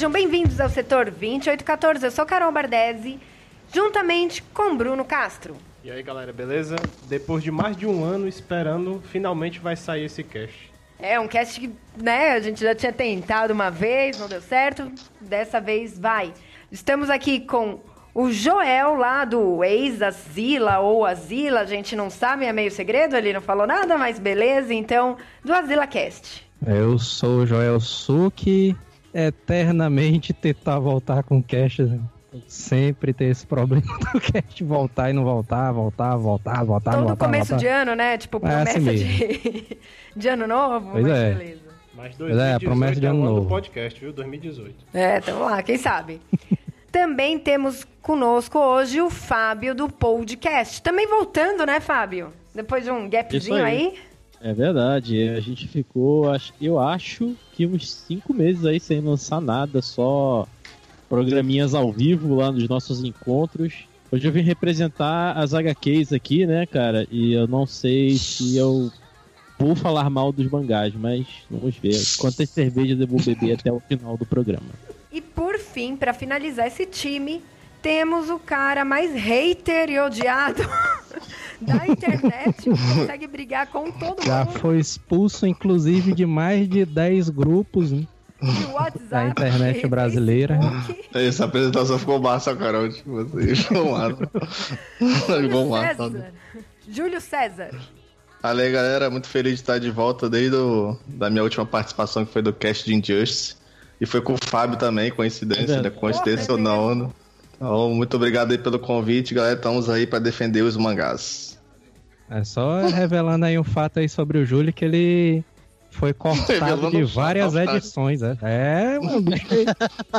Sejam bem-vindos ao setor 2814. Eu sou Carol Bardesi, juntamente com Bruno Castro. E aí galera, beleza? Depois de mais de um ano esperando, finalmente vai sair esse cast. É um cast que, né, a gente já tinha tentado uma vez, não deu certo. Dessa vez vai. Estamos aqui com o Joel lá do ex-Azila ou Azila, a gente não sabe, é meio segredo, ele não falou nada, mas beleza. Então, do Azila Cast. Eu sou o Joel Suki, eternamente tentar voltar com o cast. né? Sempre ter esse problema do cast voltar e não voltar, voltar, voltar, voltar, Todo voltar. começo voltar. de ano, né? Tipo, É assim promessa de... de ano novo, Pois mas é. beleza. Mas Pois é, a 2018 promessa de é ano novo. podcast, viu? 2018. É, tamo lá, quem sabe? Também temos conosco hoje o Fábio do podcast. Também voltando, né, Fábio? Depois de um Isso gapzinho aí. aí. É verdade, a gente ficou, eu acho que uns cinco meses aí sem lançar nada, só programinhas ao vivo lá nos nossos encontros. Hoje eu vim representar as HQs aqui, né, cara? E eu não sei se eu vou falar mal dos mangás, mas vamos ver quantas cervejas eu vou beber até o final do programa. E por fim, pra finalizar esse time, temos o cara mais hater e odiado da internet, que consegue brigar com todo Já mundo foi expulso, inclusive, de mais de 10 grupos. né? de WhatsApp. da internet e brasileira. Facebook. Essa apresentação ficou massa, Carol. de Vocês ficou massa. Ficou Júlio massa. César. Júlio César. Falei, aí, galera. Muito feliz de estar de volta desde o, da minha última participação, que foi do cast de Injustice. E foi com o Fábio também, coincidência, É né? Coincidência Porra, ou não. Né? Então, muito obrigado aí pelo convite, galera. Estamos aí para defender os mangás. É só revelando aí um fato aí sobre o Júlio que ele foi cortado de várias edições. É, é mano, bicho aí,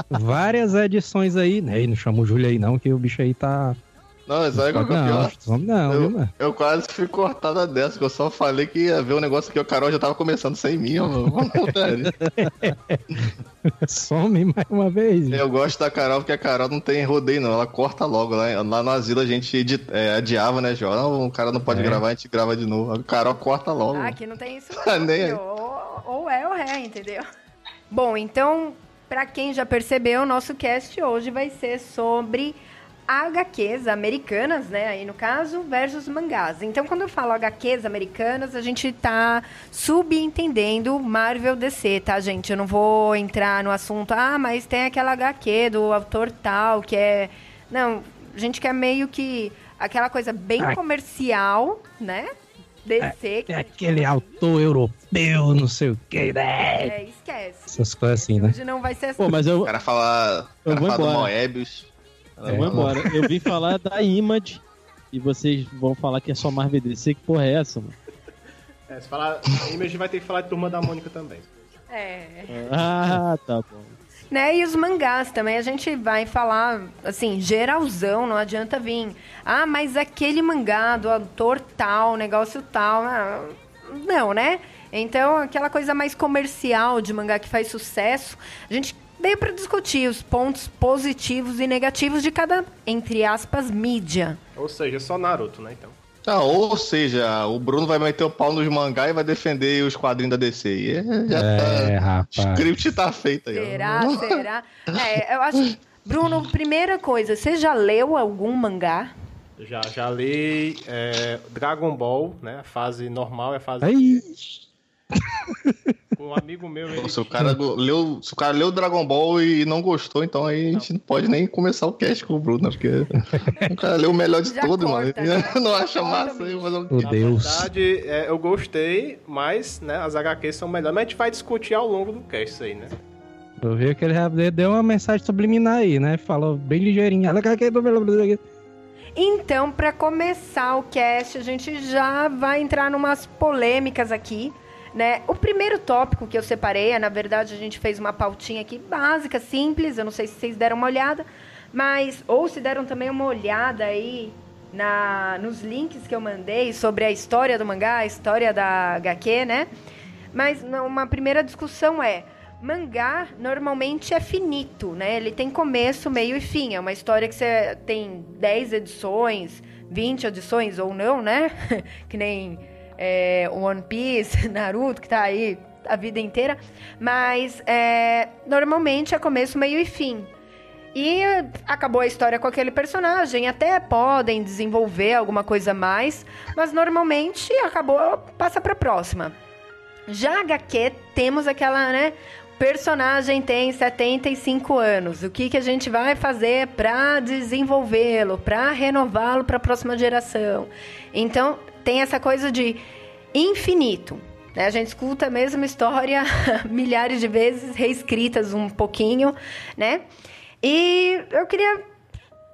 várias edições aí. Ei, não chama o Júlio aí não, que o bicho aí tá. Não, sabe qual que é o não, pior? some não, Eu, mano? eu quase fui cortada dessa, que eu só falei que ia ver um negócio que o Carol já tava começando sem mim, ó, mano. Some mais uma vez. Eu gosto da Carol porque a Carol não tem rodeio, não. Ela corta logo. Lá, lá no asilo a gente edi- é, adiava, né, João? Não, o cara não pode É. gravar, a gente grava de novo. A Carol corta logo. Ah, aqui não tem isso não, nem ou, ou é ou é, entendeu? Bom, então, pra quem já percebeu, o nosso cast hoje vai ser sobre HQs americanas, né, aí no caso, versus mangás. Então, quando eu falo HQs americanas, a gente tá subentendendo Marvel DC, tá, gente? Eu não vou entrar no assunto, ah, mas tem aquela HQ do autor tal, que é... Não, a gente quer meio que aquela coisa bem Ai. comercial, né? DC, que É gente aquele autor europeu, não sei o que, né? é, esquece. Essas coisas assim, né? Hoje não vai ser assim. Pô, mas eu, O cara fala, o Eu cara vou fala do embora. Moebius. eu vou embora. Eu vim falar da Image e vocês vão falar que é só Marvel DC. Que porra é essa, mano? É, se falar, a Image vai ter que falar de Turma da Mônica também. É. Ah, tá bom. Né? E os mangás também, a gente vai falar, assim, geralzão, não adianta vir. Ah, mas aquele mangá do autor tal, negócio tal. ah, Não, né? Então, aquela coisa mais comercial de mangá que faz sucesso, a gente veio para discutir os pontos positivos e negativos de cada, entre aspas, mídia. Ou seja, só Naruto, né, então. Ah, ou seja, o Bruno vai meter o pau nos mangá e vai defender os quadrinhos da DC. E é, já É, tá. rapaz. O script tá feito aí. ó. Será? Será? É, eu acho. Bruno, primeira coisa, você já leu algum mangá? Já, já li é, Dragon Ball, né? A fase normal é a fase. Aí, Um amigo meu, ele. Se o, cara leu, se o cara leu Dragon Ball e não gostou, então aí a gente não pode nem começar o cast com o Bruno, né? Porque o cara leu o melhor de Já tudo, corta, mano. né? Não acha massa aí, mas eu... meu Na Deus. verdade, é, eu gostei, mas né, as HQs são melhores. Mas a gente vai discutir ao longo do cast isso aí, né? Eu vi que ele já deu uma mensagem subliminar aí, né? Falou bem ligeirinho. Ela quer que Então, para começar o cast, a gente já vai entrar numas polêmicas aqui. Né? O primeiro tópico que eu separei, é, na verdade, a gente fez uma pautinha aqui básica, simples, eu não sei se vocês deram uma olhada, mas, ou se deram também uma olhada aí na, nos links que eu mandei sobre a história do mangá, a história da HQ, né? Mas uma primeira discussão é: mangá normalmente é finito, né? Ele tem começo, meio e fim. É uma história que você tem 10 edições, 20 edições ou não, né? que nem é, One Piece, Naruto, que tá aí a vida inteira. Mas é, normalmente é começo, meio e fim. E acabou a história com aquele personagem. Até podem desenvolver alguma coisa mais, mas normalmente acabou, passa pra próxima. Já HQ, temos aquela, né? Personagem tem 75 anos. O que, que a gente vai fazer para desenvolvê-lo, para renová-lo para a próxima geração? Então, tem essa coisa de infinito. Né? A gente escuta a mesma história milhares de vezes, reescritas um pouquinho, né? E eu queria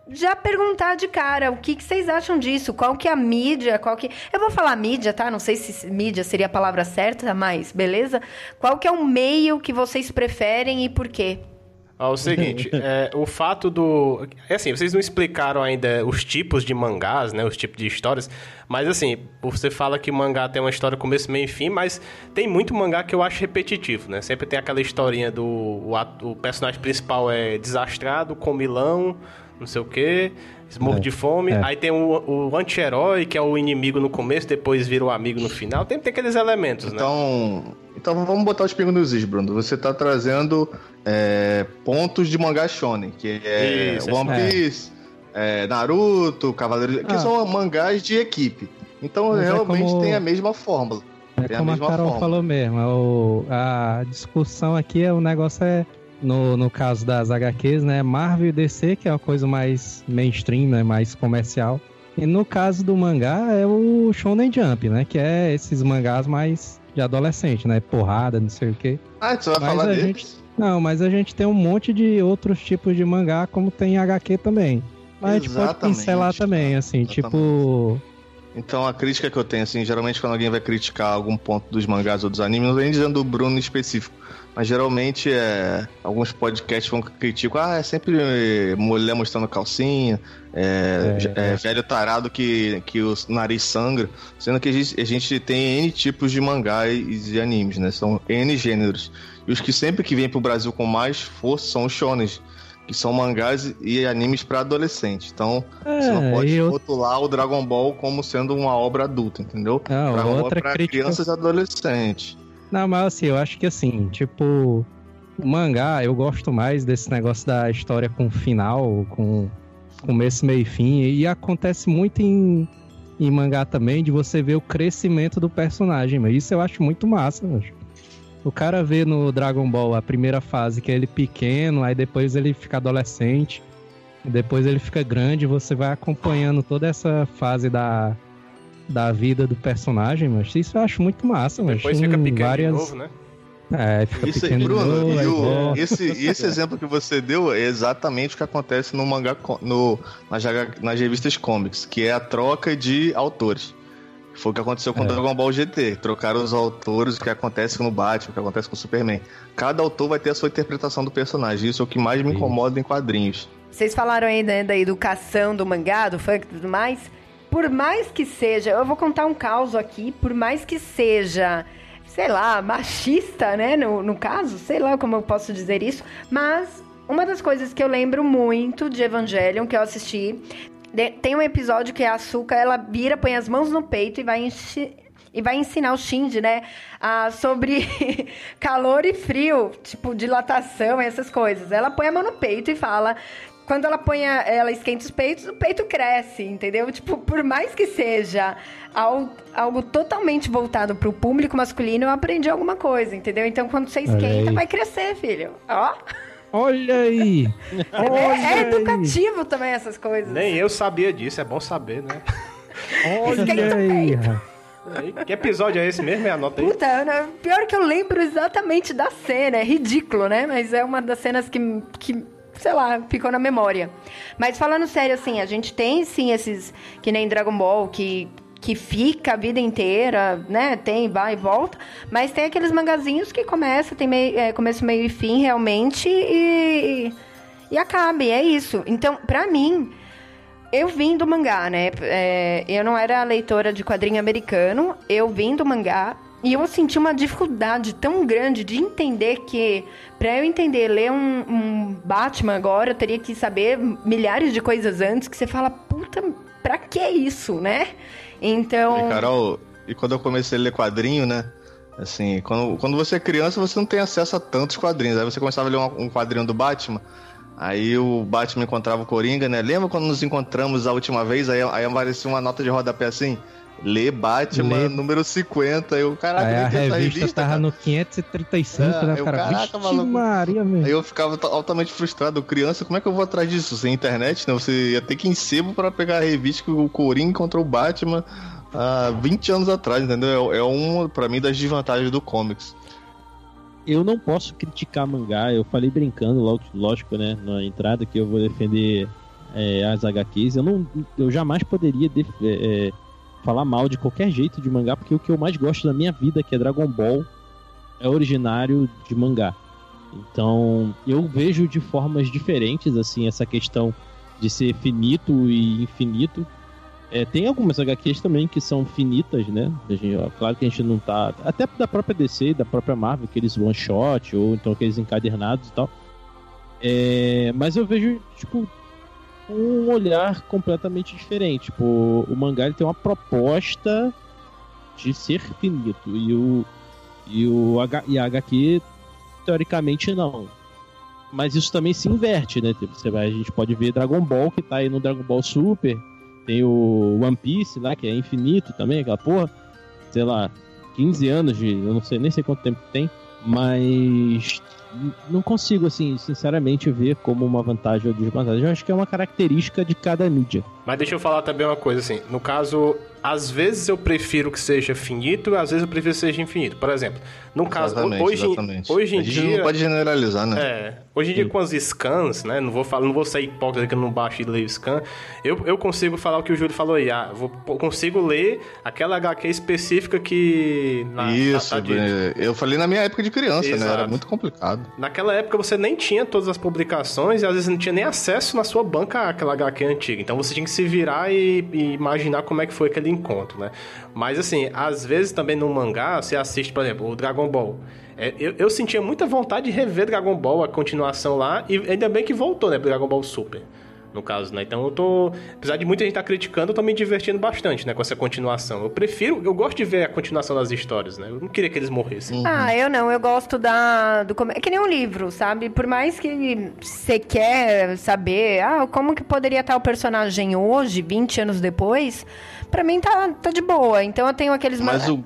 já perguntar de cara o que, que, vocês acham disso? Qual que é a mídia? Qual que eu vou falar mídia, tá? Não sei se mídia seria a palavra certa, mas beleza. Qual que é o meio que vocês preferem e por quê? Ah, o seguinte, é, o fato do. É assim, vocês não explicaram ainda os tipos de mangás, né? Os tipos de histórias. Mas assim, você fala que mangá tem uma história começo, meio e fim, mas tem muito mangá que eu acho repetitivo, né? Sempre tem aquela historinha do. O, o personagem principal é desastrado, comilão, não sei o quê, morro é, de fome. É. Aí tem o, o anti-herói, que é o inimigo no começo, depois vira o amigo no final. Tem, tem aqueles elementos, então, né? Então, vamos botar os pingos nos is, Bruno. Você tá trazendo é, pontos de mangá shonen, que é Isso, One Piece, é. É, Naruto, Cavaleiro... Que ah. são mangás de equipe. Então, Mas é realmente como... tem a mesma fórmula. É como a, a Carol fórmula. falou mesmo. O, a discussão aqui, é o negócio é no, no caso das HQs, né? Marvel e DC, que é uma coisa mais mainstream, né? Mais comercial. E no caso do mangá é o Shonen Jump, né? Que é esses mangás mais de adolescente, né? Porrada, não sei o quê. Ah, você vai mas falar deles? Gente... Não, mas a gente tem um monte de outros tipos de mangá, como tem HQ também. Mas a gente pode pincelar também, assim, Exatamente. tipo... Então a crítica que eu tenho, assim, geralmente quando alguém vai criticar algum ponto dos mangás ou dos animes, não vem dizendo do Bruno em específico mas geralmente é, alguns podcasts vão criticar, ah, é sempre mulher mostrando calcinha, é, é, é velho tarado que, que o nariz sangra, sendo que a gente, a gente tem N tipos de mangás e animes, né? São N gêneros. E os que sempre que vêm pro Brasil com mais força são os shonens que são mangás e animes para adolescente. Então, é, você não pode eu... rotular o Dragon Ball como sendo uma obra adulta, entendeu? Não, pra outra pra crítica... crianças e adolescentes. Não, mas assim, eu acho que assim, tipo, o mangá, eu gosto mais desse negócio da história com final, com começo, meio e fim. E acontece muito em, em mangá também, de você ver o crescimento do personagem, mas isso eu acho muito massa, mas. O cara vê no Dragon Ball a primeira fase que é ele pequeno, aí depois ele fica adolescente, depois ele fica grande, você vai acompanhando toda essa fase da, da vida do personagem, mas isso eu acho muito massa, mas Depois fica pequeno várias... de novo, né? É, fica isso, pequeno Bruno, novo, e o, esse, esse exemplo que você deu é exatamente o que acontece no mangá, no, nas, nas revistas comics, que é a troca de autores. Foi o que aconteceu com é. Dragon Ball GT. Trocaram os autores, o que acontece no Batman, o que acontece com o Superman. Cada autor vai ter a sua interpretação do personagem. Isso é o que mais me incomoda em quadrinhos. Vocês falaram aí né, da educação do mangá, do funk e tudo mais por mais que seja, eu vou contar um caos aqui, por mais que seja, sei lá, machista, né, no, no caso, sei lá como eu posso dizer isso, mas uma das coisas que eu lembro muito de Evangelion, que eu assisti, tem um episódio que a Asuka, ela vira, põe as mãos no peito e vai e vai ensinar o Shinji, né, a, sobre calor e frio, tipo dilatação, essas coisas. Ela põe a mão no peito e fala: quando ela põe, a, ela esquenta os peitos, o peito cresce, entendeu? Tipo, por mais que seja algo, algo totalmente voltado pro público masculino, eu aprendi alguma coisa, entendeu? Então, quando você esquenta, vai crescer, filho. Ó. Olha aí! É, Olha é educativo aí. também essas coisas. Nem eu sabia disso, é bom saber, né? Olha aí! Que episódio é esse mesmo? É anota aí. Puta, pior que eu lembro exatamente da cena. É ridículo, né? Mas é uma das cenas que, que sei lá, ficou na memória. Mas falando sério, assim, a gente tem sim esses, que nem Dragon Ball, que que fica a vida inteira, né? Tem, vai e volta. Mas tem aqueles mangazinhos que começa, tem meio, é, começo, meio e fim realmente e, e acaba, e é isso. Então, pra mim, eu vim do mangá, né? É, eu não era leitora de quadrinho americano, eu vim do mangá. E eu senti uma dificuldade tão grande de entender que, para eu entender ler um, um, Batman agora, eu teria que saber milhares de coisas antes que você fala, puta, pra que isso, né? Então. E, Carol, e quando eu comecei a ler quadrinho, né? Assim, quando, quando você é criança, você não tem acesso a tantos quadrinhos. Aí você começava a ler um, um quadrinho do Batman. Aí o Batman encontrava o Coringa, né? Lembra quando nos encontramos a última vez? Aí, aí aparecia uma nota de rodapé assim. Lê Batman Lê... número 50. Eu, caraca, aí a revista, revista tava cara. no 535, é, né, eu, cara? Caraca, maluco. Maria, meu. Aí eu ficava altamente frustrado. Criança, como é que eu vou atrás disso? Sem internet, né? Você ia ter que ir em sebo pra pegar a revista que o Coringa encontrou o Batman há 20 anos atrás, entendeu? É, é uma, pra mim, das desvantagens do comics. Eu não posso criticar mangá, eu falei brincando, lógico, né, na entrada que eu vou defender é, as HQs. Eu, não, eu jamais poderia def, é, é, falar mal de qualquer jeito de mangá, porque o que eu mais gosto da minha vida, que é Dragon Ball, é originário de mangá. Então, eu vejo de formas diferentes, assim, essa questão de ser finito e infinito. É, tem algumas HQs também que são finitas, né? Gente, ó, claro que a gente não tá. Até da própria DC, da própria Marvel, aqueles one shot, ou então aqueles encadernados e tal. É, mas eu vejo, tipo, um olhar completamente diferente. Tipo, o mangá ele tem uma proposta de ser finito. E o. E, o H, e a HQ, teoricamente, não. Mas isso também se inverte, né? Tipo, você vai, a gente pode ver Dragon Ball, que tá aí no Dragon Ball Super tem o One Piece lá, que é infinito também, aquela porra. Sei lá, 15 anos de. Eu não sei nem sei quanto tempo tem. Mas não consigo, assim, sinceramente, ver como uma vantagem ou desvantagem. Eu acho que é uma característica de cada mídia. Mas deixa eu falar também uma coisa, assim. No caso, às vezes eu prefiro que seja finito, às vezes eu prefiro que seja infinito. Por exemplo, no caso, exatamente, hoje, exatamente. hoje em dia. não pode generalizar, né? É. Hoje em dia, Sim. com as scans, né? Não vou, falar, não vou sair hipócrita que eu não baixo e leio scan. Eu, eu consigo falar o que o Júlio falou aí. Ah, vou, consigo ler aquela HQ específica que. Na, Isso, na, eu falei na minha época de criança, Exato. né? Era muito complicado. Naquela época você nem tinha todas as publicações e às vezes não tinha nem acesso na sua banca àquela HQ antiga. Então você tinha que se virar e, e imaginar como é que foi aquele encontro, né? Mas assim, às vezes também no mangá você assiste, por exemplo, o Dragon Ball. É, eu, eu, sentia muita vontade de rever Dragon Ball, a continuação lá, e ainda bem que voltou, né, pro Dragon Ball Super. No caso, né? Então eu tô. Apesar de muita gente estar tá criticando, eu tô me divertindo bastante, né? Com essa continuação. Eu prefiro. Eu gosto de ver a continuação das histórias, né? Eu não queria que eles morressem. Uhum. Ah, eu não. Eu gosto da. Do, é que nem um livro, sabe? Por mais que você quer saber. Ah, como que poderia estar o personagem hoje, 20 anos depois? Pra mim tá, tá de boa. Então eu tenho aqueles. Mas o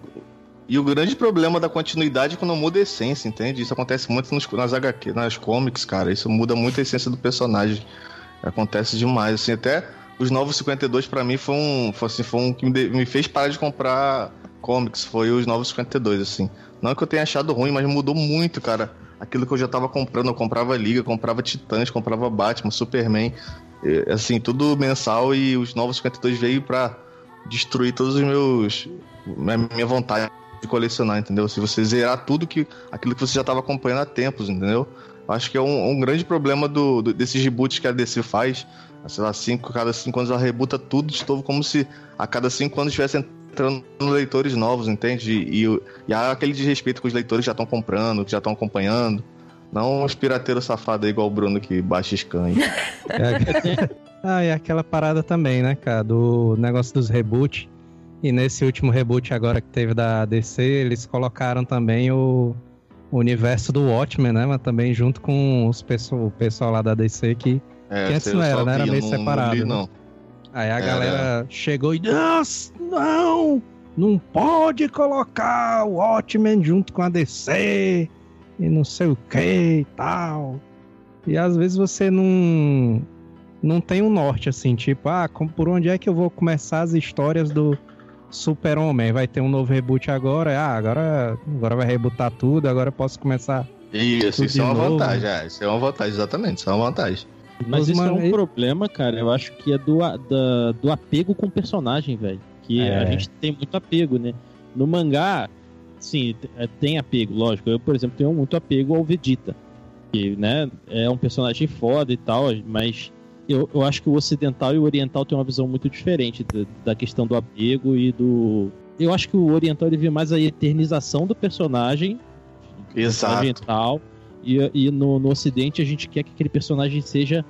e o grande problema da continuidade é quando muda a essência, entende? Isso acontece muito nos, nas HQ, nas comics, cara. Isso muda muito a essência do personagem. Acontece demais, assim, até os Novos 52 para mim foi um, foi, assim, foi um que me, me fez parar de comprar comics, foi os Novos 52, assim. Não que eu tenha achado ruim, mas mudou muito, cara. Aquilo que eu já tava comprando, eu comprava Liga, comprava Titãs, comprava Batman, Superman, assim, tudo mensal e os Novos 52 veio pra destruir todos os meus... minha, minha vontade de colecionar, entendeu? Se você zerar tudo que aquilo que você já estava acompanhando há tempos, entendeu? Acho que é um, um grande problema do, do, desses reboots que a DC faz. Sei lá, cinco, cada cinco anos ela rebuta tudo de novo, como se a cada cinco anos estivesse entrando leitores novos, entende? E, e, e há aquele desrespeito que os leitores já estão comprando, que já estão acompanhando. Não uns pirateiros safados igual o Bruno que baixa scan. É, ah, e aquela parada também, né, cara, do negócio dos reboots e nesse último reboot agora que teve da DC, eles colocaram também o, o universo do Watchmen, né? Mas também junto com os pessoal, o pessoal lá da DC que, é, que antes não era, né? Era meio separado. Não li, não. Né? Aí a é, galera chegou e Nossa, não! Não pode colocar o Watchmen junto com a DC e não sei o que e tal. E às vezes você não não tem um norte assim, tipo, ah, por onde é que eu vou começar as histórias do, Super-Homem. Vai ter um novo reboot agora. Ah, agora, agora vai rebootar tudo, agora eu posso começar. Isso, isso é uma novo. vantagem, é, isso é uma vantagem, exatamente, isso é uma vantagem. Mas isso é um problema, cara. Eu acho que é do, da, do apego com o personagem, velho. Porque É. a gente tem muito apego, né? No mangá, sim, é, tem apego, lógico. Eu, por exemplo, tenho muito apego ao Vegeta. Que, né, é um personagem foda e tal, mas eu, eu acho que o ocidental e o oriental têm uma visão muito diferente da, da questão do apego e do. Eu acho que o oriental ele vê mais a eternização do personagem Exato. oriental. E, e no, no ocidente a gente quer que aquele personagem seja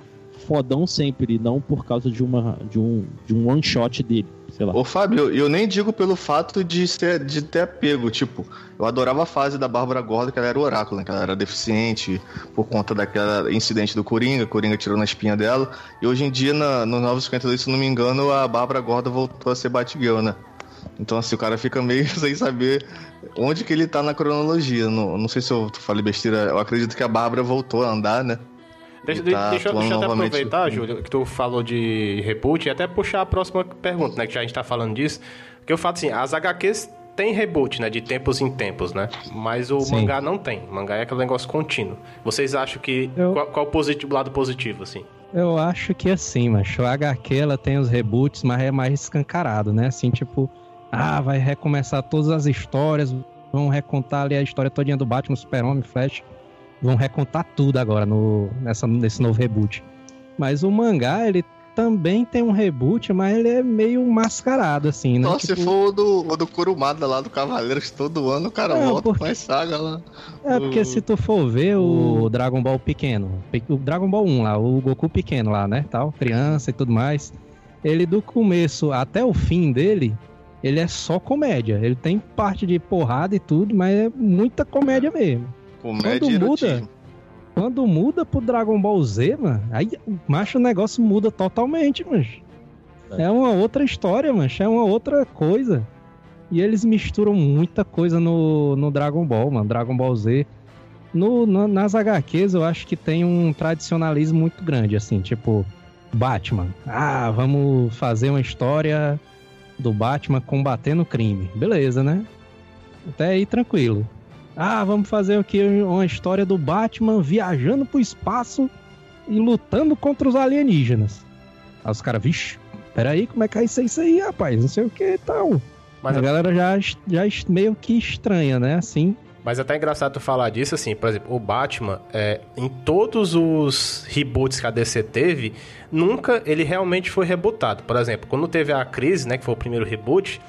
fodão sempre, não por causa de, uma, de, um, de um one shot dele. Sei lá. Ô, Fábio, eu nem digo pelo fato de, ser, de ter apego. Tipo, eu adorava a fase da Bárbara Gorda, que ela era o oráculo, né? Que ela era deficiente por conta daquele incidente do Coringa. Coringa tirou na espinha dela. E hoje em dia, na, no 952, se não me engano, a Bárbara Gorda voltou a ser Batgirl, né? Então, assim, o cara fica meio sem saber onde que ele tá na cronologia. Não, não sei se eu falei besteira. Eu acredito que a Bárbara voltou a andar, né? Deixa, tá deixa, eu- deixa eu até aproveitar, Júlio, que tu falou de reboot e até puxar a próxima pergunta, né? Que já a gente tá falando disso. Porque eu falo assim, as HQs têm reboot, né? De tempos em tempos, né? Mas o Sim. mangá não tem. O mangá é aquele negócio contínuo. Vocês acham que... Eu- Qual, qual o positivo, lado positivo, assim? Eu acho que assim, mas o HQ ela tem os reboots, mas é mais escancarado, né? Assim, tipo, ah, vai recomeçar todas as histórias, vão recontar ali a história todinha do Batman, Super-Homem, Flash. Vão recontar tudo agora no, nessa, nesse novo reboot. Mas o mangá, ele também tem um reboot, mas ele é meio mascarado, assim, né? Nossa, Tipo, se for o do, o do Kurumada lá do Cavaleiros, todo ano o cara Não, volta porque- com as sagas lá. É, porque se tu for ver o Dragon Ball pequeno, o Dragon Ball 1 lá, o Goku pequeno lá, né, tal, criança e tudo mais, ele do começo até o fim dele, ele é só comédia. Ele tem parte de porrada e tudo, mas é muita comédia mesmo. Comédia Quando muda, erotismo. Quando muda pro Dragon Ball Z, mano, aí, macho, o negócio muda totalmente, mano. É uma outra história, mano. É uma outra coisa. E eles misturam muita coisa no, no Dragon Ball, mano. Dragon Ball Z. No, no- nas HQs, eu acho que tem um tradicionalismo muito grande, assim, tipo, Batman. Ah, vamos fazer uma história do Batman combatendo o crime. Beleza, né? Até aí tranquilo. Ah, vamos fazer aqui uma história do Batman viajando pro espaço e lutando contra os alienígenas. Aí os caras, vixe, peraí, como é que é isso, isso aí, rapaz? Não sei o que e tal. Mas a galera já, já meio que estranha, né? Assim. Mas é até engraçado tu falar disso, assim, por exemplo, o Batman, é, em todos os reboots que a DC teve, nunca ele realmente foi rebootado. Por exemplo, quando teve a crise, né, que foi o primeiro reboot,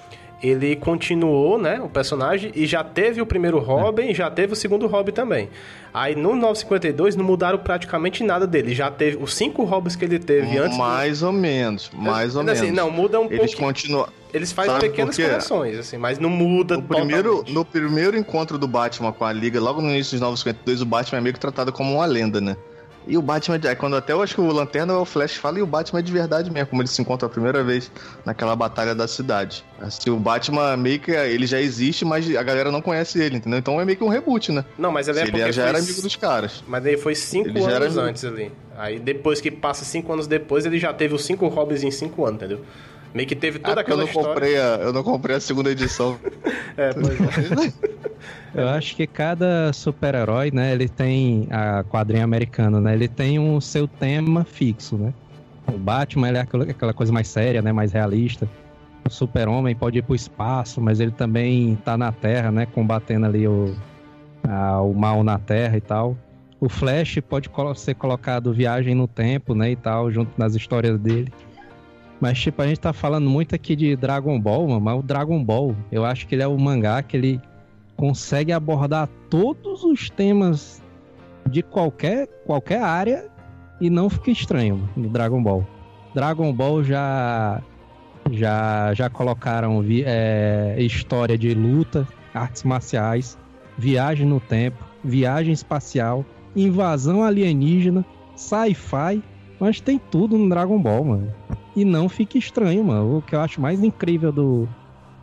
ele continuou, né, o personagem, e já teve o primeiro Robin, e já teve o segundo Robin também. Aí no 952 não mudaram praticamente nada dele, já teve os cinco Robins que ele teve antes. do- Mais ou menos, mais ou assim, menos. Não, muda um Eles pouco. continuam. Eles fazem Sabe pequenas correções, assim, mas não muda No primeiro, totalmente. no primeiro encontro do Batman com a Liga, logo no início dos 952, o Batman é meio que tratado como uma lenda, né? E o Batman, é quando até eu acho que o Lanterna ou o Flash fala, e o Batman é de verdade mesmo, como eles se encontram a primeira vez naquela batalha da cidade. Assim, o Batman meio que ele já existe, mas a galera não conhece ele, entendeu? Então é meio que um reboot, né? Não, mas ele é porque ele já foi era amigo dos caras. Mas daí foi cinco Ele anos antes ali. Aí depois que passa cinco anos depois, ele já teve os cinco Robins em cinco anos, entendeu? Meio que teve toda Ah, porque eu aquela não história. comprei a, eu não comprei a segunda edição. É, pois é. Eu acho que cada super-herói, né, ele tem a quadrinha americana, né? Ele tem o seu tema fixo, né? O Batman ele é aquela, coisa mais séria, né, mais realista. O Super-Homem pode ir pro espaço, mas ele também tá na Terra, né, combatendo ali o, a- o mal na Terra e tal. O Flash pode ser colocado viagem no tempo, né, e tal, junto nas histórias dele. Mas, tipo, a gente tá falando muito aqui de Dragon Ball, mano, mas o Dragon Ball, eu acho que ele é o mangá que ele consegue abordar todos os temas de qualquer, qualquer área e não fica estranho no Dragon Ball. Dragon Ball já já já colocaram é, história de luta, artes marciais, viagem no tempo, viagem espacial, invasão alienígena, sci-fi, mas tem tudo no Dragon Ball, mano. E não fica estranho, mano. O que eu acho mais incrível do,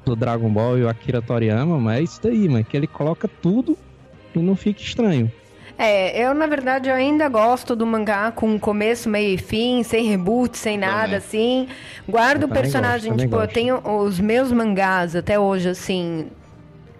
do Dragon Ball e o Akira Toriyama, mas é isso daí, mano. Que ele coloca tudo e não fica estranho. É, eu na verdade eu ainda gosto do mangá com começo, meio e fim, sem reboot, sem nada, assim. Guardo Eu o personagem, gosto, também tipo, eu gosto. tenho os meus mangás até hoje, assim.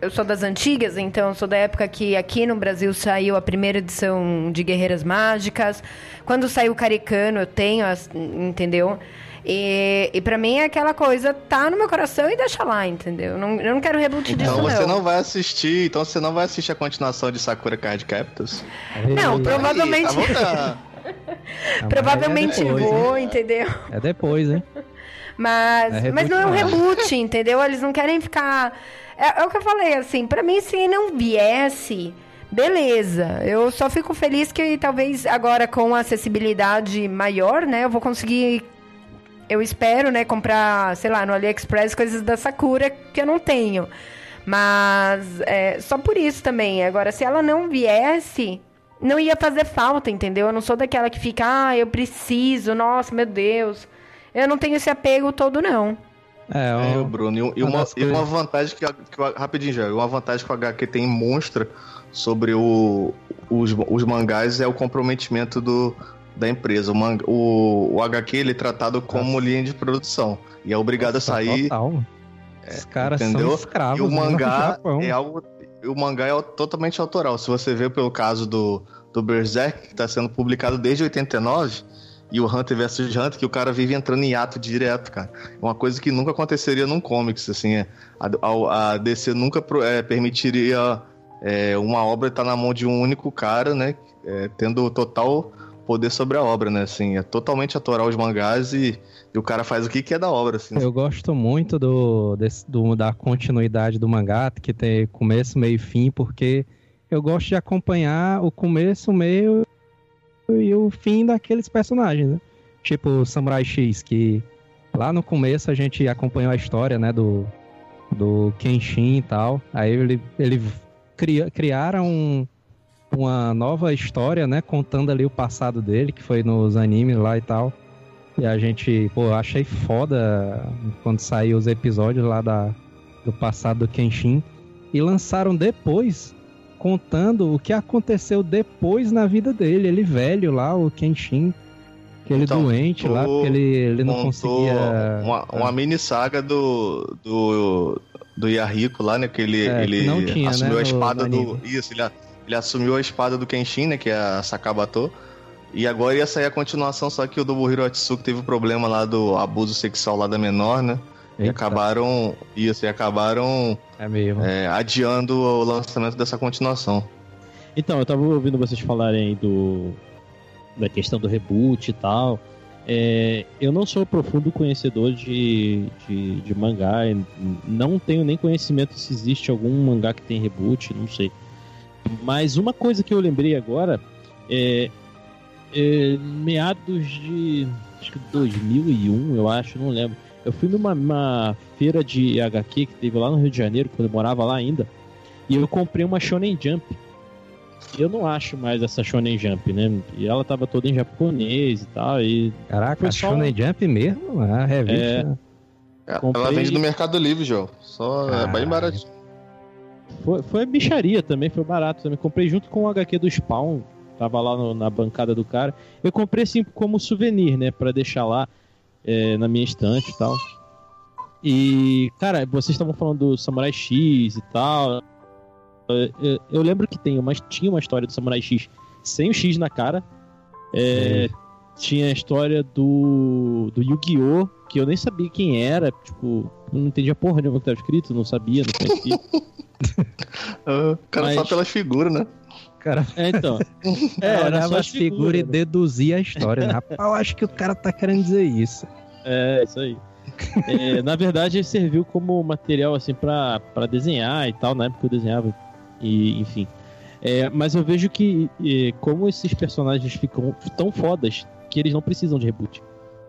Eu sou das antigas, então eu sou da época que aqui no Brasil saiu a primeira edição de Guerreiras Mágicas. Quando saiu o Caricano, eu tenho, as, entendeu? E, e pra mim é aquela coisa, tá no meu coração e deixa lá, entendeu? Eu não, eu não quero reboot disso, Então você não. não vai assistir, então você não vai assistir a continuação de Sakura Card Captors? Não, Ei, provavelmente, Aí, tá provavelmente é depois, vou, hein? entendeu? É depois, hein? Mas, É mas não é um reboot, não. entendeu? Eles não querem ficar. É, é o que eu falei, assim, pra mim, se não viesse, beleza. Eu só fico feliz que talvez agora com a acessibilidade maior, né, eu vou conseguir. Eu espero, né, comprar, sei lá, no AliExpress coisas da Sakura que eu não tenho. Mas é, só por isso também. Agora, se ela não viesse, não ia fazer falta, entendeu? Eu não sou daquela que fica, ah, eu preciso, nossa, meu Deus. Eu não tenho esse apego todo, não. É, É, o Bruno. E, e uma e uma vantagem que, que o- rapidinho já, uma vantagem que o HQ tem mostra sobre o, os, os mangás é o comprometimento do, da empresa. O, manga, o, o HQ ele é tratado como linha de produção e é obrigado nossa, a sair. Total, mano. Os caras entendeu? são escravos E o no mangá é algo. O mangá é totalmente autoral. Se você vê pelo caso do, do Berserk, que está sendo publicado desde 89, e o Hunter vs Hunter, que o cara vive entrando em ato direto, cara. É uma coisa que nunca aconteceria num comics, assim. é. A, a- DC nunca é, permitiria é, uma obra estar na mão de um único cara, né? é, tendo total poder sobre a obra, né? Assim, é totalmente autoral os mangás e, e o cara faz o que quer da obra, assim. Eu gosto muito do, desse- do- da continuidade do mangá, que tem começo, meio e fim, porque eu gosto de acompanhar o começo, o meio e o fim daqueles personagens, né? Tipo Samurai X, que lá no começo a gente acompanhou a história, né, do, do Kenshin e tal. Aí ele, ele cria, criaram um- uma nova história, né, contando ali o passado dele, que foi nos animes lá e tal. E a gente, pô, achei foda quando saiu os episódios lá da, do passado do Kenshin. E lançaram depois, contando o que aconteceu depois na vida dele. Ele velho lá, o Kenshin. Aquele Então, doente lá, porque ele, ele não conseguia. Uma, uma mini saga do, do, do Yahiko lá, né? Que ele, É, ele que tinha, assumiu né, a espada do. Isso, ele, ele assumiu a espada do Kenshin, né? Que é a Sakabato. E agora ia sair a continuação, só que o Nobuhiro Atsuki teve o problema lá do abuso sexual lá da menor, né? E Eita, acabaram. Isso, e acabaram É mesmo. é, adiando o lançamento dessa continuação. Então, eu tava ouvindo vocês falarem aí do da questão do reboot e tal. É, eu não sou profundo conhecedor de, de, de mangá, e não tenho nem conhecimento se existe algum mangá que tem reboot, não sei. Mas uma coisa que eu lembrei agora é, é meados de acho que 2001, eu acho, não lembro. Eu fui numa uma feira de HQ que teve lá no Rio de Janeiro, quando eu morava lá ainda, e eu comprei uma Shonen Jump. Eu não acho mais essa Shonen Jump, né? E ela tava toda em japonês e tal, e Caraca, a só Shonen Jump mesmo? A revista. É. né? Ela Comprei- vende no Mercado Livre, João. Só é bem Caralho. baratinho. Foi, foi bicharia também, foi barato também. Comprei junto com o HQ do Spawn, tava lá no- na bancada do cara. Eu comprei assim como souvenir, né? Pra deixar lá é, na minha estante e tal. E, cara, vocês estavam falando do Samurai X e tal. Eu, eu- eu lembro que tem uma, tinha uma história do Samurai X sem o X na cara. É, tinha a história do, do Yu-Gi-Oh! que eu nem sabia quem era. Tipo, eu não entendia porra nenhuma que tava escrito, não sabia, não conhecia. Ah, O cara Mas- só pelas figuras, né? Cara, É, então. é, era olhava só as figuras e né? deduzia a história. Né? Rapaz, eu acho que o cara tá querendo dizer isso. É, isso aí. É, na verdade, serviu como material assim pra pra desenhar e tal, na época eu desenhava. E, enfim. É, mas eu vejo que como esses personagens ficam tão fodas que eles não precisam de reboot.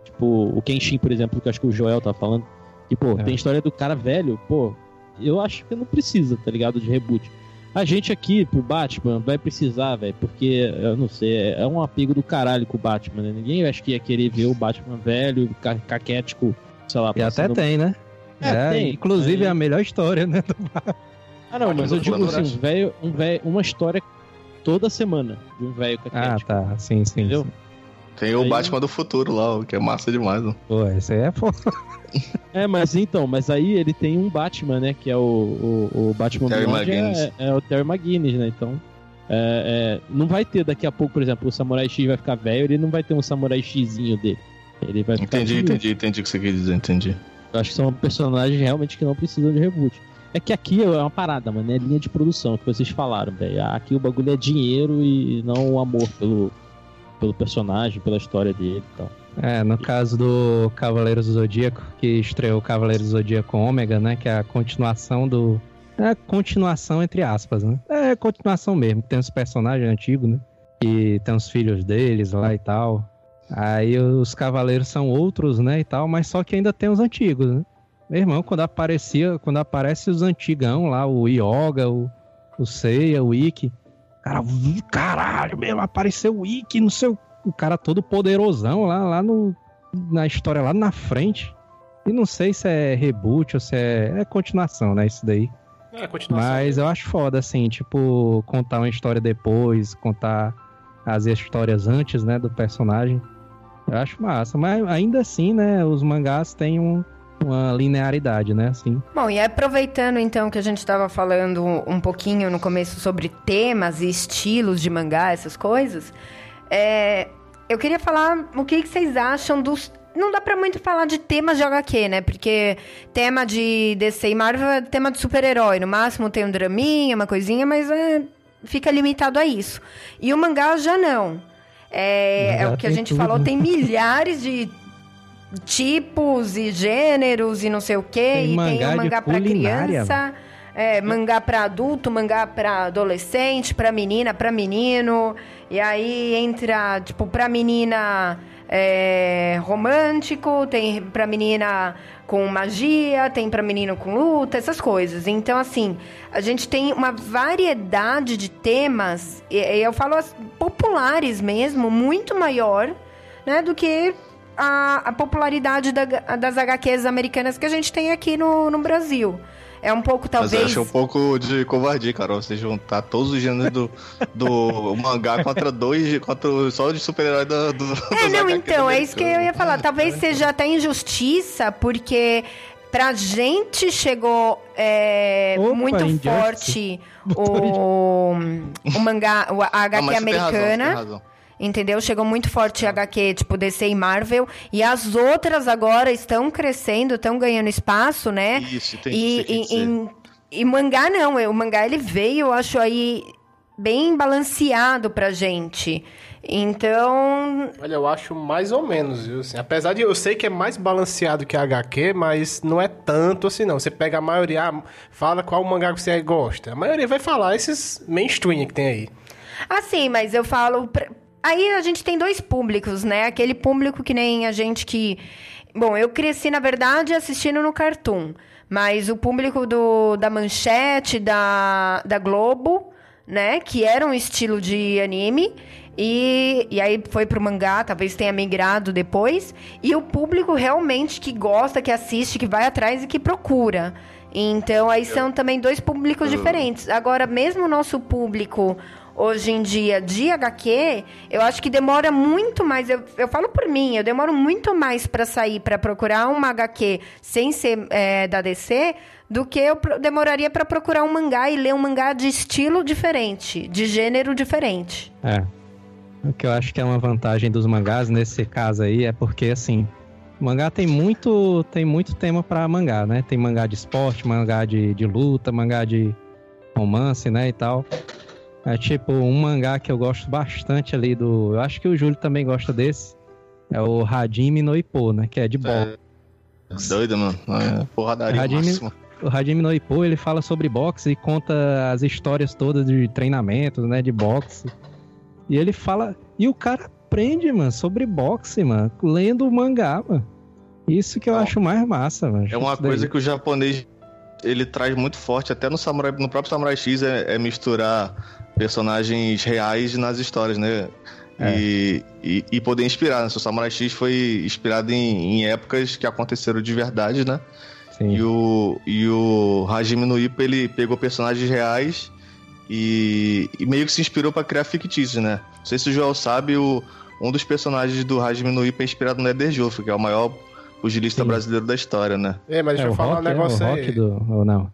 Tipo, o Kenshin, por exemplo, que eu acho que o Joel tá falando. E, pô, É. tem história do cara velho, pô, eu acho que não precisa, tá ligado? De reboot. A gente aqui, pro Batman, vai precisar, velho, porque, eu não sei, é um apego do caralho com o Batman, né? Ninguém acho que ia querer ver o Batman velho, ca- caquético, sei lá, E até passando- tem, né? É, tem. Inclusive é a melhor história, né? Ah, não, mas eu digo assim, um velho, um velho, uma história toda semana de um velho Ah, caquético. tá. Sim, sim. Entendeu? sim. Tem o Aí- Batman do futuro lá, o que é massa demais. Ó. Pô, esse aí é foda. É, mas então, mas aí ele tem um Batman, né? Que é o, o, o Batman Terry Blonde, McGuinness. é, é o Terry McGuinness, né? Então, é, é, não vai ter daqui a pouco, por exemplo, o Samurai X vai ficar velho, ele não vai ter um Samurai Xzinho dele. Ele vai ficar Entendi, entendi, entendi o que você quer dizer, entendi. Eu acho que são personagens realmente que não precisam de reboot. É que aqui é uma parada, mano, é linha de produção que vocês falaram, velho. Aqui o bagulho é dinheiro e não o amor pelo, pelo personagem, pela história dele e tal. É, no caso do Cavaleiros do Zodíaco, que estreou Cavaleiros do Zodíaco Ômega, né? Que é a continuação do. É a continuação, entre aspas, né? É continuação mesmo. Tem os personagens antigos, né? E tem os filhos deles lá e tal. Aí os Cavaleiros são outros, né? E tal, mas só que ainda tem os antigos, né? Meu irmão, quando aparecia, quando aparece os antigão lá, o Yoga, o, o Seiya, o Ikki. Cara, "Ih, caralho, meu, apareceu o Ikki, não sei o o cara todo poderosão lá, lá no, na história, lá na frente. E não sei se é reboot ou se é, é continuação, né? Isso daí. É, continuação. Mas eu acho foda, assim, tipo, contar uma história depois, contar as histórias antes, né, do personagem. Eu acho massa. Mas ainda assim, né, os mangás têm um- uma linearidade, né, assim. Bom, e aproveitando então que a gente estava falando um pouquinho no começo sobre temas e estilos de mangá, essas coisas, é, eu queria falar o que, que vocês acham dos. Não dá pra muito falar de temas de HQ, né? Porque tema de DC e Marvel é tema de super-herói. No máximo tem um draminha, uma coisinha, mas é, fica limitado a isso. E o mangá já não. É, é o que a gente tudo. falou, tem milhares de tipos e gêneros e não sei o quê. Tem e tem mangá o de mangá pra culinária. criança, é, mangá pra adulto, mangá pra adolescente, pra menina, pra menino. E aí entra, tipo, pra menina é, romântico, tem pra menina com magia, tem pra menino com luta, essas coisas. Então, assim, a gente tem uma variedade de temas, e, e eu falo as populares mesmo, muito maior, né, do que a, a popularidade da- das HQs americanas que a gente tem aqui no, no Brasil. É um pouco, Mas eu talvez. achei um pouco de covardia, Carol, você juntar todos os gêneros do, do mangá contra dois, contra o- só de super-herói do, do É, não, HQs então, é isso que eu ia falar. Talvez seja até injustiça, porque pra gente chegou é, Opa, muito Injustice. forte o, o mangá, o- a Não, HQ tem americana. razão. Entendeu? Chegou muito forte HQ, tipo DC e Marvel. E as outras agora estão crescendo, estão ganhando espaço, né? Isso, tem E, que e, e, e mangá não, o mangá ele veio, eu acho aí bem balanceado pra gente. Então, Olha, eu acho mais ou menos, viu? Assim, apesar de eu sei que é mais balanceado que a HQ, mas não é tanto assim, não. Você pega a maioria, ah, fala qual mangá que você gosta. A maioria vai falar esses mainstream que tem aí. assim, mas eu falo. Aí a gente tem dois públicos, né? Aquele público que nem a gente que. Bom, eu cresci, na verdade, assistindo no Cartoon. Mas o público do, da Manchete, da, da Globo, né? Que era um estilo de anime. E, e aí foi pro mangá, talvez tenha migrado depois. E o público realmente que gosta, que assiste, que vai atrás e que procura. Então aí são também dois públicos diferentes. Agora, mesmo o nosso público hoje em dia de HQ, eu acho que demora muito mais. Eu, eu falo por mim, eu demoro muito mais pra sair pra procurar uma HQ sem ser é, da DC do que eu demoraria pra procurar um mangá e ler um mangá de estilo diferente, de gênero diferente. É. O que eu acho que é uma vantagem dos mangás nesse caso aí é porque, assim, mangá tem muito, tem muito tema pra mangá, né? Tem mangá de esporte, mangá de, de luta, mangá de romance, né, e tal. É tipo, um mangá que eu gosto bastante ali do... Eu acho que o Júlio também gosta desse. É o Hajime no Ippo, né? Que é de boxe. É doido, mano. É porradaria Hajime- máxima. O Hajime no Ippo, ele fala sobre boxe e conta as histórias todas de treinamentos, né, de boxe. E ele fala... E o cara aprende, mano, sobre boxe, mano, lendo o mangá, mano. Isso que eu Não. acho mais massa, mano. É uma coisa que o japonês ele traz muito forte, até no Samurai, no próprio Samurai X, é, é misturar personagens reais nas histórias, né? É. E, e, e poder inspirar. Né? O Samurai X foi inspirado em, em épocas que aconteceram de verdade, né? Sim. E o, e o Hajime no Ippo, ele pegou personagens reais e, e meio que se inspirou pra criar fictícios, né? Não sei se o Joel sabe, o, um dos personagens do Hajime no Ippo é inspirado no Eder Joffre, que é o maior pugilista Sim. brasileiro da história, né? É, mas deixa É eu o falar rock, um negócio é o aí. rock do... Ou não?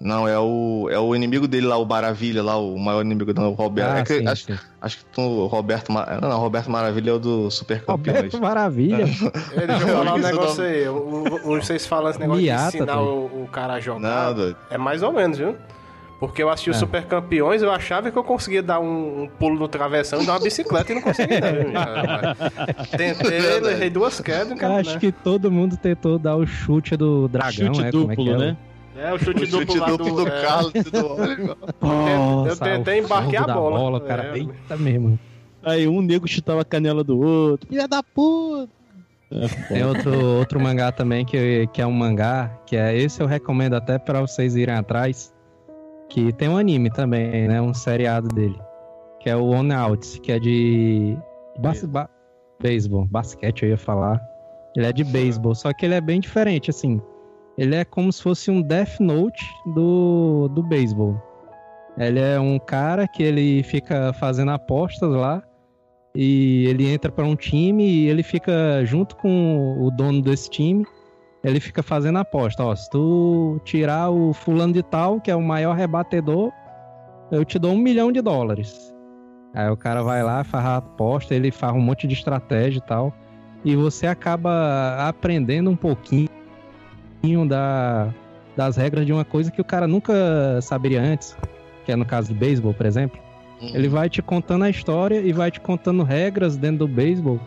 Não, é o, é o inimigo dele lá, o Maravilha, lá, o maior inimigo do Roberto. Ah, é que, sim, acho, sim. acho que o Roberto. Não, não, Roberto Maravilha é o do Super Campeões. Roberto Maravilha. Ei, deixa eu falar um Isso negócio não- aí. O, o, vocês falam esse negócio Miata, de ensinar doido. o, o cara a jogar. Nada. É mais ou menos, viu? Porque eu assisti o É. Super Campeões, eu achava que eu conseguia dar um, um pulo no travessão e dar uma bicicleta e não consegui, não. viu? Tentei, errei duas quedas. Eu Cara, acho né? que todo mundo tentou dar o chute do dragão, Chute é? Como é que duplo, é? né? É, o chute, O chute duplo lá duplo do, é, Carlos e do Oliver. Eu tentei embarquei a da bola. cara. É. Eita mesmo. Aí um nego chutava a canela do outro. Filha da puta! É, Tem outro, outro mangá também que, que é um mangá, que é esse eu recomendo até pra vocês irem atrás, que tem um anime também, né, um seriado dele, que é o On Out, que é de bas ba beisebol, basquete eu ia falar. Ele é de beisebol, só que ele é bem diferente, assim. Ele é como se fosse um Death Note do, do beisebol. Ele é um cara que ele fica fazendo apostas lá e ele entra para um time e ele fica junto com o dono desse time. Ele fica fazendo aposta, ó, se tu tirar o fulano de tal, que é o maior rebatedor, eu te dou um milhão de dólares. Aí o cara vai lá, faz a aposta, ele faz um monte de estratégia e tal, e você acaba aprendendo um pouquinho da, das regras de uma coisa que o cara nunca saberia antes, que é no caso de beisebol, por exemplo. Ele vai te contando a história e vai te contando regras dentro do beisebol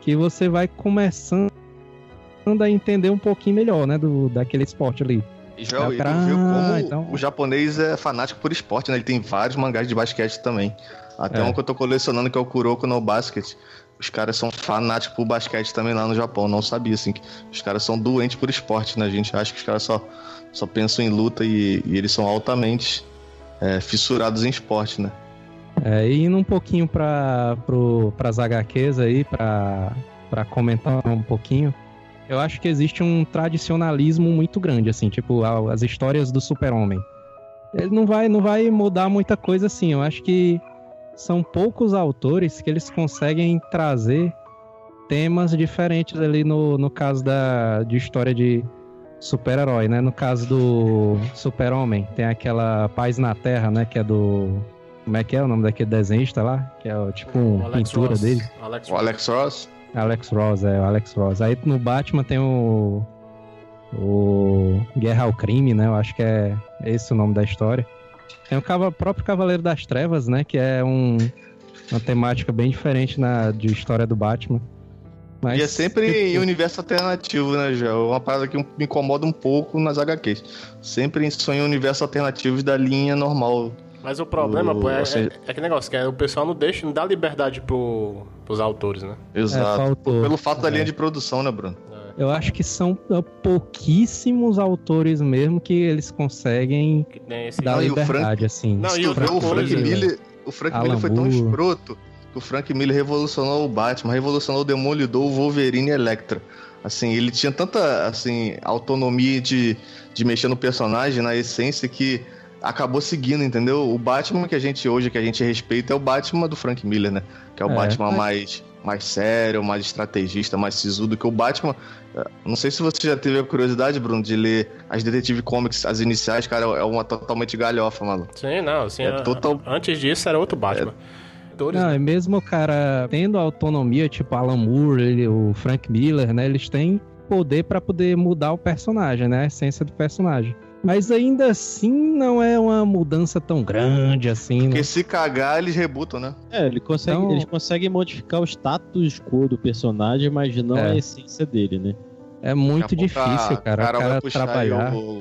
que você vai começando a entender um pouquinho melhor, né, do, daquele esporte ali. E já É, cara- viu como então- o japonês é fanático por esporte, né? Ele tem vários mangás de basquete também. Até É. um que eu tô colecionando, que é o Kuroko no Basket. Os caras são fanáticos por basquete também lá no Japão. Não sabia, assim. Os caras são doentes por esporte, né? A gente acha que os caras só, só pensam em luta e, e eles são altamente é, fissurados em esporte, né? É, e indo um pouquinho para as HQs aí, para comentar um pouquinho, eu acho que existe um tradicionalismo muito grande, assim, tipo, as histórias do super-homem. Ele não vai, não vai mudar muita coisa assim, eu acho que são poucos autores que eles conseguem trazer temas diferentes ali no, no caso da, de história de super-herói, né? No caso do super-homem, tem aquela Paz na Terra, né, que é do... Como é que é o nome daquele desenhista lá? Que é o, tipo uma pintura Ross. dele. Alex O Alex Ross. Alex Ross, é, o Alex Ross. Aí no Batman tem o. O Guerra ao Crime, né? Eu acho que é esse o nome da história. Tem o cava- próprio Cavaleiro das Trevas, né? Que é um, uma temática bem diferente na, de história do Batman. Mas, E é sempre em universo alternativo, né, já? Uma parada que me incomoda um pouco nas HQs. Sempre são em universos alternativos da linha normal. Mas o problema, O- pô, é, seja- é, é que negócio, que é, o pessoal não deixa, não dá liberdade pro, pros autores, né? Exato. faltou. Pelo fato da É. linha de produção, né, Bruno? Eu acho que são uh, pouquíssimos autores mesmo que eles conseguem Que dar Não, o liberdade, Frank- assim. Não, e o Frank coisa, Miller, o Frank Miller foi tão escroto que o Frank Miller revolucionou o Batman, revolucionou o Demolidor, o Wolverine e a Electra. Assim, ele tinha tanta assim autonomia de, de mexer no personagem, na essência, que acabou seguindo, entendeu? O Batman que a gente hoje, que a gente respeita, é o Batman do Frank Miller, né? Que é o É. Batman mais, mais sério, mais estrategista, mais sisudo, que o Batman... eh, Não sei se você já teve a curiosidade, Bruno, de ler as Detective Comics, as iniciais, cara, é uma totalmente galhofa, maluco. Sim, não, assim, É a- total- antes disso era outro Batman. Autores, Não, e mesmo o cara tendo autonomia, tipo Alan Moore, ele- o Frank Miller, né? Eles têm poder pra poder mudar o personagem, né? A essência do personagem. Mas ainda assim não é uma mudança tão grande assim, né? Porque se cagar, eles rebutam, né? É, ele consegue, Então- eles conseguem modificar o status quo do personagem, mas não É. a essência dele, né? É muito difícil, a cara. O vai cara puxar aí trabalhar. O,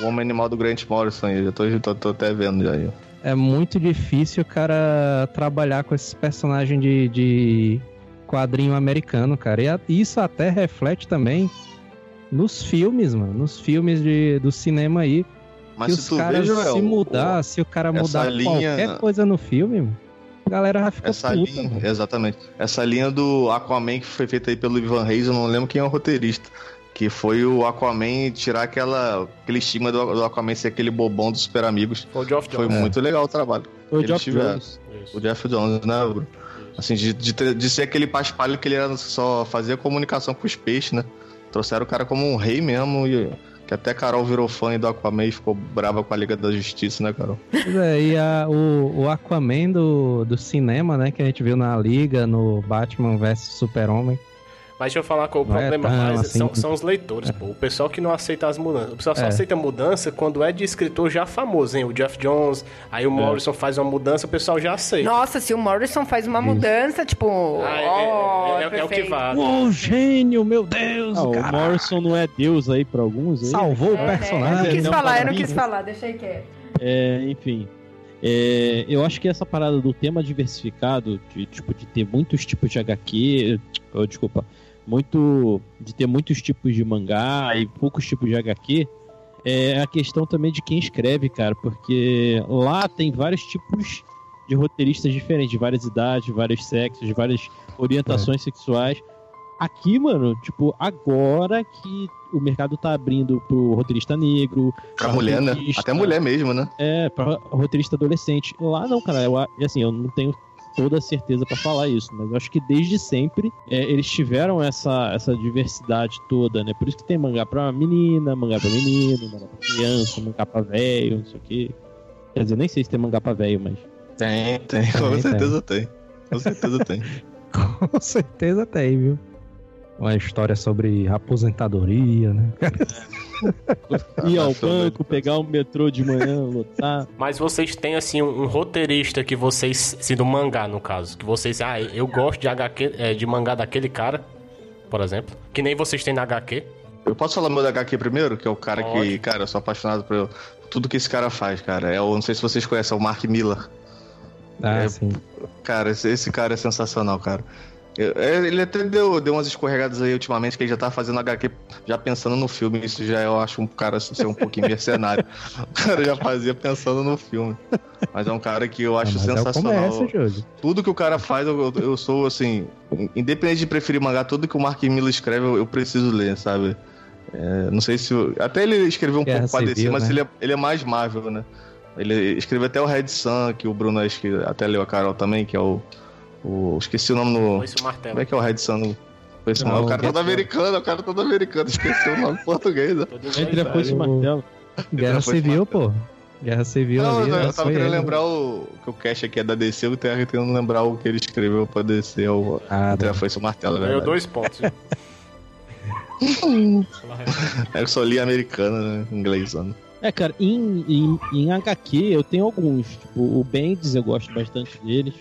o Homem Animal do Grant Morrison aí. Já tô, tô, tô até vendo já aí. É muito difícil o cara trabalhar com esses personagens de, de quadrinho americano, cara. E a- isso até reflete também nos filmes, mano. Nos filmes de, do cinema aí. Mas que se os caras se o- mudar, se o cara mudar linha- qualquer coisa no filme, mano, a galera vai ficar essa puta, linha, mano. exatamente. Essa linha do Aquaman que foi feita aí pelo Ivan Reis, eu não lembro quem é o roteirista. Que foi o Aquaman tirar aquela, aquele estigma do, do Aquaman ser aquele bobão dos super amigos. Foi o Jones. muito legal o trabalho. Foi o Geoff tiveram. Jones. O Jeff Jones, né, Bruno? Assim, de, de, de ser aquele paspalho que ele era só fazia comunicação com os peixes, né? Trouxeram o cara como um rei mesmo, e Que até Carol virou fã do Aquaman e ficou brava com a Liga da Justiça, né, Carol? Pois é, e a- o, o Aquaman do, do cinema, né? Que a gente viu na Liga, no Batman vs Super-Homem. Mas deixa eu falar qual o Não é problema tão mais assim. são, são os leitores, pô. O pessoal que não aceita as mudanças. O pessoal só É. aceita mudança quando é de escritor já famoso, hein? O Jeff Jones, aí o Morrison faz uma mudança, o pessoal já aceita. Nossa, se o Morrison faz uma mudança, tipo. Ah, é- ó, é, é- é o que vale. Uou, gênio, meu Deus, Ah, o. Morrison não é Deus aí pra alguns aí? Salvou o É, personagem. eu não quis Não, falar, eu não quis falar, deixei quieto. É, enfim. É, eu acho que essa parada do tema diversificado, de, tipo, de ter muitos tipos de HQ, oh, desculpa, muito. de ter muitos tipos de mangá e poucos tipos de HQ, é a questão também de quem escreve, cara, porque lá tem vários tipos de roteiristas diferentes, de várias idades, de vários sexos, de várias orientações sexuais. Aqui, mano, tipo, agora que o mercado tá abrindo pro roteirista negro, Pra mulher, né? Até mulher mesmo, né? é, pra roteirista adolescente. Lá não, cara. Eu, assim, eu não tenho toda a certeza pra falar isso, mas eu acho que desde sempre é, eles tiveram essa, essa diversidade toda, né? Por isso que tem mangá pra menina, mangá pra menino, mangá pra criança, mangá pra velho, não sei o quê. Quer dizer, nem sei se tem mangá pra velho, mas. Tem, tem. Com Tem, certeza tem. Com certeza tem. Com certeza tem, viu? Uma história sobre aposentadoria, né? Ir ao banco, pegar o metrô de manhã, lotar. Mas vocês têm, assim, um, um roteirista que vocês, se do mangá, no caso, que vocês, ah, eu gosto de HQ, é, de mangá daquele cara, por exemplo, que nem vocês têm na HQ. Eu posso falar meu da HQ primeiro? Que é o cara que, Pode. cara, eu sou apaixonado por tudo que esse cara faz, cara. É o, não sei se vocês conhecem, é o Mark Miller. Ah, É, sim. Cara, esse, esse cara é sensacional, cara. É, Ele até deu, deu umas escorregadas aí ultimamente, que ele já tá fazendo HQ já pensando no filme. Isso já eu acho um cara ser um pouquinho mercenário. O cara já fazia pensando no filme. Mas é um cara que eu acho Ah, é sensacional. Júlio. tudo que o cara faz, eu, eu- sou assim. Independente de preferir mangá, tudo que o Mark Miller escreve, eu, eu preciso ler, sabe? É, não sei se. até ele escreveu um Guerra pouco pra DC, Civil, mas né? ele, é, ele é mais Marvel, né? Ele escreveu até o Red Sun, que o Bruno acho que até leu a Carol também, que é o. o esqueci o nome no. Foi isso o martelo. Como é que é o Red Sun? no- Foi esse Não, o cara todo americano, o cara todo americano, esqueci o nome português, né? Entre a foice e o o- martelo. Guerra foi Civil, pô. Guerra Civil Não, ali, eu, né? eu tava Foi querendo ele. lembrar o. que o Cash aqui é da DC, eu tenho tentando lembrar o que ele escreveu pra DC, o. Ah, Entre a Foice e o Martelo, é Ganhou dois pontos. Eu só li americano, né? Inglêsano. É, cara, em, em, em HQ eu tenho alguns. Tipo, o Bendis eu gosto bastante deles.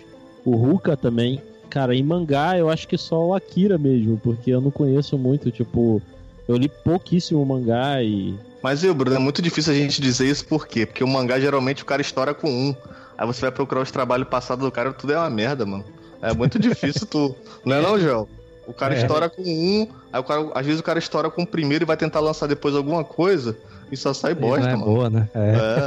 O Ruka também. Cara, em mangá eu acho que só o Akira mesmo, porque eu não conheço muito, tipo. Eu li pouquíssimo mangá e. Mas, viu, Bruno, é muito difícil a gente dizer isso por quê? Porque o mangá geralmente o cara estoura com um. Aí você vai procurar os trabalhos passados do cara, tudo é uma merda, mano. É muito difícil tu. Não é não, Joel? O cara É. estoura com um, aí o cara, às vezes o cara estoura com o primeiro e vai tentar lançar depois alguma coisa e só sai bosta, é mano. boa, né? É.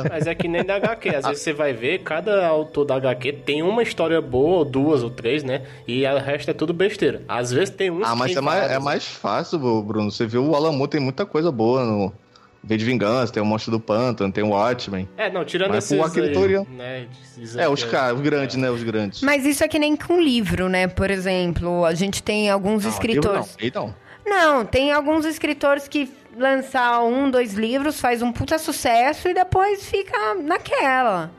É. Mas é que nem da HQ. Às vezes você vai ver, cada autor da HQ tem uma história boa, ou duas, ou três, né? E o resto é tudo besteira. Às vezes tem uns Ah, mas é mais, é mais fácil, Bruno. Você vê o Alan Moore tem muita coisa boa no V de Vingança, tem o Monstro do Pântano, tem o Watchmen. É, não, tirando Mas esses o Akira aí, né? esses É, os aqui, caras, os grandes, né? Os grandes. Mas isso é que nem com livro, né? Por exemplo, a gente tem alguns Não, escritores. Não, não. Não, tem alguns escritores que lançar um, dois livros, faz um puta sucesso e depois fica naquela.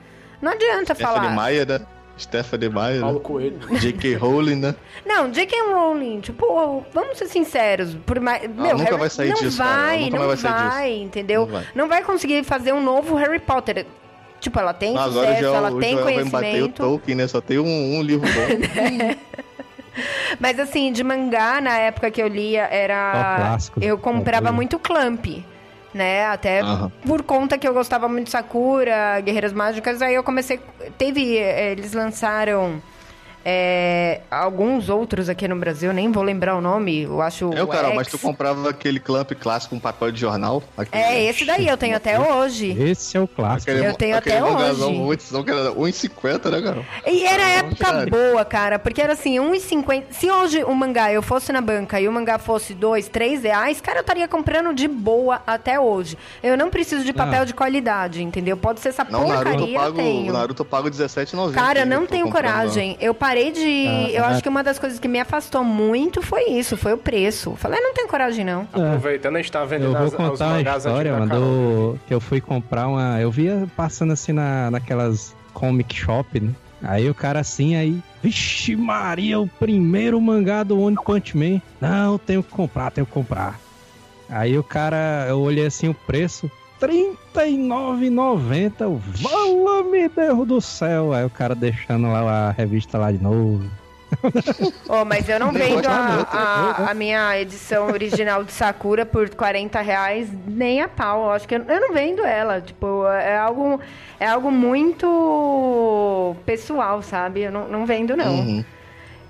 Não adianta Stephanie falar. Meyer, né? Stephanie Meyer, Paulo né? Coelho. J.K. Rowling, né? Não, J.K. Rowling, tipo, vamos ser sinceros, por mais, meu, nunca Harry- vai sair não disso, vai, Nunca não mais vai sair vai, entendeu? Não vai. Não vai conseguir fazer um novo Harry Potter. Tipo, ela tem Agora sucesso, já, ela tem Joel vai bater o conhecimento. Tolkien, né? Só tem um, um livro bom. Mas assim, de mangá, na época que eu lia, era. clássico. Eu comprava Só coisa. muito Clamp. Né? Até Aham. por conta que eu gostava muito de Sakura, Guerreiras Mágicas, aí eu comecei. Teve. eh, Eles lançaram. Eh, alguns outros aqui no Brasil, nem vou lembrar o nome, eu acho. É, o Carol, X. mas tu comprava aquele clamp clássico com papel de jornal? Aquele- É, esse daí eu tenho até hoje. Esse é o clássico. Aquele, Eu tenho até hoje. Muito, que era 1,50, né, Carol? E era época cara. boa, cara, porque era assim, 1,50. Se hoje o mangá eu fosse na banca e o mangá fosse 2, 3 reais, cara, eu estaria comprando de boa até hoje. Eu não preciso de papel Ah. de qualidade, entendeu? Pode ser essa Não, o Naruto eu porcaria, eu pago, tenho. o Naruto eu pago 17,90. Cara, eu não tenho coragem. Eu parei parei de. Ah, eu ah. acho que uma das coisas que me afastou muito foi isso, foi o preço. Falei, "Ah, não tenho coragem, não. Aproveitando, a gente tá Eu vendendo vou as, os contar uma mangás história, mano, do- que eu fui comprar uma. Eu via passando assim na, naquelas comic shop, né? Aí o cara assim, aí. Vixe Maria, o primeiro mangá do One Punch Man. Não, tenho que comprar, tenho que comprar. Aí o cara, eu olhei assim o preço. R$39,90. Vala me Deus do céu. Aí o cara deixando lá a revista lá de novo. Oh, mas eu não vendo a, não, a, a minha edição original de Sakura por 40 reais nem a pau. Eu acho que eu, eu não vendo ela. Tipo, é algo, é algo muito pessoal, sabe? Eu não, não vendo, não. Uhum.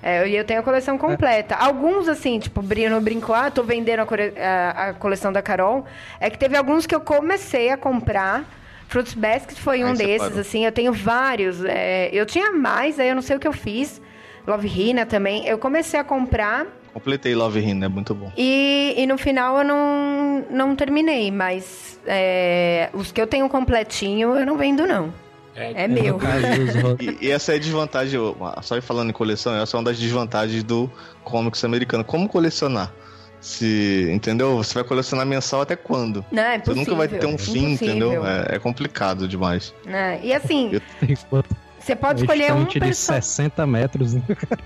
É, e eu tenho a coleção completa. Alguns, assim, tipo, Brino brincou, ah, tô vendendo a, a- a coleção da Carol. É que teve alguns que eu comecei a comprar. Fruits Basket foi um Aí você desses, parou. assim. Eu tenho vários. é, eu tinha mais, aí eu não sei o que eu fiz. Love Hina também. Eu comecei a comprar Completei Love Hina, é muito bom. e, e no final eu não, não terminei. Mas é, os que eu tenho completinho, eu não vendo, não. É, meu. Dos ro- E, e essa é a desvantagem, só falando em coleção, essa é uma das desvantagens do comics americano. Como colecionar? Se, entendeu? Você vai colecionar mensal até quando? Não, é Você impossível. nunca vai ter um fim, impossível. entendeu? É, é complicado demais. É, E assim, Eu- você pode escolher um de personagem. 60 metros. né?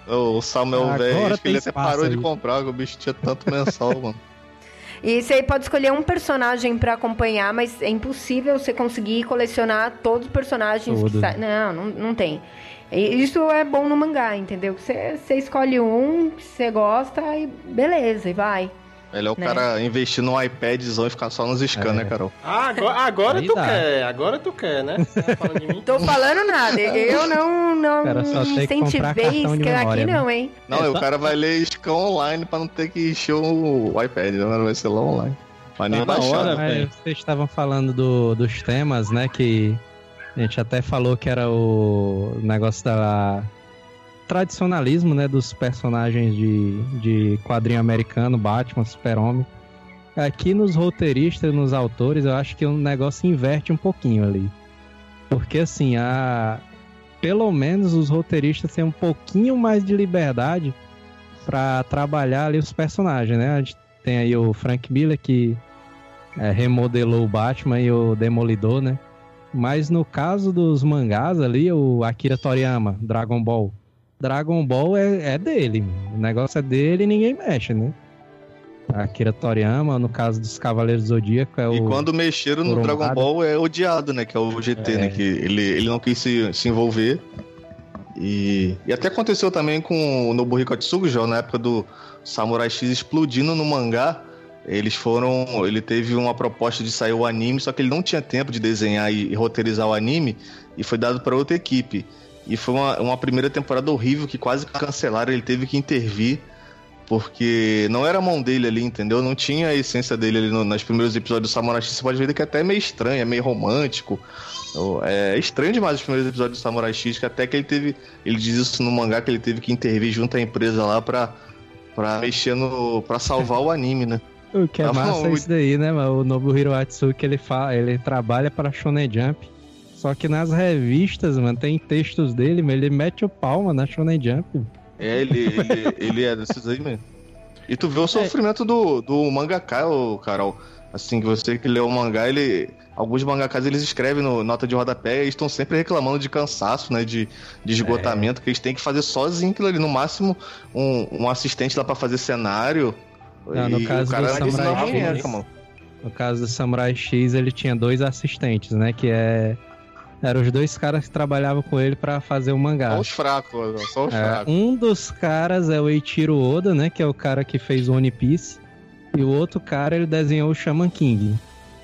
O Samuel velho, acho que tem ele parou de aí. comprar, que o bicho tinha tanto mensal, mano. E você pode escolher um personagem pra acompanhar, mas é impossível você conseguir colecionar todos os personagens que saem. Não, não, não tem. E Isso é bom no mangá, entendeu? Você, você escolhe um que você gosta e beleza, e vai. Ele é o Né? cara investir no iPadzão e ficar só nos scans, É. né, Carol? Ah, agora, agora Aí tu dá. quer, agora tu quer, né? Tá falando de mim? Tô falando nada. Eu não, não Cara, incentivei scan memória, aqui, né? não, hein? Não, É, o só- cara vai ler scan online pra não ter que encher o iPad, né? Vai ser lá online. Mas nem Tá baixar. hora, né? Vocês estavam falando do- dos temas, né? Que a gente até falou que era o negócio da tradicionalismo, né? Dos personagens de, de quadrinho americano, Batman, Super-Homem. Aqui nos roteiristas, nos autores, eu acho que o negócio inverte um pouquinho ali. Porque assim, a... pelo menos os roteiristas têm um pouquinho mais de liberdade para trabalhar ali os personagens, né? A gente tem aí o Frank Miller que é, remodelou o Batman e o Demolidor, né? Mas no caso dos mangás ali, o Akira Toriyama, Dragon Ball. Dragon Ball é, é dele, o negócio é dele e ninguém mexe, né? Akira Toriyama, no caso dos Cavaleiros do Zodíaco, é o. E quando mexeram no. Dragon Ball é odiado, né? Que é o GT, É. né? Que ele, ele não quis se, se envolver. E, e até aconteceu também com o Nobuhiko Atsugi, na época do Samurai X explodindo no mangá. Eles foram. Ele teve uma proposta de sair o anime, só que ele não tinha tempo de desenhar e, e roteirizar o anime, e foi dado para outra equipe. E foi uma, uma primeira temporada horrível que quase cancelaram, ele teve que intervir. Porque não era a mão dele ali, entendeu? Não tinha a essência dele ali no, nos primeiros episódios do Samurai X. Você pode ver que é até meio estranho, é meio romântico. É estranho demais os primeiros episódios do Samurai X, que até que ele teve. Ele diz isso no mangá que ele teve que intervir junto à empresa lá pra, pra mexer no. pra salvar o anime, né? O que é Tá massa é isso daí, né, mano? O Nobuhiro Atsuki, ele, fala, ele trabalha para Shonen Jump. Só que nas revistas, mano, tem textos dele, mas ele mete o pau, mano, na Shonen Jump. É, ele, ele, ele é desses aí mesmo. E tu vê o sofrimento do, do mangaka, Carol. Assim, que você que lê o mangá, ele. Alguns mangakas eles escrevem no nota de rodapé e estão sempre reclamando de cansaço, né? De, de esgotamento, que eles têm que fazer sozinho aquilo ali. No máximo, um, um assistente lá pra fazer cenário. Não, no e caso o cara do Samurai X. No caso do Samurai X, ele tinha dois assistentes, né? Que é. Eram os dois caras que trabalhavam com ele para fazer o mangá. Só os fracos, só os É, fracos. um dos caras é o Eiichiro Oda, né? Que é o cara que fez o One Piece. E o outro cara, ele desenhou o Shaman King.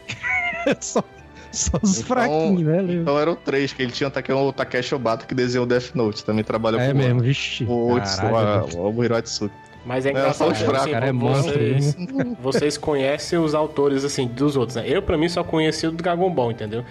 só, só os Então- fraquinhos, né? Então eram três, que ele tinha até que o Takeshi Obata que desenhou o Death Note, também trabalhou É com mesmo, vixi. o Otsu, o Nobuhiro Atsuki. Mas é É, engraçado. só os que, fracos. assim, O cara é vocês, monstro, vocês conhecem os autores, assim, dos outros, né? Eu, pra mim, só conheci o do Dragon Ball, entendeu?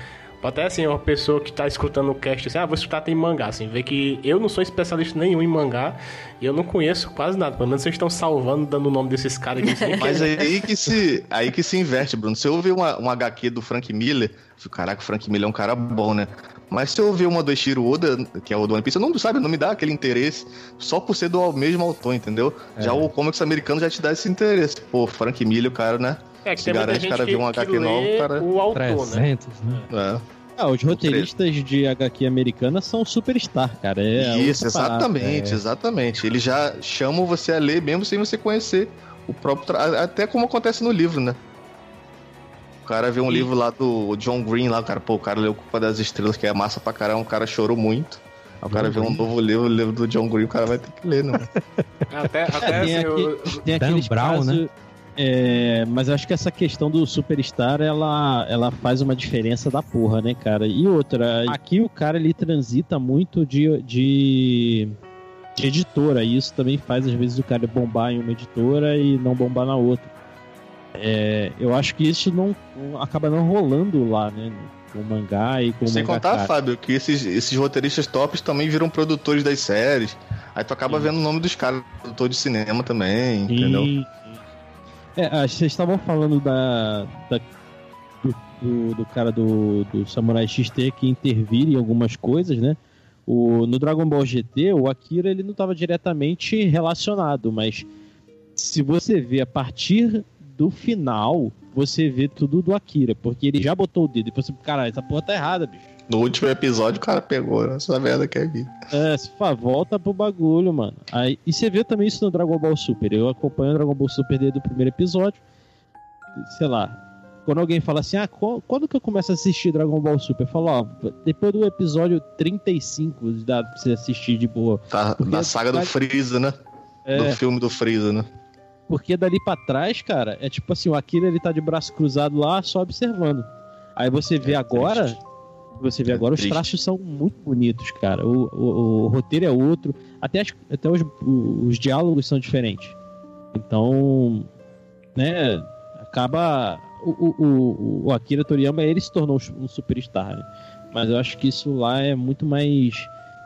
Até assim, uma pessoa que tá escutando o cast, assim, ah, vou escutar tem mangá, assim, vê que eu não sou especialista nenhum em mangá e eu não conheço quase nada. Pelo menos vocês estão salvando, dando o nome desses caras aqui. Assim, Mas é aí que se, aí que se inverte, Bruno. Você ouve uma, uma HQ do Frank Miller, eu fico, caraca, o Frank Miller é um cara bom, né? Mas se eu ver uma do Ishiro Oda, que é o do One Piece, eu não sabe, não me dá aquele interesse só por ser do mesmo autor, entendeu? É. Já o comics americano já te dá esse interesse. Pô, Frank Miller, o cara, né? É que Se tem muita garante, gente cara, que, um que HQ novo, cara- o autor, né? 300, né? É. Ah, os roteiristas de HQ americana são superstar, cara. É Isso, outra parada. exatamente, exatamente. Eles já chamam você a ler mesmo sem você conhecer o próprio. Tra... Até como acontece no livro, né? O cara vê um E- livro lá do John Green, lá, o cara, pô, o cara leu Culpa das Estrelas, que é massa pra caramba, o cara chorou muito. Aí o cara vê um novo livro, o livro do John Green, o cara vai ter que ler, né? Até, até tem assim, aqui- eu- Tem Dan aqueles Brown, casos, né? É, mas eu acho que essa questão do superstar, ela, ela faz uma diferença da porra, né, cara? E outra, aqui o cara ele transita muito de, de, de editora, e isso também faz às vezes o cara bombar em uma editora e não bombar na outra. É, eu acho que isso não acaba não rolando lá, né? Com o mangá e com o Sem contar, Fábio, que esses, esses roteiristas tops também viram produtores das séries. Aí tu acaba Sim. vendo o nome dos caras, produtor de cinema também, entendeu? Sim, sim. É, ah, vocês estavam falando da, da- do, do, do cara do, do Samurai XT que intervir em algumas coisas, né? O, no Dragon Ball GT, o Akira ele não estava diretamente relacionado, mas se você vê a partir do final, você vê tudo do Akira, porque ele já botou o dedo e você, caralho, essa porra tá errada, bicho. No último episódio o cara pegou né? essa merda que é vida. É, se fa, volta pro bagulho, mano. Aí, e você vê também isso no Dragon Ball Super. Eu acompanho o Dragon Ball Super desde o primeiro episódio. Sei lá. Quando alguém fala assim, ah, qu- quando que eu começo a assistir Dragon Ball Super? Eu falo, ó, depois do episódio 35 dá pra você assistir de boa. Tá, da saga do Freeza, né? É, Do filme do Freeza, né? Porque dali pra trás, cara, é tipo assim, o Akira ele tá de braço cruzado lá, só observando. Aí você vê É agora, triste. você vê É agora, os triste. traços são muito bonitos, cara. O, o- o roteiro é outro, até, as- até os, os diálogos são diferentes. Então, né, acaba. O, o, o- o Akira Toriyama ele se tornou um superstar, né? Mas eu acho que isso lá é muito mais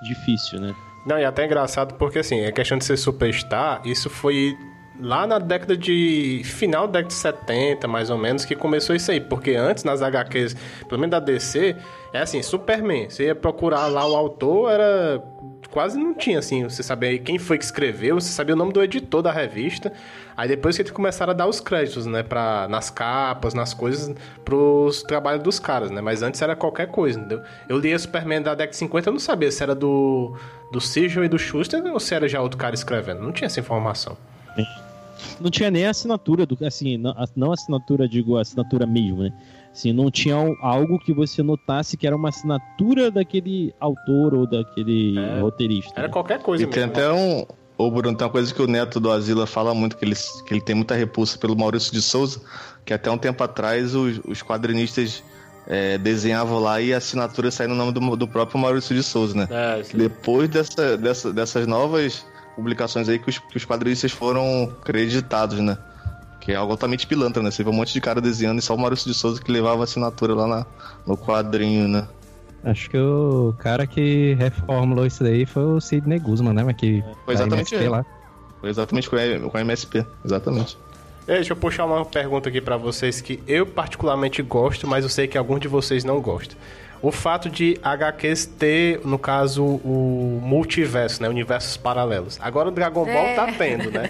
difícil, né? Não, e até engraçado porque, assim, a questão de ser superstar, isso foi lá na década de... Final da década de 70, mais ou menos, que começou isso aí. Porque antes, nas HQs, pelo menos da DC, é assim, Superman. Você ia procurar lá o autor, era... Quase não tinha, assim, você sabia quem foi que escreveu, você sabia o nome do editor da revista. Aí depois que eles começaram a dar os créditos, né, pra, nas capas, nas coisas, pros trabalhos dos caras, né? Mas antes era qualquer coisa, entendeu? Eu lia Superman da década de 50, eu não sabia se era do, do Sigel e do Schuster ou se era já outro cara escrevendo. Não tinha essa informação. Não tinha nem a assinatura do assim não, assinatura digo assinatura mesmo né assim não tinha al- algo que você notasse que era uma assinatura daquele autor ou daquele É. roteirista Era né? qualquer coisa E tem mesmo. até um. Ô, Bruno, tem uma coisa que o neto do Asila fala muito, que ele, que ele tem muita repulsa pelo Maurício de Souza, que até um tempo atrás os, os quadrinistas é, desenhavam lá e a assinatura saía no nome do, do próprio Maurício de Souza, né? É, Depois dessa, dessa- dessas novas publicações aí que os, que os quadrinistas foram creditados, né? Que é algo altamente pilantra, né? Você vê um monte de cara desenhando e só o Maurício de Souza que levava a assinatura lá na- no quadrinho, né? Acho que o cara que reformulou isso daí foi o Sidney Guzman, né? Mas que Foi da exatamente MSP ele. lá. Foi exatamente com a, com a MSP, exatamente. É, Deixa eu puxar uma pergunta aqui pra vocês que eu particularmente gosto, mas eu sei que alguns de vocês não gostam. O fato de HQs ter, no caso, o multiverso, né? Universos paralelos. Agora o Dragon Ball É. tá tendo, né?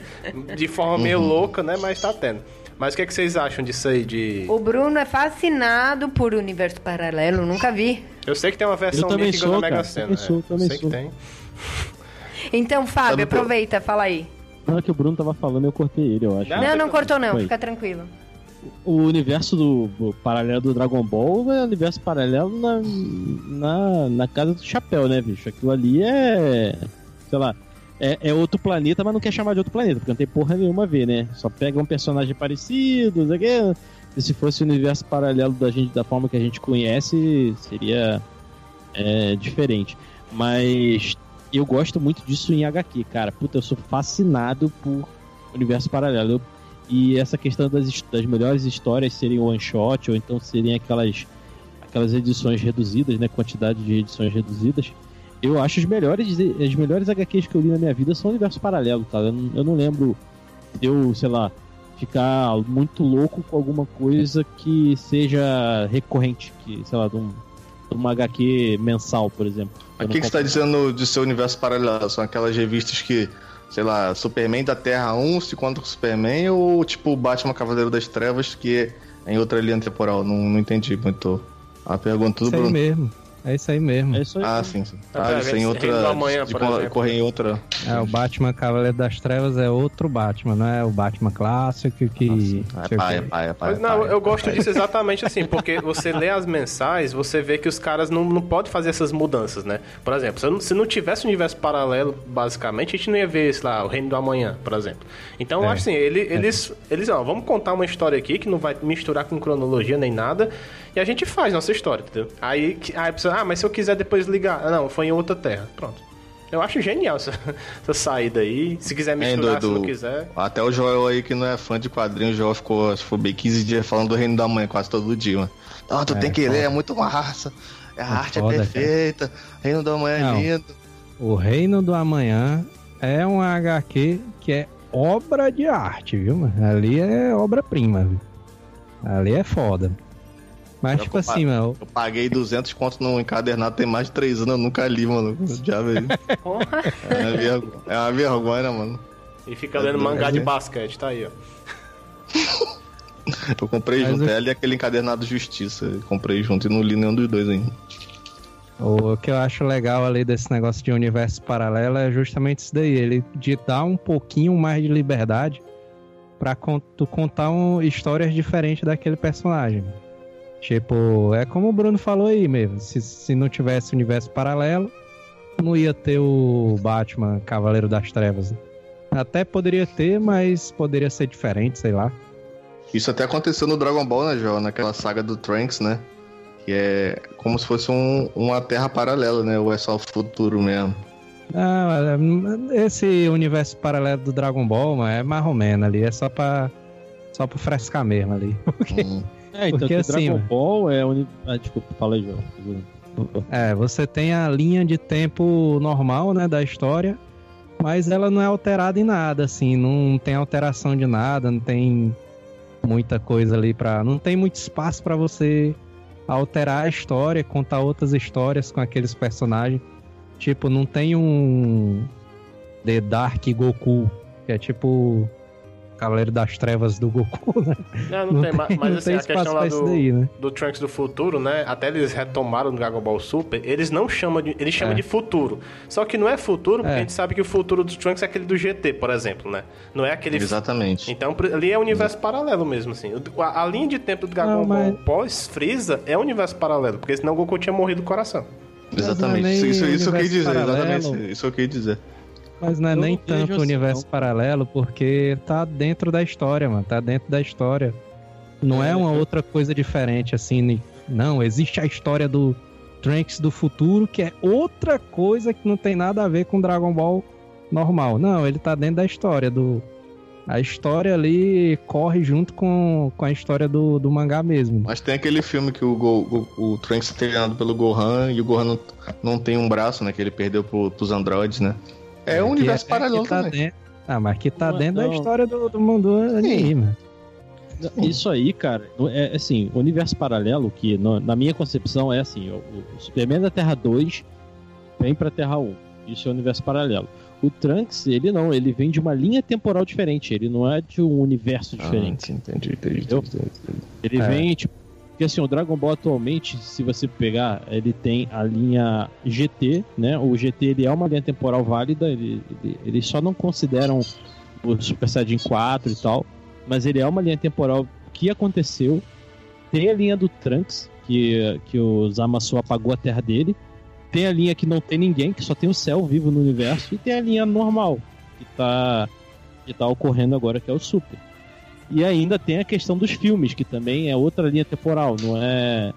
De forma meio louca, né? Mas tá tendo. Mas o que, é que vocês acham disso aí? De... O Bruno é fascinado por universo paralelo, nunca vi. Eu sei que tem uma versão Eu sou, na Mega. Sena. Também sou, é. também sei sou. que tem. Então, Fábio, eu- aproveita, fala aí. não é que o Bruno tava falando eu cortei ele eu acho Não, Não, não cortou não, Foi. fica tranquilo. O universo do, do paralelo do Dragon Ball é um universo paralelo na, na, na casa do chapéu, né, bicho? Aquilo ali é. Sei lá. É, é outro planeta, mas não quer chamar de outro planeta, porque não tem porra nenhuma a ver, né? Só pega um personagem parecido, não sei o. E se fosse o universo paralelo da gente, da forma que a gente conhece, seria é, diferente. Mas eu gosto muito disso em HQ, cara. Puta, eu sou fascinado por universo paralelo. Eu e essa questão das, das melhores histórias serem one shot ou então serem aquelas aquelas edições reduzidas, né, quantidade de edições reduzidas. Eu acho as melhores as melhores HQs que eu li na minha vida são universo paralelo, cara. Eu não, eu não lembro eu, sei lá, ficar muito louco com alguma coisa que seja recorrente, que sei lá, de um uma HQ mensal, por exemplo. O que, que você tá dizendo de seu universo paralelo? São aquelas revistas que, sei lá, Superman da Terra 1 se conta com Superman ou tipo Batman Cavaleiro das Trevas que é em outra linha temporal? Não, não entendi muito a pergunta do Bruno. mesmo. É isso aí mesmo. É isso aí. Ah, sim, sim. Ah, Ah, isso em Reino outra. do Amanhã, de exemplo. correr em outra. É, o Batman Cavaleiro das Trevas é outro Batman, não é o Batman clássico que. É sei o pai, é pai, é pai. Mas é não, pai. eu gosto disso exatamente assim, porque você lê as mensais, você vê que os caras não, não podem fazer essas mudanças, né? Por exemplo, se não, se não tivesse um universo paralelo, basicamente, a gente não ia ver, sei lá, o Reino do Amanhã, por exemplo. Então, eu É. acho assim, ele, eles, eles, ó, vamos contar uma história aqui que não vai misturar com cronologia nem nada, e a gente faz nossa história, entendeu? Aí, que- aí a pessoa, ah, mas se eu quiser depois ligar, ah, não, foi em outra terra, pronto. Eu acho genial essa, essa saída aí. Se quiser É, misturar, do- se não do- quiser. Até o Joel aí, que não é fã de quadrinhos, o Joel ficou, acho que foi bem 15 dias falando do Reino da Manhã quase todo dia, mano. Não, tu É, tem que ler, é muito massa. A arte foda, é cara. perfeita. Reino da Manhã Não. é lindo. O Reino do Amanhã é um HQ que é obra de arte, viu? mano? Ali é obra-prima, viu? Ali é foda. Mas, Eu tipo assim, mano, Eu paguei 200 contos no encadernado, tem mais de 3 anos, eu nunca li, mano. Já veio. Porra. É uma vergonha, é uma vergonha, mano. E fica lendo mangá de basquete, tá aí, ó. Eu comprei Mas junto, eu- ela e aquele encadernado Justiça. Eu comprei junto e não li nenhum dos dois ainda. O que eu acho legal ali desse negócio de universo paralelo é justamente isso daí, ele de dar um pouquinho mais de liberdade pra con- tu contar um, histórias diferentes daquele personagem. Tipo, é como o Bruno falou aí mesmo, se, se não tivesse universo paralelo, não ia ter o Batman Cavaleiro das Trevas. Até poderia ter, mas poderia ser diferente, sei lá. Isso até aconteceu no Dragon Ball, né, João? Naquela saga do Trunks, né? Que é como se fosse um- uma terra paralela, né? Ou é só o futuro mesmo? Ah, esse universo paralelo do Dragon Ball, mano, é menos ali, é só pra, só pra frescar mesmo ali. Hum. É, então Porque que assim, Dragon. Ball é. Uni... Ah, desculpa, fala aí, João. É, você tem a linha de tempo normal, né, da história, mas ela não é alterada em nada, assim, não tem alteração de nada, não tem muita coisa ali pra. Não tem muito espaço pra você alterar a história, contar outras histórias com aqueles personagens. Tipo, não tem um The Dark Goku, que é tipo Cavaleiro das Trevas do Goku, né? Não, não, tem, mas, mas não assim, tem a questão lá do, daí, né? do Trunks do futuro, né? Até eles retomaram no Dragon Ball Super, eles não chamam de. Eles chamam É. de futuro. Só que não é futuro, porque É. a gente sabe que o futuro do Trunks é aquele do GT, por exemplo, né? Não é aquele. Exatamente. Então ali é um universo paralelo mesmo, assim. A, a linha de tempo do Dragon Não, Ball mas- pós-Freeza é um universo paralelo, porque senão o Goku tinha morrido do coração. Exatamente. Isso, isso, isso eu quis dizer, paralelo. exatamente. Isso eu quis dizer. Mas não é Eu nem não tanto assim, universo não. paralelo, porque tá dentro da história, mano. Tá dentro da história. Não é, É, uma eu- outra coisa diferente, assim. Não, existe a história do Trunks do futuro, que é outra coisa que não tem nada a ver com Dragon Ball normal. Não, ele tá dentro da história do. A história ali corre junto com, com a história do, do mangá mesmo. Mas tem aquele filme que o, Go, o, o Trunks é treinado pelo Gohan e o Gohan não, não tem um braço, né? Que ele perdeu pro, pros androides, né? É um universo que paralelo tá também. dentro- Ah, mas que tá Não é- dentro da não. história do, do mundo anime, mano. Isso aí, cara, é assim, o universo paralelo, que no- na minha concepção é assim, o, o Superman da Terra 2 vem pra Terra 1. Isso é o universo paralelo. O Trunks, ele não, ele vem de uma linha temporal diferente, ele não é de um universo diferente. Ah, sim, entendi, entendi, Entendeu? entendi, entendi. Ele É. vem, tipo. Porque assim, o Dragon Ball atualmente, se você pegar, ele tem a linha GT, né? O GT ele é uma linha temporal válida, ele, ele- eles só não consideram o Super Saiyajin 4 e tal, mas ele é uma linha temporal que aconteceu. Tem a linha do Trunks, que, que o Zamasu apagou a terra dele. Tem a linha que não tem ninguém, que só tem o céu vivo no universo. E tem a linha normal, que tá, que tá ocorrendo agora, que é o Super. E ainda tem a questão dos filmes, que também é outra linha temporal, não é.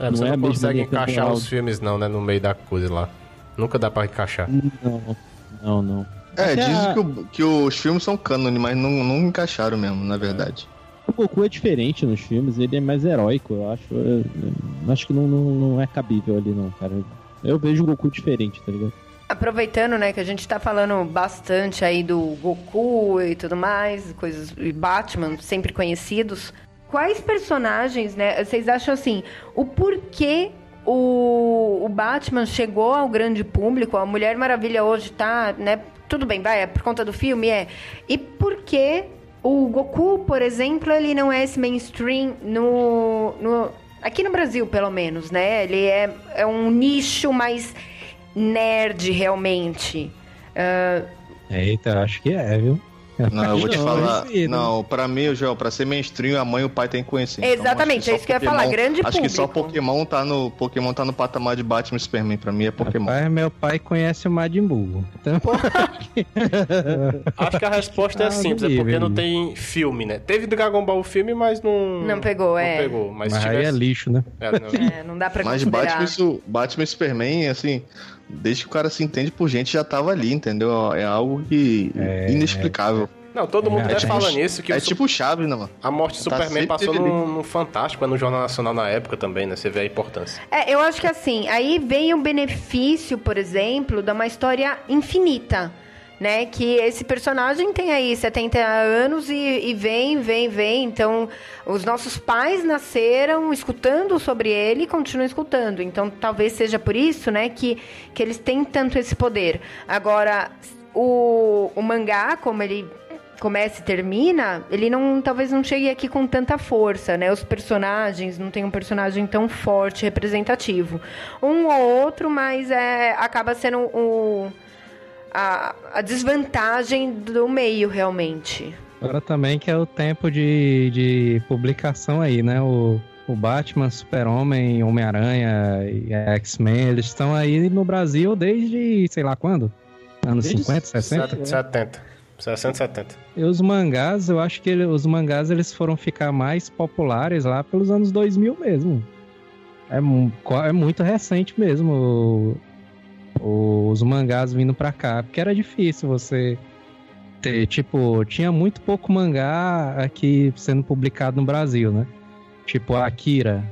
É, Não você é não mesma consegue linha encaixar temporal. os filmes, não, né? No meio da coisa lá. Nunca dá pra encaixar. Não, não, não. É, Até dizem a- que, o- que os filmes são cânone, mas não, não encaixaram mesmo, na verdade. O Goku é diferente nos filmes, ele é mais heróico, eu acho. Eu, eu acho que não, não, não é cabível ali, não, cara. Eu vejo o Goku diferente, tá ligado? Aproveitando, né, que a gente tá falando bastante aí do Goku e tudo mais, coisas e Batman sempre conhecidos. Quais personagens, né, vocês acham assim, o porquê o, o Batman chegou ao grande público, a Mulher Maravilha hoje tá, né? Tudo bem, vai, é por conta do filme, é. E por que o Goku, por exemplo, ele não é esse mainstream no, no aqui no Brasil, pelo menos, né? Ele é, é um nicho mais nerd, realmente. Uh... Eita, acho que é, viu? Não, eu vou te falar. Não, pra mim, Joel, pra ser mainstream, a mãe e o pai tem que conhecer. Então, Exatamente, então, é isso que eu ia falar, grande Acho público. que só Pokémon tá no Pokémon tá no patamar de Batman e Superman. Pra mim é Pokémon. Rapaz, meu pai conhece o Majin Buu. Então... acho que a resposta é ah, simples, é porque não tem filme, né? Teve Dragon Ball filme, mas não. Não pegou, não é. pegou, mas, mas tivesse... aí é lixo, né? É, não... É, não dá pra Mas Batman, Batman e Superman, assim desde que o cara se entende por gente, já tava ali, entendeu? É algo que é, inexplicável. Não, todo mundo é, até fala nisso. Que é tipo Chaves, né, mano? A morte do tá Superman passou no, no, Fantástico, no Jornal Nacional na época também, né? Você vê a importância. É, eu acho que assim, aí vem o benefício, por exemplo, de uma história infinita. Né, que esse personagem tem aí 70 anos e, e, vem, vem, vem. Então, os nossos pais nasceram escutando sobre ele e continuam escutando. Então, talvez seja por isso, né, que, que eles têm tanto esse poder. Agora, o, o mangá, como ele começa e termina, ele não talvez não chegue aqui com tanta força, né? Os personagens não tem um personagem tão forte, representativo. Um ou outro, mas é, acaba sendo o, a, a desvantagem do meio, realmente. Agora também que é o tempo de, de publicação aí, né? O, o Batman, Super-Homem, Homem-Aranha e X-Men, eles estão aí no Brasil desde, sei lá quando? Anos desde 50, 60? 70. 60, 70. E os mangás, eu acho que ele, os mangás eles foram ficar mais populares lá pelos anos 2000 mesmo. É, é muito recente mesmo o, os mangás vindo pra cá, porque era difícil você ter, tipo, tinha muito pouco mangá aqui sendo publicado no Brasil, né? Tipo, a Akira.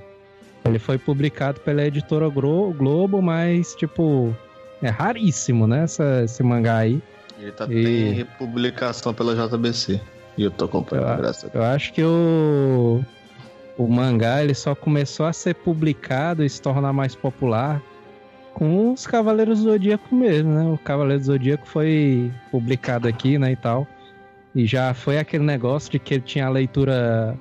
Ele foi publicado pela editora Globo, mas, tipo, é raríssimo, né? Essa, esse mangá aí. Ele tá e... em republicação pela JBC. E eu tô acompanhando, eu, graças a Deus. Eu acho que o, o mangá ele só começou a ser publicado e se tornar mais popular com os Cavaleiros do Zodíaco mesmo, né? O Cavaleiro do Zodíaco foi publicado aqui, né, e tal. E já foi aquele negócio de que ele tinha a leitura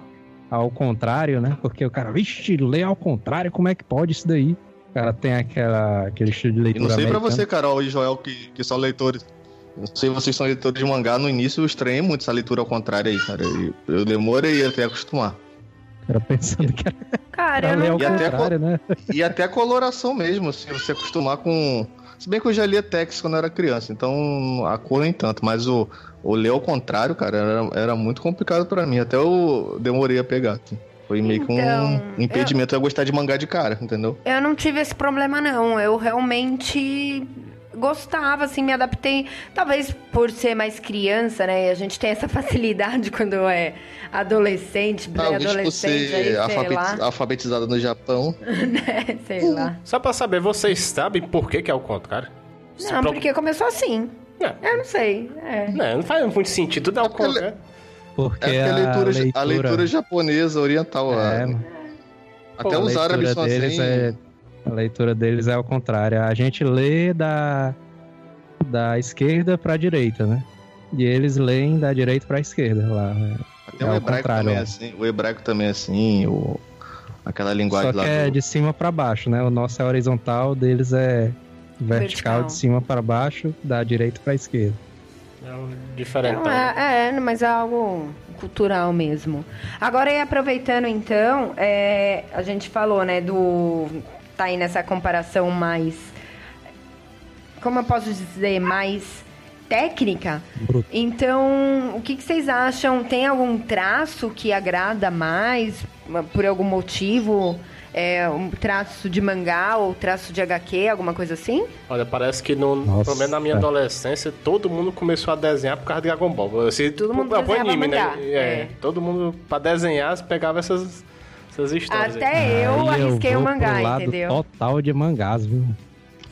ao contrário, né? Porque o cara, vixe, lê ao contrário, como é que pode isso daí? O cara tem aquela, aquele estilo de leitura. E não sei americana. pra você, Carol e Joel, que, que são leitores não sei se vocês são leitores de mangá, no início eu estranhei muito essa leitura ao contrário aí, cara. Eu, eu demorei até acostumar. Era pensando que era. Cara, era não... e, até né? e até a coloração mesmo, assim, você acostumar com. Se bem que eu já lia Tex quando eu era criança, então a cor nem tanto, mas o, o ler ao contrário, cara, era, era muito complicado para mim. Até eu demorei a pegar. Assim. Foi meio que então, um impedimento eu... eu gostar de mangá de cara, entendeu? Eu não tive esse problema, não. Eu realmente gostava, assim, me adaptei. Talvez por ser mais criança, né? A gente tem essa facilidade quando é adolescente, pré-adolescente. Aí, alfabetiz... alfabetizada no Japão. né? Sei uh. lá. Só pra saber, vocês sabem por que, que é o contrário? Não, pro... porque começou assim. É. Eu não sei. É. Não, não faz muito sentido, tudo é o contrário. Porque, é porque a, leitura, a, leitura... a leitura japonesa, oriental, é. até Pô, os árabes são assim. É a leitura deles é ao contrário. A gente lê da, da esquerda para a direita, né? E eles leem da direita para a esquerda lá. Até é o hebraico também é assim. O hebraico também é assim. O... Aquela linguagem Só lá. Que é do... de cima para baixo, né? O nosso é horizontal, deles é vertical, vertical. de cima para baixo, da direita para a esquerda. É um diferente. É, é, mas é algo cultural mesmo. Agora, e aproveitando então, é, a gente falou, né, do tá aí nessa comparação mais. Como eu posso dizer? Mais técnica. Bruto. Então, o que, que, vocês acham? Tem algum traço que agrada mais? Por algum motivo? É, um traço de mangá ou traço de HQ, alguma coisa assim? Olha, parece que no, pelo menos na minha adolescência, todo mundo começou a desenhar por causa de Dragon Ball. Assim, todo mundo é, desenhava anime, né? mangá. Né? É, é. Todo mundo, para desenhar, pegava essas essas histórias. Até aí. eu aí arrisquei eu o mangá, entendeu? Total de mangás, viu?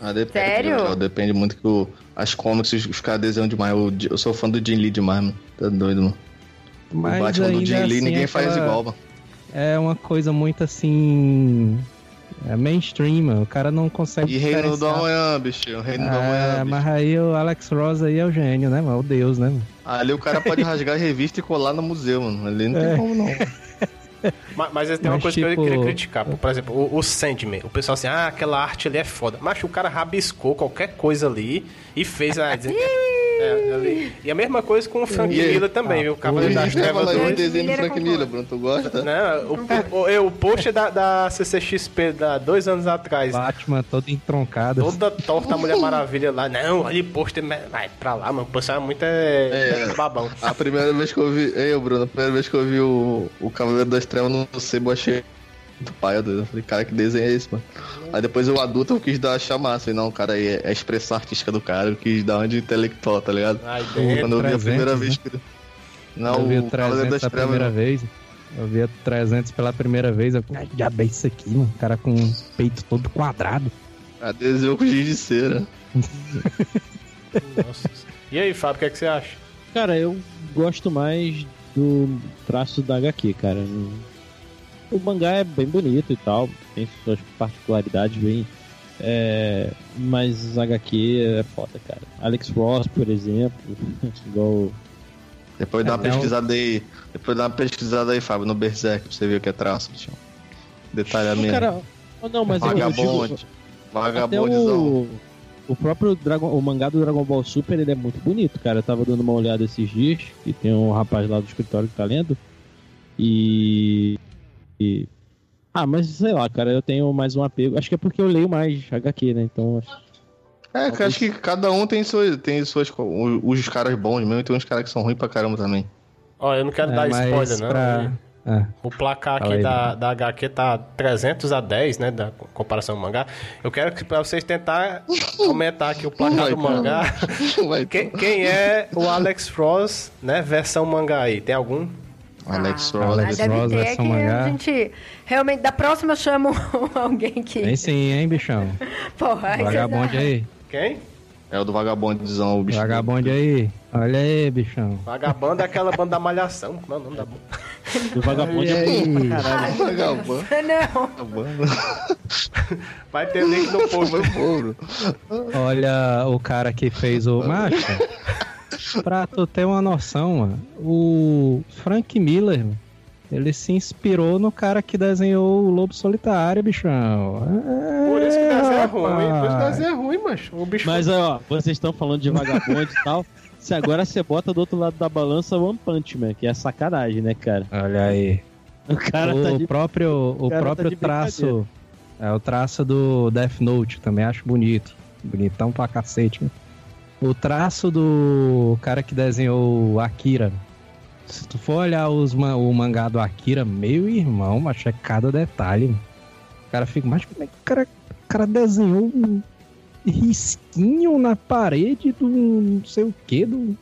Ah, depende, Sério? depende muito que o, as comics os caras desenham demais. Eu, eu, sou fã do Jin Lee demais, mano. Tá doido, mano. Mas o Batman do Jin Lee assim, ninguém faz igual, mano. É uma coisa muito assim. É mainstream, mano. O cara não consegue. E Reino do. Amanhã, bicho. Reino do Ah, Amanhã, bicho. mas aí o Alex Ross aí é o gênio, né, mano? O Deus, né, mano? Ali o cara pode rasgar a revista e colar no museu, mano. Ali não tem É. como, não. Mas, mas tem uma Mas, coisa que tipo- eu queria criticar. Por exemplo, o, o Sandman. O pessoal assim, ah, aquela arte ali é foda. Mas o cara rabiscou qualquer coisa ali e fez a. é, ali. E a mesma coisa com o Frank E? Miller também, viu? O Cavaleiro das Trevas falar de 2. desenho do é Frank. Miller, Bruno. Tu gosta? Não, o, o, o, o post da, da CCXP da dois anos atrás. Batman todo entroncado. Toda torta a Mulher Maravilha lá. Não, ali pôster. Vai pra lá, mano. O pessoal é muito é, É. babão. A primeira vez que eu vi. Ei, Bruno, a primeira vez que eu vi o, o Cavaleiro das Trevas no sebo, eu achei muito pai, eu doido. Eu falei, cara, que desenho é esse, mano? Aí depois eu adulto eu quis dar a chamar, assim, não, cara, aí é, é a expressão artística do cara, eu quis dar uma de intelectual, tá ligado? Ai. Quando eu vi a 300, primeira né? vez que. Não, eu vi o o Cavaleiro 300 das a Trevas. primeira não. vez. Eu vi o 300 pela primeira vez. Eu falei, já bem isso aqui, mano. O cara com o peito todo quadrado. Ah, desenho com giz de cera. Nossa. E aí, Fábio, o que, é que você acha? Cara, eu gosto mais do traço da HQ, cara. O mangá é bem bonito e tal, tem suas particularidades bem. É, mas HQ é foda, cara. Alex Ross, por exemplo, igual. Depois dá uma o- pesquisada aí. Depois dá uma pesquisada aí, Fábio, no Berserk, pra você ver o que é traço, bicho. Detalhamento. Cara, não, mas eu, eu digo, Vagabonde. Vagabondezão. o, o próprio Dragon, o mangá do Dragon Ball Super ele é muito bonito, cara. Eu tava dando uma olhada esses dias, que tem um rapaz lá do escritório que tá lendo. E, e- Ah, mas sei lá, cara, eu tenho mais um apego. Acho que é porque eu leio mais HQ, né? Então. acho- É, acho que cada um tem suas, tem suas. Os, os caras bons mesmo, e tem uns caras que são ruins pra caramba também. Ó, eu não quero É, dar spoiler, não. pra- É. O placar aqui da, da HQ tá 300 a 10, né? Da comparação ao mangá. Eu quero que pra vocês tentar aumentar aqui o placar Vai, do mangá. Vai, Quem, quem é o Alex Frost, né? Versão mangá aí? Tem algum? Alex Ah, Alex deve Ross, ter que versão mangá. a gente realmente da próxima eu chamo alguém que Tem sim, hein, bichão? porra aí Vagabonde aí. Quem? É o do vagabondezão, o bicho. Vagabonde aí. Olha aí, bichão. Vagabanda é aquela banda da Malhação. Como é o nome da banda? Do vagabundo é bonito pra caralho. Vagabundo. não Vagabundo. Vai ter link no. Foi ouro. Olha o cara que fez o. Macho, pra tu ter uma noção, mano, o Frank Miller, mano, ele se inspirou no cara que desenhou o Lobo Solitário, bichão. Por isso que o desenho é ruim. Por isso que o desenho é ruim, macho. O bicho Mas ó, vocês estão falando de vagabundo e tal. Se agora você bota do outro lado da balança One Punch Man, que é sacanagem, né, cara? Olha aí. O cara o tá de próprio, o cara tá próprio de traço. É o traço do Death Note, também acho bonito. Bonitão pra cacete. né? O traço do cara que desenhou Akira. Se tu for olhar os, o mangá do Akira, meu irmão, mas é cada detalhe. O cara fica, mas como é que o cara, o cara desenhou um risquinho na parede do não sei o que do,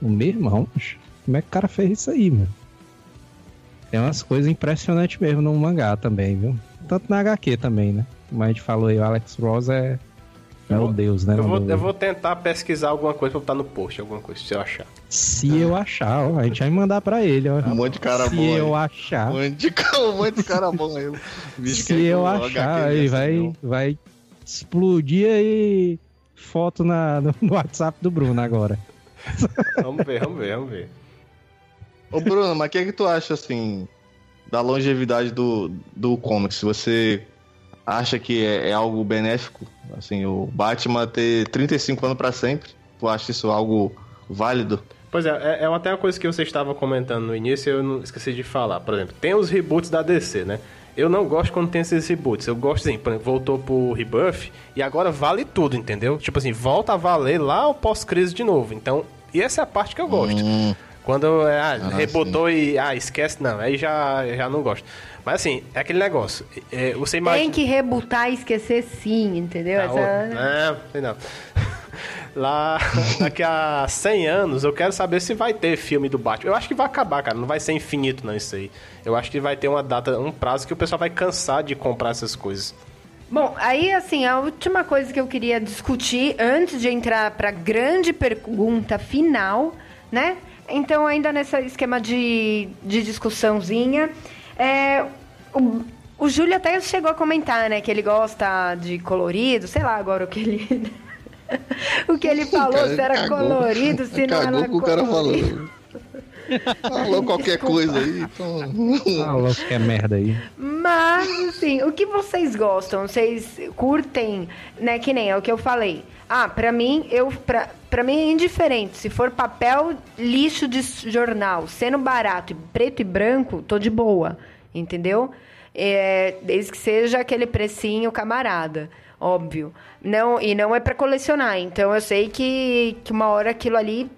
do meu irmão? macho? Como é que o cara fez isso aí, mano? Tem umas coisas impressionantes mesmo no mangá também, viu? Tanto na HQ também, né? Como a gente falou aí, o Alex Ross é, é Eu o deus, né? Eu vou, eu vou tentar pesquisar alguma coisa pra botar no post, alguma coisa, se eu achar. Se eu achar, ó, a gente vai mandar pra ele, ó. Um monte de cara Se bom. aí. eu achar, Um monte de cara, um monte de cara bom aí. Se eu achar, aí vai, não. vai explodir aí foto na, no, no WhatsApp do Bruno agora. Vamos ver, vamos ver, vamos ver. Ô Bruno, mas o que é que tu acha, assim, da longevidade do, do comics? Você acha que é, é algo benéfico? Assim, o Batman ter 35 anos pra sempre? Tu acha isso algo válido? Pois é, é, é até uma coisa que você estava comentando no início eu não esqueci de falar. Por exemplo, tem os reboots da DC, né? Eu não gosto quando tem esses reboots. Eu gosto assim, por exemplo, voltou pro Rebuff e agora vale tudo, entendeu? Tipo assim, volta a valer lá o pós-crise de novo. Então, e essa é a parte que eu gosto. Hum, Quando é, ah, Ah, rebotou e ah, esquece, não, aí já, já não gosto. Mas assim, é aquele negócio. é, você imagina. tem que rebutar e esquecer sim entendeu Ah, Essa- Não, sei não. Lá, daqui a 100 anos, eu quero saber se vai ter filme do Batman. Eu acho que vai acabar, cara. Não vai ser infinito, não, isso aí. Eu acho que vai ter uma data, um prazo que o pessoal vai cansar de comprar essas coisas. Bom, aí assim, a última coisa que eu queria discutir antes de entrar para a grande pergunta final, né? Então, ainda nesse esquema de, de discussãozinha, é, o- O Júlio até chegou a comentar, né, que ele gosta de colorido, sei lá agora o que ele. o que ele falou, Cara, se era cagou. colorido, se não Cagou era com o cara colorido. falando. Falou qualquer coisa aí, então. Falou que é merda aí. Mas, assim, o que vocês gostam? Vocês curtem, né? Que nem é o que eu falei. Ah, pra mim, eu, pra, pra mim é indiferente. Se for papel lixo de jornal, sendo barato, e preto e branco, tô de boa, entendeu? É, desde que seja aquele precinho camarada, óbvio. Não, e não é pra colecionar, então eu sei que, que uma hora aquilo ali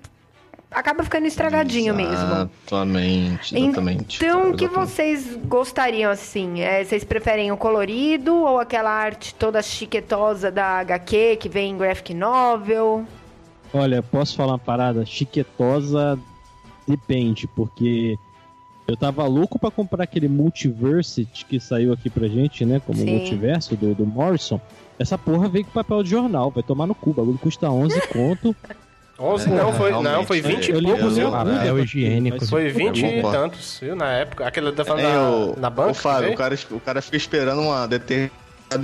acaba ficando estragadinho mesmo. Exatamente, exatamente. Então, o que Exatamente. vocês gostariam, assim? É, vocês preferem o colorido ou aquela arte toda chiquetosa da HQ que vem em graphic novel? Olha, posso falar uma parada chiquetosa? Depende, porque eu tava louco pra comprar aquele Multiversity que saiu aqui pra gente, né? Como Sim. multiverso do, do Morrison. Essa porra veio com papel de jornal, vai tomar no cu. O bagulho custa 11 conto. 11 não, foi, não, foi 20 eu e poucos, eu Papel Google, higiênico. mas- Foi 20 e tantos, viu, na época. Aquele falando É, na, na banca. o Fábio, o cara, o cara fica esperando uma determinada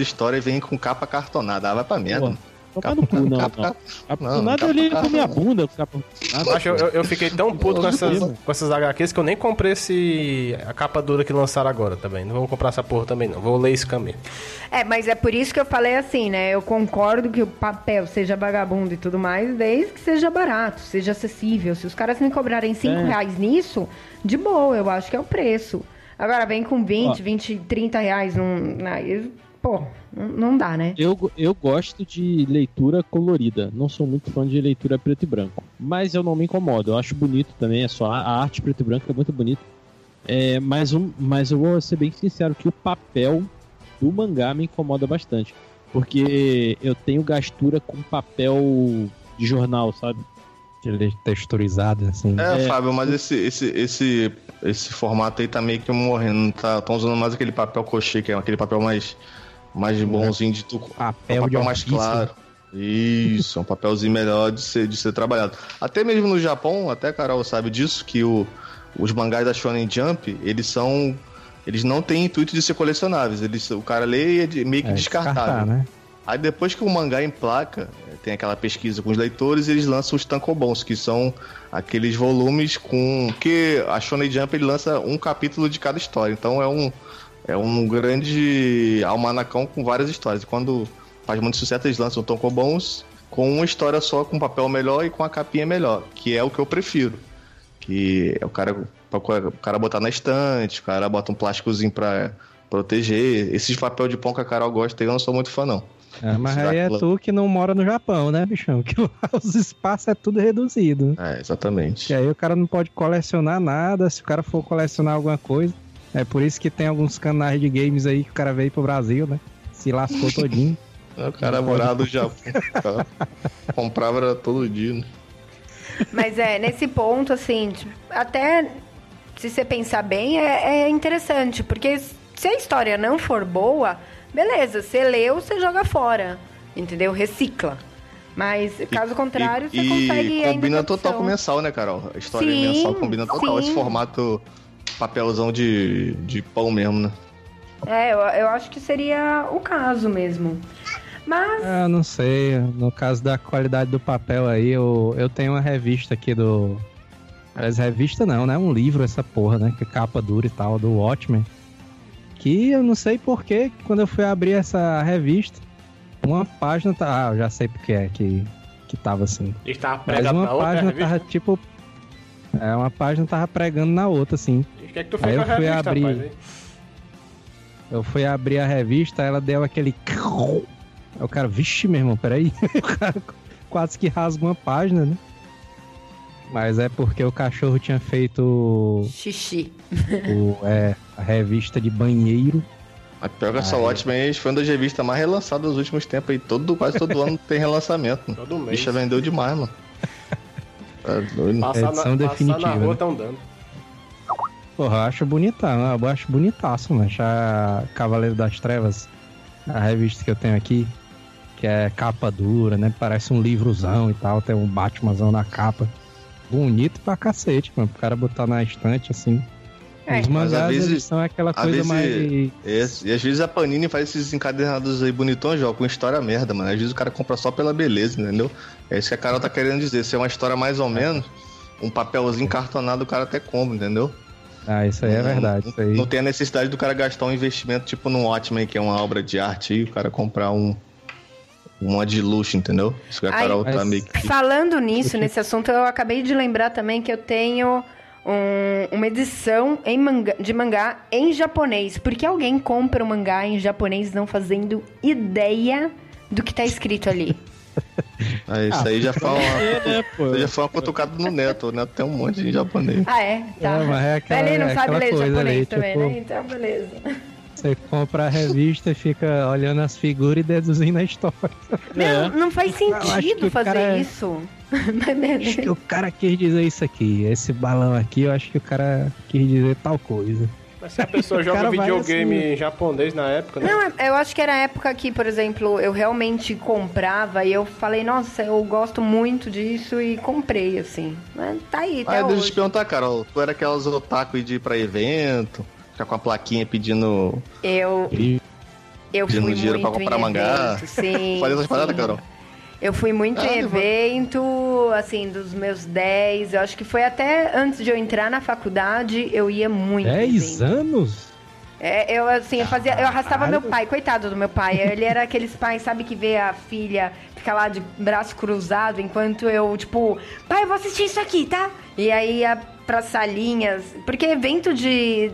história e vem com capa cartonada. Ah, vai pra merda. Porra, Tomar no cu, não. capa, não. capa- Capa- não, nada capa- ali capa- com minha bunda. Capa, nada. Acho, eu, eu fiquei tão puto com essas, com essas HQs que eu nem comprei esse, a capa dura que lançaram agora também. Não vou comprar essa porra também, não. Vou ler esse caminho. É, mas é por isso que eu falei assim, né? Eu concordo que o papel seja vagabundo e tudo mais, desde que seja barato, seja acessível. Se os caras me cobrarem 5 É. reais nisso, de boa, eu acho que é o preço. Agora, vem com 20, Ó. 20, 30 reais num... Aí, pô, não- dá, né? Eu, eu gosto de leitura colorida. Não sou muito fã de leitura preto e branco. Mas eu não me incomodo. Eu acho bonito também. É só a arte preto e branco é muito bonita. É, mas, um, mas eu vou ser bem sincero que o papel do mangá me incomoda bastante. Porque eu tenho gastura com papel de jornal, sabe? Texturizado, assim. É, É. Fábio, mas esse, esse, esse, esse formato aí tá meio que morrendo. Tá, tão usando mais aquele papel cochê, que é aquele papel mais, mais bonzinho de tu. Papel, É um de papel mais ofício. claro. Isso, é um papelzinho melhor de ser, de ser trabalhado. Até mesmo no Japão, até Carol sabe disso, que o, os mangás da Shonen Jump, eles são. Eles não têm intuito de ser colecionáveis. Eles, o cara lê e é de- meio que É, descartável. descartar, né? Aí depois que o mangá emplaca, eh, tem aquela pesquisa com os leitores, eles lançam os tankobons, que são aqueles volumes com que a Shonen Jump ele lança um capítulo de cada história. Então é um é um grande almanacão com várias histórias. E quando faz muito sucesso, eles lançam tankobons com uma história só, com papel melhor e com a capinha melhor, que é o que eu prefiro. Que é o cara o cara botar na estante, o cara bota um plásticozinho pra proteger. Esses papel de pão que a Carol gosta, eu não sou muito fã não. É, mas aí é tu que não mora no Japão, né, bichão? Que lá os espaços é tudo reduzido. É, exatamente. E aí o cara não pode colecionar nada, se o cara for colecionar alguma coisa. É por isso que tem alguns canais de games aí que o cara veio pro Brasil, né? Se lascou todinho. O cara morava do Japão. cara. Comprava era todo dia. né? Mas é, nesse ponto, assim, tipo, até se você pensar bem, é, é interessante, porque se a história não for boa, beleza, você leu, você joga fora, entendeu? Recicla. Mas, caso contrário, você e, consegue e ainda combina total com mensal, né, Carol? A história Sim, mensal combina total. sim. Esse formato papelzão de, de pão mesmo, né? É, eu, eu acho que seria o caso mesmo. Mas, Ah, não sei. No caso da qualidade do papel aí, eu, eu tenho uma revista aqui do. Aliás, revista não, né? Um livro, essa porra, né? Que é capa dura e tal, do Watchmen. Que eu não sei porquê, que quando eu fui abrir essa revista, uma página tá. Ah, eu já sei porque é que, que tava assim. Ele tava Mas uma página tava tipo. É, uma página tava pregando na outra, assim. O que é que tu fez Aí com eu a fui revista, abrir. rapaz? Eu fui abrir a revista, ela deu aquele. Aí o cara, vixe, meu irmão, peraí. o cara quase que rasga uma página, né? Mas é porque o cachorro tinha feito xixi. o, é, a revista de banheiro. Mas pior que essa. Watchmen foi uma das revistas mais relançadas dos últimos tempos aí. Todo, quase todo ano tem relançamento. Todo mês. Bicha vendeu demais, mano. Tá doido. Passar, na, edição passar definitiva, na rua né? tão dando. Porra, eu acho bonitão, eu acho bonitaço, mano. Achar Cavaleiro das Trevas, a revista que eu tenho aqui, que é capa dura, né? Parece um livrozão e tal, tem um Batmanzão na capa. Bonito pra cacete, mano. Pro cara botar na estante assim. É. Os Mas às mangás vezes- são aquela coisa vezes- mais. Esse. E às vezes a Panini faz esses encadernados aí bonitões, ó, com história merda, mano. Às vezes o cara compra só pela beleza, entendeu? É isso que a Carol tá querendo dizer. Se é uma história mais ou menos, um papelzinho cartonado o cara até compra, entendeu? Ah, isso aí é Não- verdade. Isso aí. Não tem a necessidade do cara gastar um investimento tipo no Watchmen, que é uma obra de arte, e o cara comprar um. Uma de luxo, entendeu? Isso que a Ai, Carol tá mas- meio que. Falando nisso, nesse assunto, eu acabei de lembrar também que eu tenho um- uma edição em manga- de mangá em japonês. Porque alguém compra um mangá em japonês não fazendo ideia do que tá escrito ali. Ah, isso aí já foi uma. É, né, já foi uma cutucada no Neto. O Neto tem um monte de japonês. Ah, é? Tá. É, mas é aquela- Ele não é sabe ler japonês ali, também, tipo- né? Então, beleza. Você compra a revista e fica olhando as figuras e deduzindo a história. Não, não faz sentido fazer cara é- isso. Acho que o cara quis dizer isso aqui. Esse balão aqui, eu acho que o cara quis dizer tal coisa. Mas se a pessoa joga videogame assim- em japonês na época, né? Não, é- eu acho que era a época que, por exemplo, eu realmente comprava e eu falei, nossa, eu gosto muito disso e comprei, assim. Mas tá aí, até Ah, deixa eu te perguntar, Carol. Tu era aquelas otaku de ir pra evento, ficar com a plaquinha pedindo. Eu, eu fui Pedindo dinheiro muito pra comprar em mangá. evento, sim. Faz essas paradas. Carol? Eu fui muito Ah, em evento, assim, dos meus 10. Eu acho que foi até antes de eu entrar na faculdade, eu ia muito. em 10 evento. anos? É, eu assim, eu fazia, eu arrastava meu pai, coitado do meu pai. Ele era aqueles pais, sabe, que vê a filha ficar lá de braço cruzado enquanto eu, tipo, pai, eu vou assistir isso aqui, tá? E aí ia pras salinhas, porque evento de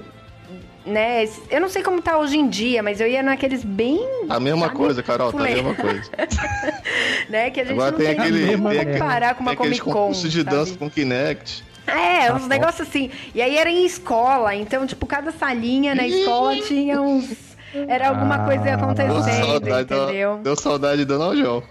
né, eu não sei como tá hoje em dia, mas eu ia naqueles bem, A mesma Sabe? coisa, Carol, tá a mesma coisa. né, que a gente Agora não tem tem, aquele. como Tem, comparar com uma tem Comic Con, de sabe? dança com Kinect. É, Tá uns bom. negócios assim. E aí era em escola, então, tipo, cada salinha na escola tinha uns. Era alguma Ah, coisa Deu acontecendo, saudade, entendeu? deu, deu saudade do Não João.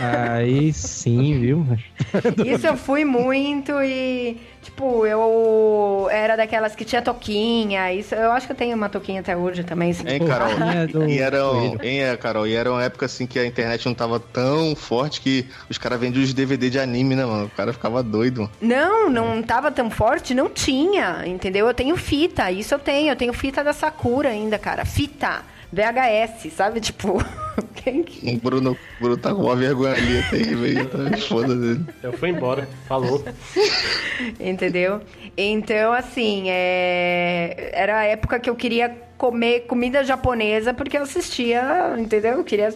Aí sim, viu? Isso eu fui muito e, tipo, eu era daquelas que tinha toquinha. Isso, eu acho que eu tenho uma toquinha até hoje também. se Hein, for. Carol? Do E era, Coelho. hein, é, Carol, e era uma época assim que a internet não tava tão forte que os caras vendiam os DVD de anime, né, mano? O cara ficava doido. Não, não tava tão forte, não tinha, entendeu? Eu tenho fita, isso eu tenho. Eu tenho fita da Sakura ainda, cara. Fita. VHS, sabe? Tipo, quem que... O Bruno, o Bruno tá com uma vergonha ali terrível aí, tá foda dele. Eu fui embora. Falou. Entendeu? Então, assim, é... era a época que eu queria comer comida japonesa porque eu assistia, entendeu? Eu queria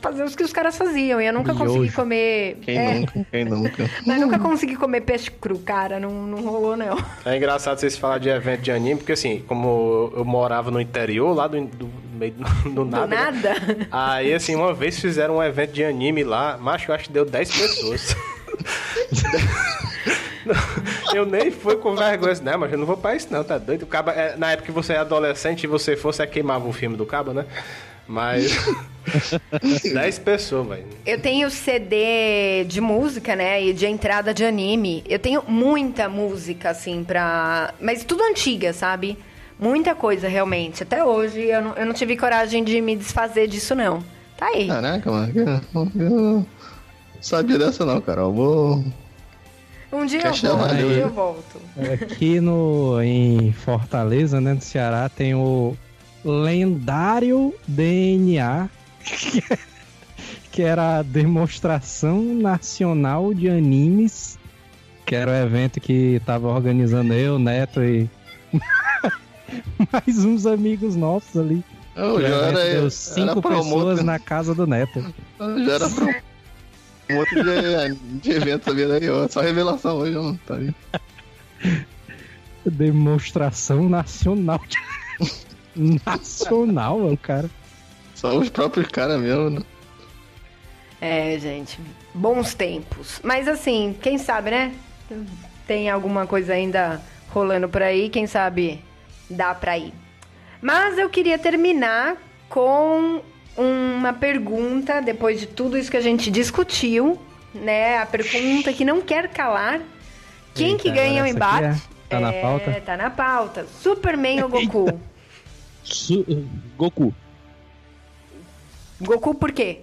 fazer os que os caras faziam. E eu nunca consegui comer. Quem é, nunca? Quem nunca? Mas nunca consegui comer peixe cru, cara. Não, não rolou, não. É engraçado vocês falarem de evento de anime, porque assim, como eu morava no interior, lá do, do meio do, do nada. Do né? nada. Aí, assim, uma vez fizeram um evento de anime lá, macho, eu acho que deu 10 pessoas. eu nem fui com vergonha, não, mas eu não vou pra isso não, tá doido? O caba, é, na época que você é adolescente e você fosse, é queimava o filme do cabo, né? Mas... 10 pessoas, velho. Eu tenho CD de música, né? E de entrada de anime. Eu tenho muita música, assim, pra. Mas tudo antiga, sabe? Muita coisa, realmente. Até hoje eu não, eu não tive coragem de me desfazer disso, não. Tá aí. Caraca, mano. Eu, eu não sabia dessa não, Carol. Vou. Um dia eu volto, um dia eu volto. Aqui no, em Fortaleza, né, no Ceará, tem o lendário DNA, que, é- era a demonstração nacional de animes, que era o evento que tava organizando eu, Neto e mais uns amigos nossos ali. Eu já era, deu era cinco promotor- pessoas na casa do Neto. eu Já era pro... Um outro de, de evento daí, ó. Só revelação hoje, ó. Tá aí. Demonstração nacional. nacional, o cara. Só os próprios caras mesmo, né? É, gente, bons tempos. Mas assim, quem sabe, né? Tem alguma coisa ainda rolando por aí, quem sabe dá pra ir. Mas eu queria terminar com uma pergunta, depois de tudo isso que a gente discutiu, né? A pergunta que não quer calar. Quem Eita, que ganha o embate? é- tá na pauta? Tá na pauta. Superman ou Goku? Su- Goku. Goku por quê?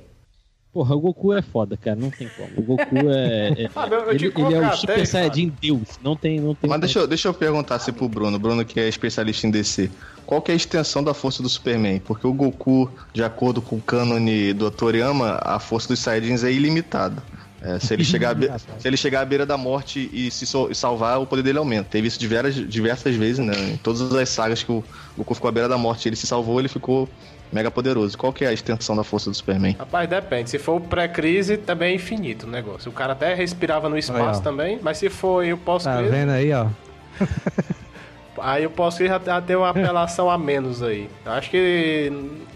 Porra, o Goku é foda, cara, não tem como. O Goku é. é- Ah, ele, ele é o Super até, Saiyajin Deus. Não tem, não tem. Mas deixa eu, deixa eu perguntar assim pro Bruno, Bruno que é especialista em DC. Qual que é a extensão da força do Superman? Porque o Goku, de acordo com o cânone do Toriyama, a força dos Saiyajins é ilimitada. É, se, ele chegar à be- se ele chegar à beira da morte e se so- e salvar, o poder dele aumenta. Teve isso diversas, diversas vezes, né? Em todas as sagas que o Goku ficou à beira da morte, ele se salvou, ele ficou mega poderoso. Qual que é a extensão da força do Superman? Rapaz, depende. Se for o pré-crise, também é infinito o negócio. O cara até respirava no espaço Aí, também, mas se for o Tá pós-crise, vendo aí, ó? aí o pós-crise já, já tem uma apelação a menos aí. Eu acho que.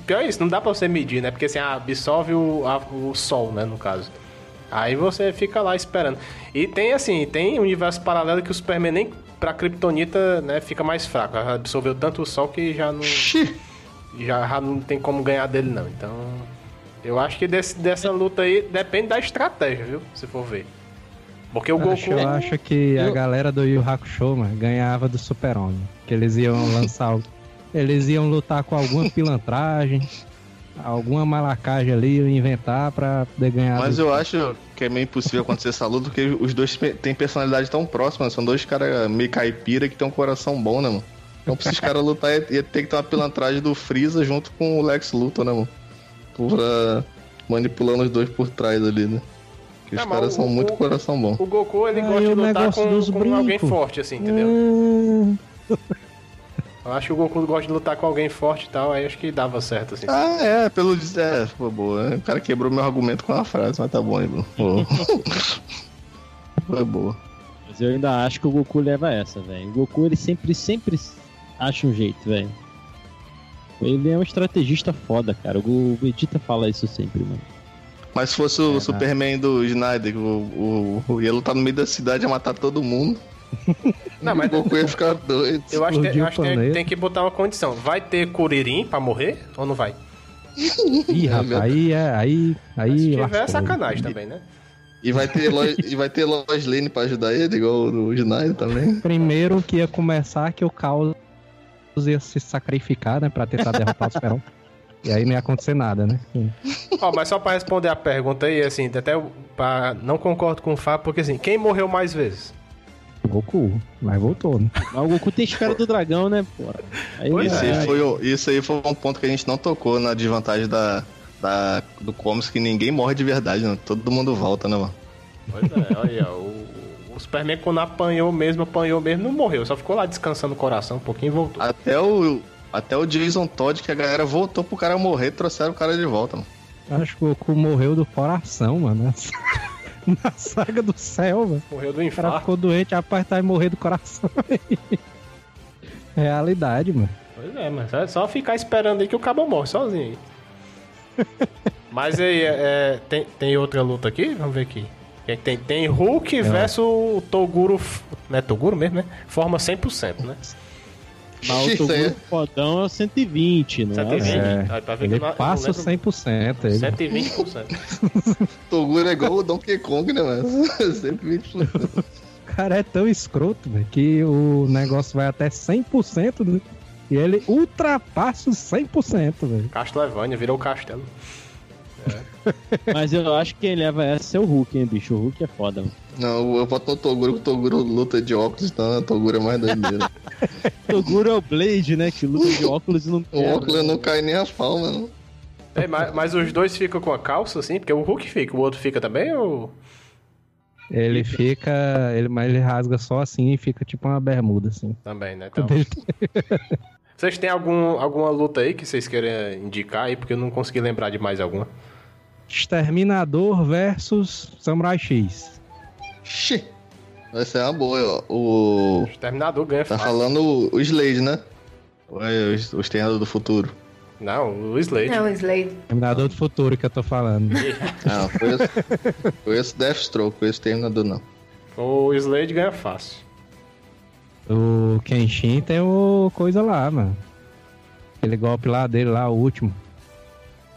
Pior é isso, não dá pra você medir, né? Porque assim, absorve o, a- o sol, né? No caso. Aí você fica lá esperando. E tem assim, tem um universo paralelo que o Superman nem pra Kryptonita, né, fica mais fraco. Absorveu tanto o sol que já não. já, já não tem como ganhar dele, não. Então. Eu acho que desse- dessa luta aí depende da estratégia, viu? Se for ver. Porque o Goku. Acho, eu acho que a Eu- galera do Yu Hakusho, mano, ganhava do Super-Homem. Que eles iam lançar. Eles iam lutar com alguma pilantragem, alguma malacagem ali, inventar pra poder ganhar. Mas eu acho que é meio impossível acontecer essa luta, porque os dois têm personalidade tão próxima, são dois caras meio caipira que tem um coração bom, né, mano? Então pra esses caras lutar ia, ia ter que ter uma pilantragem do Freeza junto com o Lex Luthor, né, mano? Pra manipulando os dois por trás ali, né? Porque os É, caras são muito coração bom. O Goku, ele Ah, gosta de lutar com, com alguém forte, assim, entendeu? Ah, Eu acho que o Goku gosta de lutar com alguém forte e tal, aí acho que dava certo, assim. Ah, é, pelo. É, foi boa. né? O cara quebrou meu argumento com uma frase, mas tá bom aí, Bruno. Foi boa. Mas eu ainda acho que o Goku leva essa, velho. O Goku, ele sempre, sempre acha um jeito, velho. Ele é um estrategista foda, cara. O Vegeta fala isso sempre, mano. Mas se fosse o Superman do Snyder, o, o, o ia lutar no meio da cidade ia matar todo mundo. Não, mas o Goku ia ficar doido. eu acho, que, eu acho que tem, que botar uma condição. Vai ter Kuririn pra morrer ou não vai? Ih, rapaz, aí é. Aí. Mas se aí tiver, é sacanagem também, né? E vai ter Lois, e vai ter Lois Lane pra ajudar ele, igual o Snyder também. Primeiro que ia começar que o Caos ia se sacrificar, né? Pra tentar derrotar o Super-Homem. E aí não ia acontecer nada, né? Ó, mas só pra responder a pergunta aí, assim, até pra... não concordo com o Fábio, porque assim, quem morreu mais vezes? O Goku, mas voltou, né? Mas o Goku tem esfera do dragão, né, porra? Aí, Pois Isso é. aí, foi, isso aí foi um ponto que a gente não tocou na desvantagem da, da, do comics, que ninguém morre de verdade, né? Todo mundo volta, né, mano? Pois é, olha aí, ó, o, o Superman quando apanhou mesmo, apanhou mesmo, não morreu, só ficou lá descansando o coração um pouquinho e voltou. Até o, até o Jason Todd, que a galera voltou pro cara morrer, trouxeram o cara de volta, mano. Acho que o Goku morreu do coração, mano. Na saga do céu, mano. Morreu do O cara infarto. ficou doente, rapaz, tá e morrer do coração. Realidade, mano. Pois é, mas é só ficar esperando aí que o cabo morre sozinho aí. Mas aí, é, é, tem, tem outra luta aqui? Vamos ver aqui. É tem? Tem Hulk versus o Toguro. F- Não é Toguro mesmo, né? Forma 100%, né? Mas o. Toguro fodão é o 120, não 120. é? Aí, ver Ele não- eu passa não lembro. 100%. Ele. 120%. Toguro é igual o Donkey Kong, né, mano? 120%. O cara é tão escroto, velho, que o negócio vai até 100%, né? E ele ultrapassa os 100%, velho. Castlevania, virou castelo. Mas eu acho que quem leva essa é o Hulk, hein, bicho? O Hulk é foda, mano. Não, eu boto no Toguro, que o Toguro luta de óculos, então o Toguro é mais doideira. O Toguro é o Blade, né? Que luta de óculos e não O óculos não cai nem a palma, não. É, mas, mas os dois ficam com a calça, assim? Porque o Hulk fica, o outro fica também ou. Ele fica. Ele, mas ele rasga só assim e fica tipo uma bermuda, assim. Também, né? Então, vocês têm algum, alguma luta aí que vocês querem indicar aí? Porque eu não consegui lembrar de mais alguma. Exterminador versus Samurai X. Xi. Vai ser uma boa, ó. O. Exterminador ganha Tá fácil. falando o, o Slade, né? Ou é o, o Exterminador do Futuro? Não, o Slade. Não, Slade. Exterminador do futuro que eu tô falando. Não, foi esse, foi esse Deathstroke, foi esse Exterminador, não. O Slade ganha fácil. O Kenshin tem o coisa lá, mano. Aquele golpe lá dele lá, o último.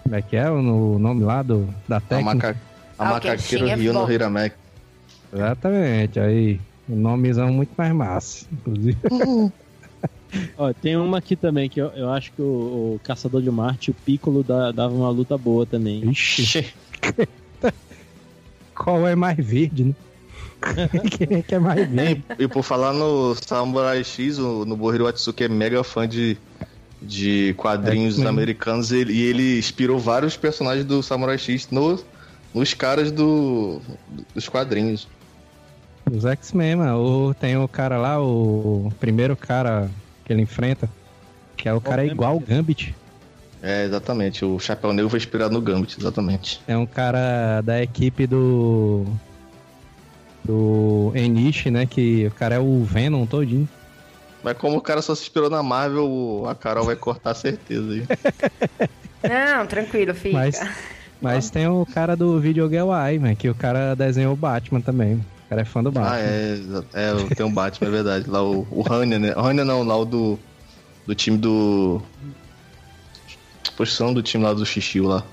Como é que é o nome lá do, da A, técnica? maca... a Ah, o macaqueiro Kenshin é Ryu no. Hiramek. Exatamente, aí. O nomezão muito mais massa, inclusive. Ó, tem uma aqui também que eu, eu acho que o, o Caçador de Marte, o Piccolo, dá- dava uma luta boa também. Ixi, Qual é mais verde, né? Quem é que é mais verde? E, e por falar no Samurai X, o Nobuhiro Watsuki é mega fã de, de quadrinhos É, americanos e ele, e ele inspirou vários personagens do Samurai X no, nos caras do, dos quadrinhos. Os X-Men, mano. O- Tem o cara lá, o primeiro cara que ele enfrenta, que é o cara Gambit. igual o Gambit. É, exatamente. O Chapéu Negro foi inspirado no Gambit, exatamente. É um cara da equipe do. Do Enishi, né? Que o cara é o Venom todinho. Mas como o cara só se inspirou na Marvel, a Carol vai cortar certeza aí. Não, tranquilo, fica. Mas, mas tem o cara do Video Girl Eye, mano, que o cara desenhou o Batman também. O cara é fã do Batman. Ah, é, é, tem um Batman, é verdade. Lá o, o Hanya, né? Hanya não, lá o do, do time do... Posição do time lá do Xixiu lá.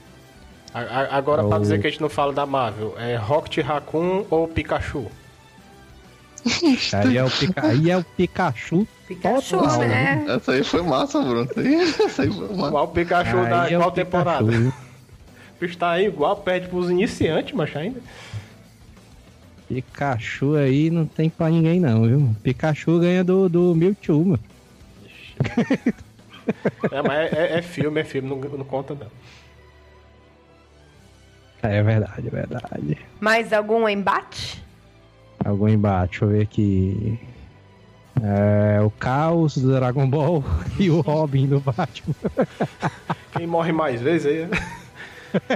A- a- Agora, É pra o- dizer que a gente não fala da Marvel, é Rocket Raccoon ou Pikachu? Aí é o, Pica... Aí é o Pikachu. Pikachu, Total, né? Essa aí foi massa, Bruno. Essa aí, foi massa. Qual Pikachu da Aí é o qual Pikachu. temporada? O bicho tá aí igual, perde pros iniciantes, mas ainda. Pikachu aí não tem pra ninguém não, viu? Pikachu ganha do, do Mewtwo, mano. É, mas é, é- é filme, é filme, não, não conta não. É verdade, é verdade. Mais algum embate? Algum embate, deixa eu ver aqui. É, o Caos do Dragon Ball e o Robin do Batman. Quem morre mais vezes aí.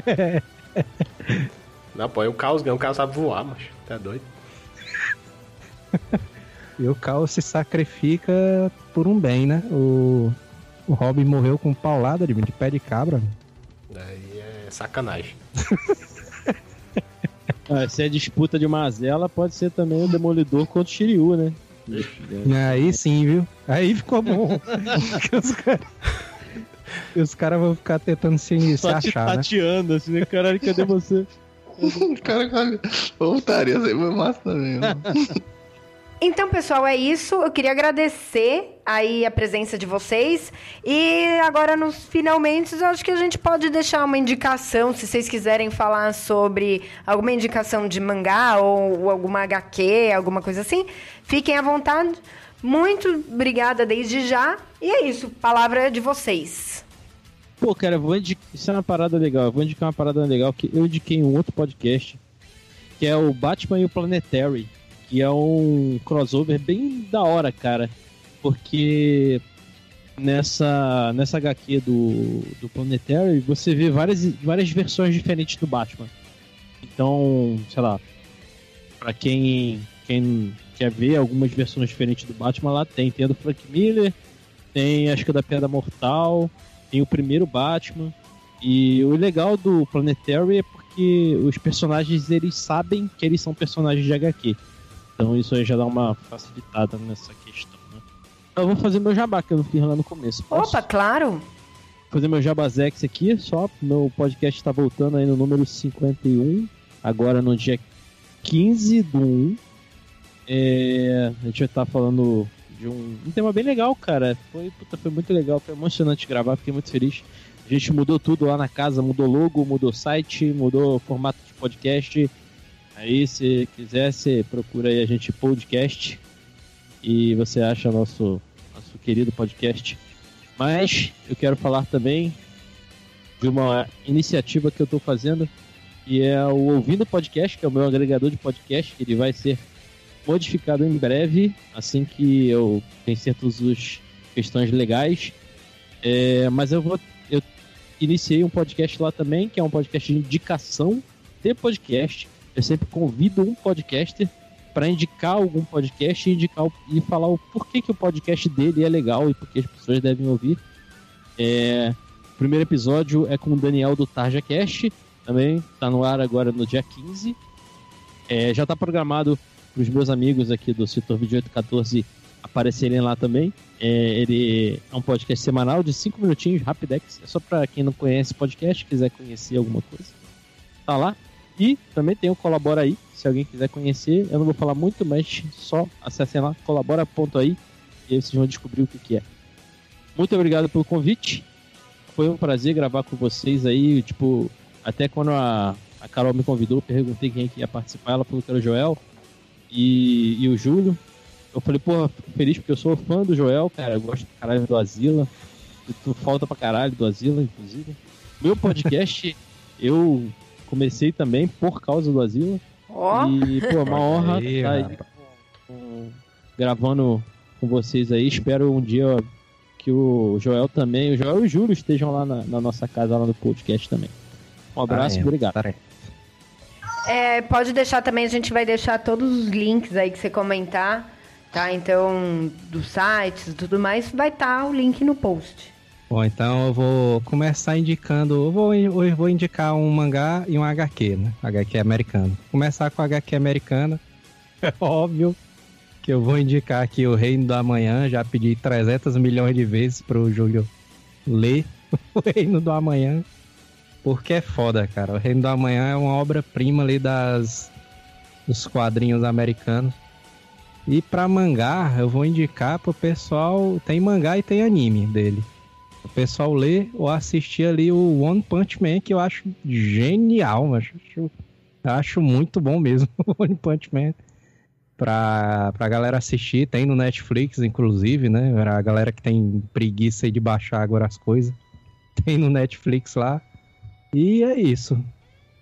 é- Não, pô, é o Caos ganha, o Caos sabe voar, mas tá doido. E o Caos se sacrifica por um bem, né? O, o Robin morreu com paulada de, de pé de cabra. Daí é sacanagem. Ah, se é disputa de mazela, pode ser também o Demolidor contra o Shiryu, né? Aí sim, viu? Aí ficou bom. Os caras os caras vão ficar tentando se, se Só te achar, né? tateando, assim, né? Caralho, cadê você? Cara, cara, voltaria, foi massa também. Então, pessoal, é isso. Eu queria agradecer aí a presença de vocês. E agora, nos finalmente, eu acho que a gente pode deixar uma indicação, se vocês quiserem falar sobre alguma indicação de mangá ou alguma HQ, alguma coisa assim. Fiquem à vontade. Muito obrigada desde já. E é isso. Palavra de vocês. Pô, cara, vou indicar. Isso é uma parada legal. Eu vou indicar uma parada legal que eu indiquei em um outro podcast, que é o Batman e o Planetary, que é um crossover bem da hora, cara. Porque nessa, nessa HQ do, do Planetary você vê várias, várias versões diferentes do Batman. Então, sei lá, pra quem, quem quer ver algumas versões diferentes do Batman, lá tem. Tem a do Frank Miller, tem acho que a da Pedra Mortal, tem o primeiro Batman. E o legal do Planetary é porque os personagens eles sabem que eles são personagens de HQ. Então isso aí já dá uma facilitada nessa questão, né? Eu vou fazer meu jabá, que eu não fiz lá no começo. Posso Opa, claro. fazer meu jabazex aqui, só. Meu podcast tá voltando aí no número 51, agora no dia 15 do 1. É, a gente vai estar falando de um, um tema bem legal, cara. Foi, puta, foi muito legal, foi emocionante gravar, fiquei muito feliz. A gente mudou tudo lá na casa, mudou logo, mudou site, mudou formato de podcast. Aí, se quiser, você procura aí a gente podcast e você acha nosso, nosso querido podcast. Mas eu quero falar também de uma iniciativa que eu estou fazendo, que é o Ouvindo Podcast, que é o meu agregador de podcast, que ele vai ser modificado em breve, assim que eu vencer todas as questões legais. É, mas eu vou. Eu iniciei um podcast lá também, que é um podcast de indicação de podcast. Eu sempre convido um podcaster para indicar algum podcast e indicar e falar o porquê que o podcast dele é legal e porque as pessoas devem ouvir. É, o primeiro episódio é com o Daniel do Tarja Cast, também tá no ar agora no dia 15. É, já tá programado para os meus amigos aqui do Setor 2814 aparecerem lá também. É, ele é um podcast semanal de 5 minutinhos, rapidex. É só para quem não conhece podcast, quiser conhecer alguma coisa. Tá lá. E também tem o Colabora aí, se alguém quiser conhecer. Eu não vou falar muito, mas só acessem lá, colabora.aí e aí vocês vão descobrir o que, que é. Muito obrigado pelo convite. Foi um prazer gravar com vocês aí, tipo, até quando a, a Carol me convidou, perguntei quem ia participar, ela falou que era o Joel e, e o Júlio. Eu falei, porra, feliz porque eu sou fã do Joel, cara, eu gosto do caralho do Asila. Tu falta pra caralho do Asila, inclusive. Meu podcast, eu comecei também por causa do Asila. Ó, E, pô, uma honra Aí, estar aí rapaz. com- gravando com vocês aí. Espero um dia que o Joel também, o Joel e o Júlio estejam lá na, na nossa casa, lá no podcast também. Um abraço, Ah, é, obrigado. tarefa. é, pode deixar também, a gente vai deixar todos os links aí que você comentar, tá? Então, dos sites e tudo mais, vai estar o link no post. Bom, então eu vou começar indicando. Eu vou, eu vou indicar um mangá e um HQ, né? HQ americano. Começar com HQ americana. É óbvio que eu vou indicar aqui o Reino do Amanhã. Já pedi 300 milhões de vezes pro Júlio ler o Reino do Amanhã. Porque é foda, cara. O Reino do Amanhã é uma obra-prima ali das, dos quadrinhos americanos. E pra mangá, eu vou indicar pro pessoal. Tem mangá e tem anime dele. O pessoal lê ou assistir ali o One Punch Man, que eu acho genial, mas acho, acho muito bom mesmo o One Punch Man. Pra, pra galera assistir, tem no Netflix, inclusive, né? Pra galera que tem preguiça de baixar agora as coisas. Tem no Netflix lá. E é isso.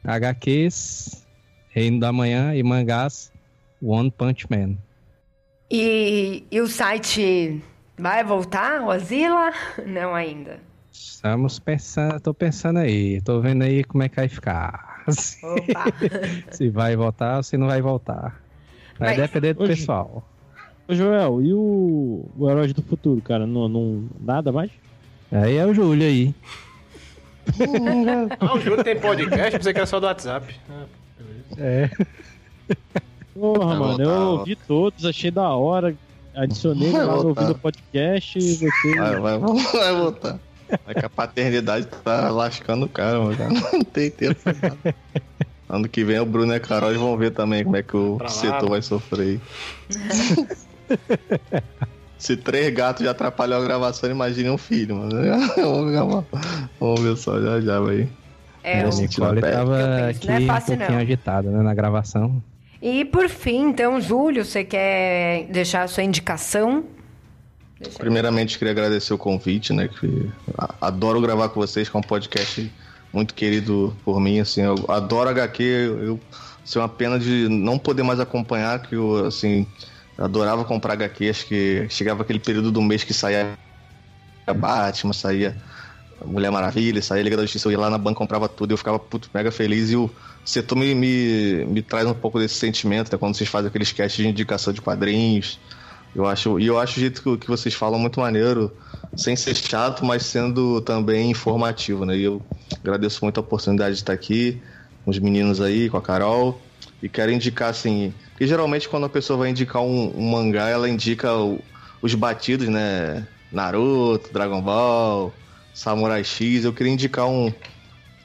HQs, Reino da Manhã e mangás One Punch Man. E, e o site vai voltar, o Asila? Não ainda. Estamos pensando, tô pensando aí, tô vendo aí como é que vai ficar. Se, Opa. se vai voltar ou se não vai voltar. Vai Mas- depender do Hoje- pessoal. Ô Joel, e o, o Herói do Futuro, cara? Não, não nada mais? Aí é o Júlio aí. Ah, o Júlio tem podcast, pensei que era só do WhatsApp. É. Porra, Vai mano, eu ouvi todos, achei da hora. Adicionei Vai lá ouvido podcast e você. Vai, vai, vai voltar. Vai que a paternidade tá lascando o cara, mano. Não tem tempo. pra nada. Ano que vem o Bruno e a Carol vão ver também como é que o setor vai sofrer. Se três gatos já atrapalhou a gravação, imagine um filho, mano. Vamos. Vamos ver só, já já vai. É, a o-. Nicole tava é aqui fácil, um pouquinho não. agitada né, na gravação. E por fim, então, Júlio, você quer deixar a sua indicação? Deixa Primeiramente, queria agradecer o convite, né? Que adoro gravar com vocês, que é um podcast muito querido por mim, assim. Eu adoro HQ, eu sei uma pena de não poder mais acompanhar, que eu, assim, adorava comprar HQ, acho que chegava aquele período do mês que saía Batman, saía Mulher Maravilha, saía Liga da Justiça, eu ia lá na banca, comprava tudo, eu ficava puto, mega feliz, e o setor me, me, me traz um pouco desse sentimento, né, quando vocês fazem aqueles casts de indicação de quadrinhos, eu acho, e eu acho o jeito que, que vocês falam muito maneiro, sem ser chato, mas sendo também informativo, né? E eu agradeço muito a oportunidade de estar aqui com os meninos aí, com a Carol. E quero indicar, assim, porque geralmente quando a pessoa vai indicar um, um mangá, ela indica o- os batidos, né? Naruto, Dragon Ball, Samurai X. Eu queria indicar um,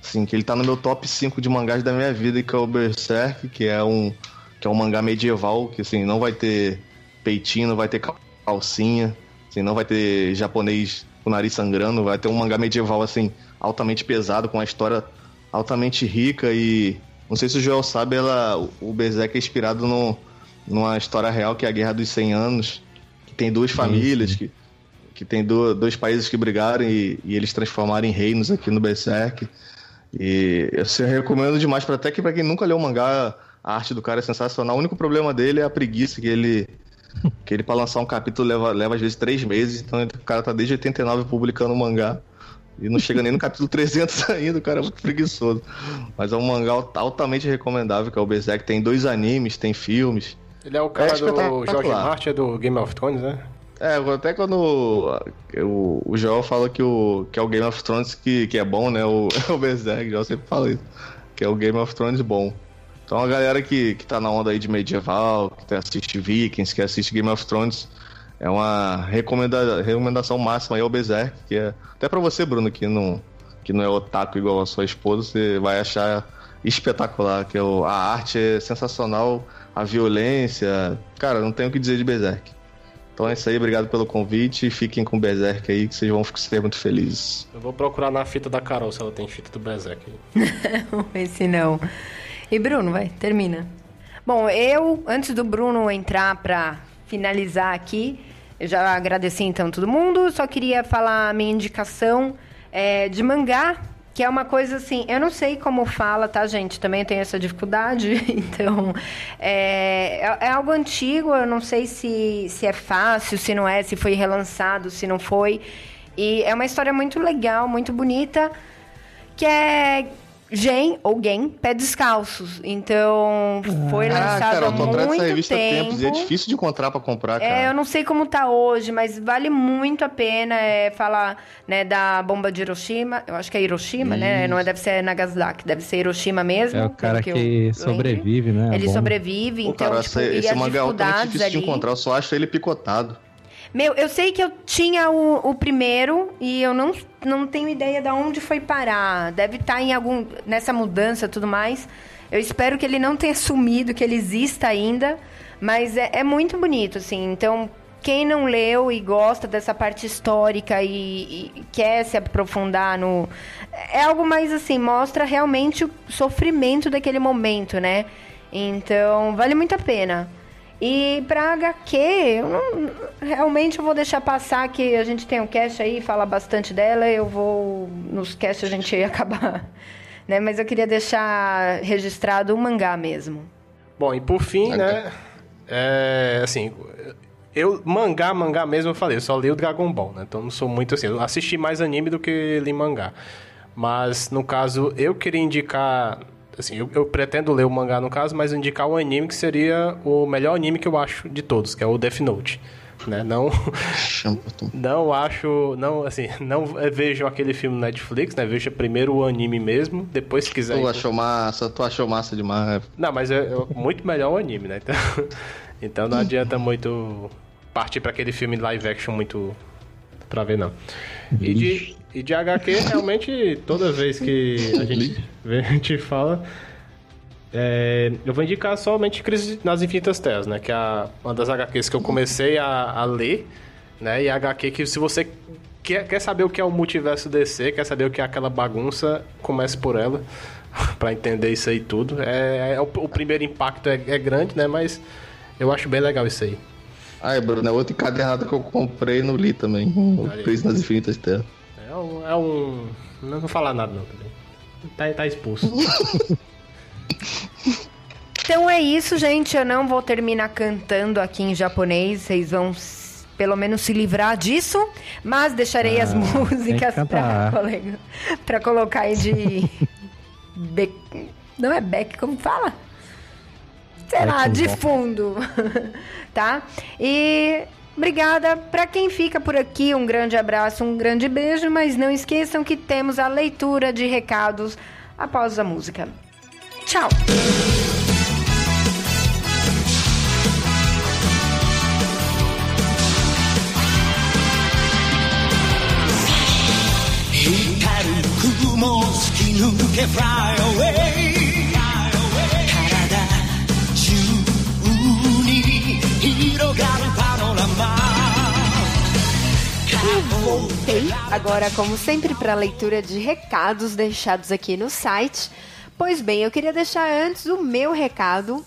assim, que ele tá no meu top 5 de mangás da minha vida, que é o Berserk, que é um, que é um mangá medieval, que assim, não vai ter peitinho, não vai ter cal- calcinha, assim, não vai ter japonês com o nariz sangrando, vai ter um mangá medieval assim, altamente pesado, com uma história altamente rica e não sei se o Joel sabe, ela, o- o Berserk é inspirado no, numa história real que é a Guerra dos 100 Anos, que tem duas famílias, que, que tem do- dois países que brigaram e, e eles transformaram em reinos aqui no Berserk. E eu se- recomendo demais, para até que para quem nunca leu o mangá, a arte do cara é sensacional. O único problema dele é a preguiça, que ele que ele para lançar um capítulo leva, leva às vezes três meses, então o cara tá desde 89 publicando mangá. E não chega nem no capítulo 300 ainda, o cara é muito preguiçoso. Mas é um mangá altamente recomendável, que é o Berserk. Tem dois animes, tem filmes. Ele é o cara É do. George Martin, é do Game of Thrones, né? É, até quando o, o Joel fala que, o, que é o Game of Thrones que, que é bom, né? O, o Berserk, o Joel sempre fala isso. Que é o Game of Thrones bom. Então a galera que, que tá na onda aí de medieval, que assiste Vikings, que assiste Game of Thrones, é uma recomenda, recomendação máxima aí ao Berserk, que é. Até pra você, Bruno, que não, que não é otaku igual a sua esposa, você vai achar espetacular, que é o, a arte é sensacional, a violência. Cara, não tenho o que dizer de Berserk. Então é isso aí, obrigado pelo convite. Fiquem com o Berserk aí, que vocês vão ser muito felizes. Eu vou procurar na fita da Carol se ela tem fita do Berserk. aí. Esse não. E Bruno, vai, termina. Bom, eu, antes do Bruno entrar pra finalizar aqui, eu já agradeci então todo mundo, só queria falar a minha indicação é, de mangá, que é uma coisa assim, eu não sei como fala, tá, gente? Também tenho essa dificuldade, então é, é, é algo antigo, eu não sei se, se é fácil, se não é, se foi relançado, se não foi. E é uma história muito legal, muito bonita, que é Gen ou Gen Pé Descalços. Então, foi Ah, lançado cara, há eu tô atrás muito dessa revista há tempo. tempos e é difícil de encontrar pra comprar, cara. É, eu não sei como tá hoje, mas vale muito a pena é, falar né, da bomba de Hiroshima. Eu acho que é Hiroshima, né? Não é, deve ser Nagasaki, deve ser Hiroshima mesmo. É o cara que, que, sobrevive, né? Ele Bom. sobrevive, Pô, então, cara, tipo, esse, esse mangá é difícil de ali. encontrar, eu só acho ele picotado. Meu, eu sei que eu tinha o, o primeiro e eu não, não tenho ideia de onde foi parar. Deve estar em algum. nessa mudança tudo mais. Eu espero que ele não tenha sumido, que ele exista ainda. Mas é, é muito bonito, assim. Então, quem não leu e gosta dessa parte histórica e, e quer se aprofundar no. É algo mais assim, mostra realmente o sofrimento daquele momento, né? Então, vale muito a pena. E pra HQ, eu não- realmente eu vou deixar passar que a gente tem um cast aí, fala bastante dela, eu vou. Nos casts a gente ia acabar. Né? Mas eu queria deixar registrado o mangá mesmo. Bom, e por fim, né? É, assim, eu, mangá, mangá mesmo, eu falei, eu só li o Dragon Ball, né? Então não sou muito assim. Eu assisti mais anime do que li mangá. Mas, no caso, eu queria indicar. Assim, eu, eu pretendo ler o mangá no caso, mas indicar um anime que seria o melhor anime que eu acho de todos, que é o Death Note. Né? Não. Não acho, não, assim, não vejam aquele filme no Netflix, né? Veja primeiro o anime mesmo, depois se quiser. Tu achou massa, tu achou massa demais. Não, mas é, é muito melhor o anime, né? Então, então não adianta muito partir pra aquele filme live action muito pra ver, não. E de, e de HQ, realmente, toda vez que a gente, vê, a gente fala, é, eu vou indicar somente Crise nas Infinitas Terras, né? Que é uma das HQs que eu comecei a, a ler, né? E a HQ que se você quer, quer saber o que é o multiverso DC, quer saber o que é aquela bagunça, comece por ela, pra entender isso aí tudo. É, é o, o primeiro impacto é, é grande, né? Mas eu acho bem legal isso aí. Ai, Bruno, é outro encadernado que eu comprei e não li também. O. Crise nas Infinitas Terras. É um. É um não vou falar nada, não, também. Tá, tá expulso. Então é isso, gente. Eu não vou terminar cantando aqui em japonês. Vocês vão pelo menos se livrar disso. Mas deixarei as Ah, que músicas pra, cantar. colega, pra colocar aí de. Be- Não é back, como fala? Sei lá, Backing de fundo. tá? E. Obrigada. Pra quem fica por aqui, um grande abraço, um grande beijo. Mas não esqueçam que temos a leitura de recados após a música. Tchau! Voltei agora, como sempre, para a leitura de recados deixados aqui no site. Pois bem, eu queria deixar antes o meu recado,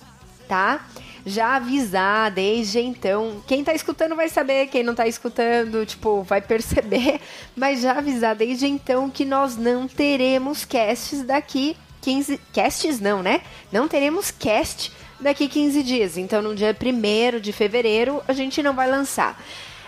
tá? Já avisar desde então. Quem tá escutando vai saber, quem não tá escutando, tipo, vai perceber. Mas já avisar desde então que nós não teremos casts daqui 15. Casts não, né? Não teremos cast daqui 15 dias. Então, no dia 1 de fevereiro, a gente não vai lançar.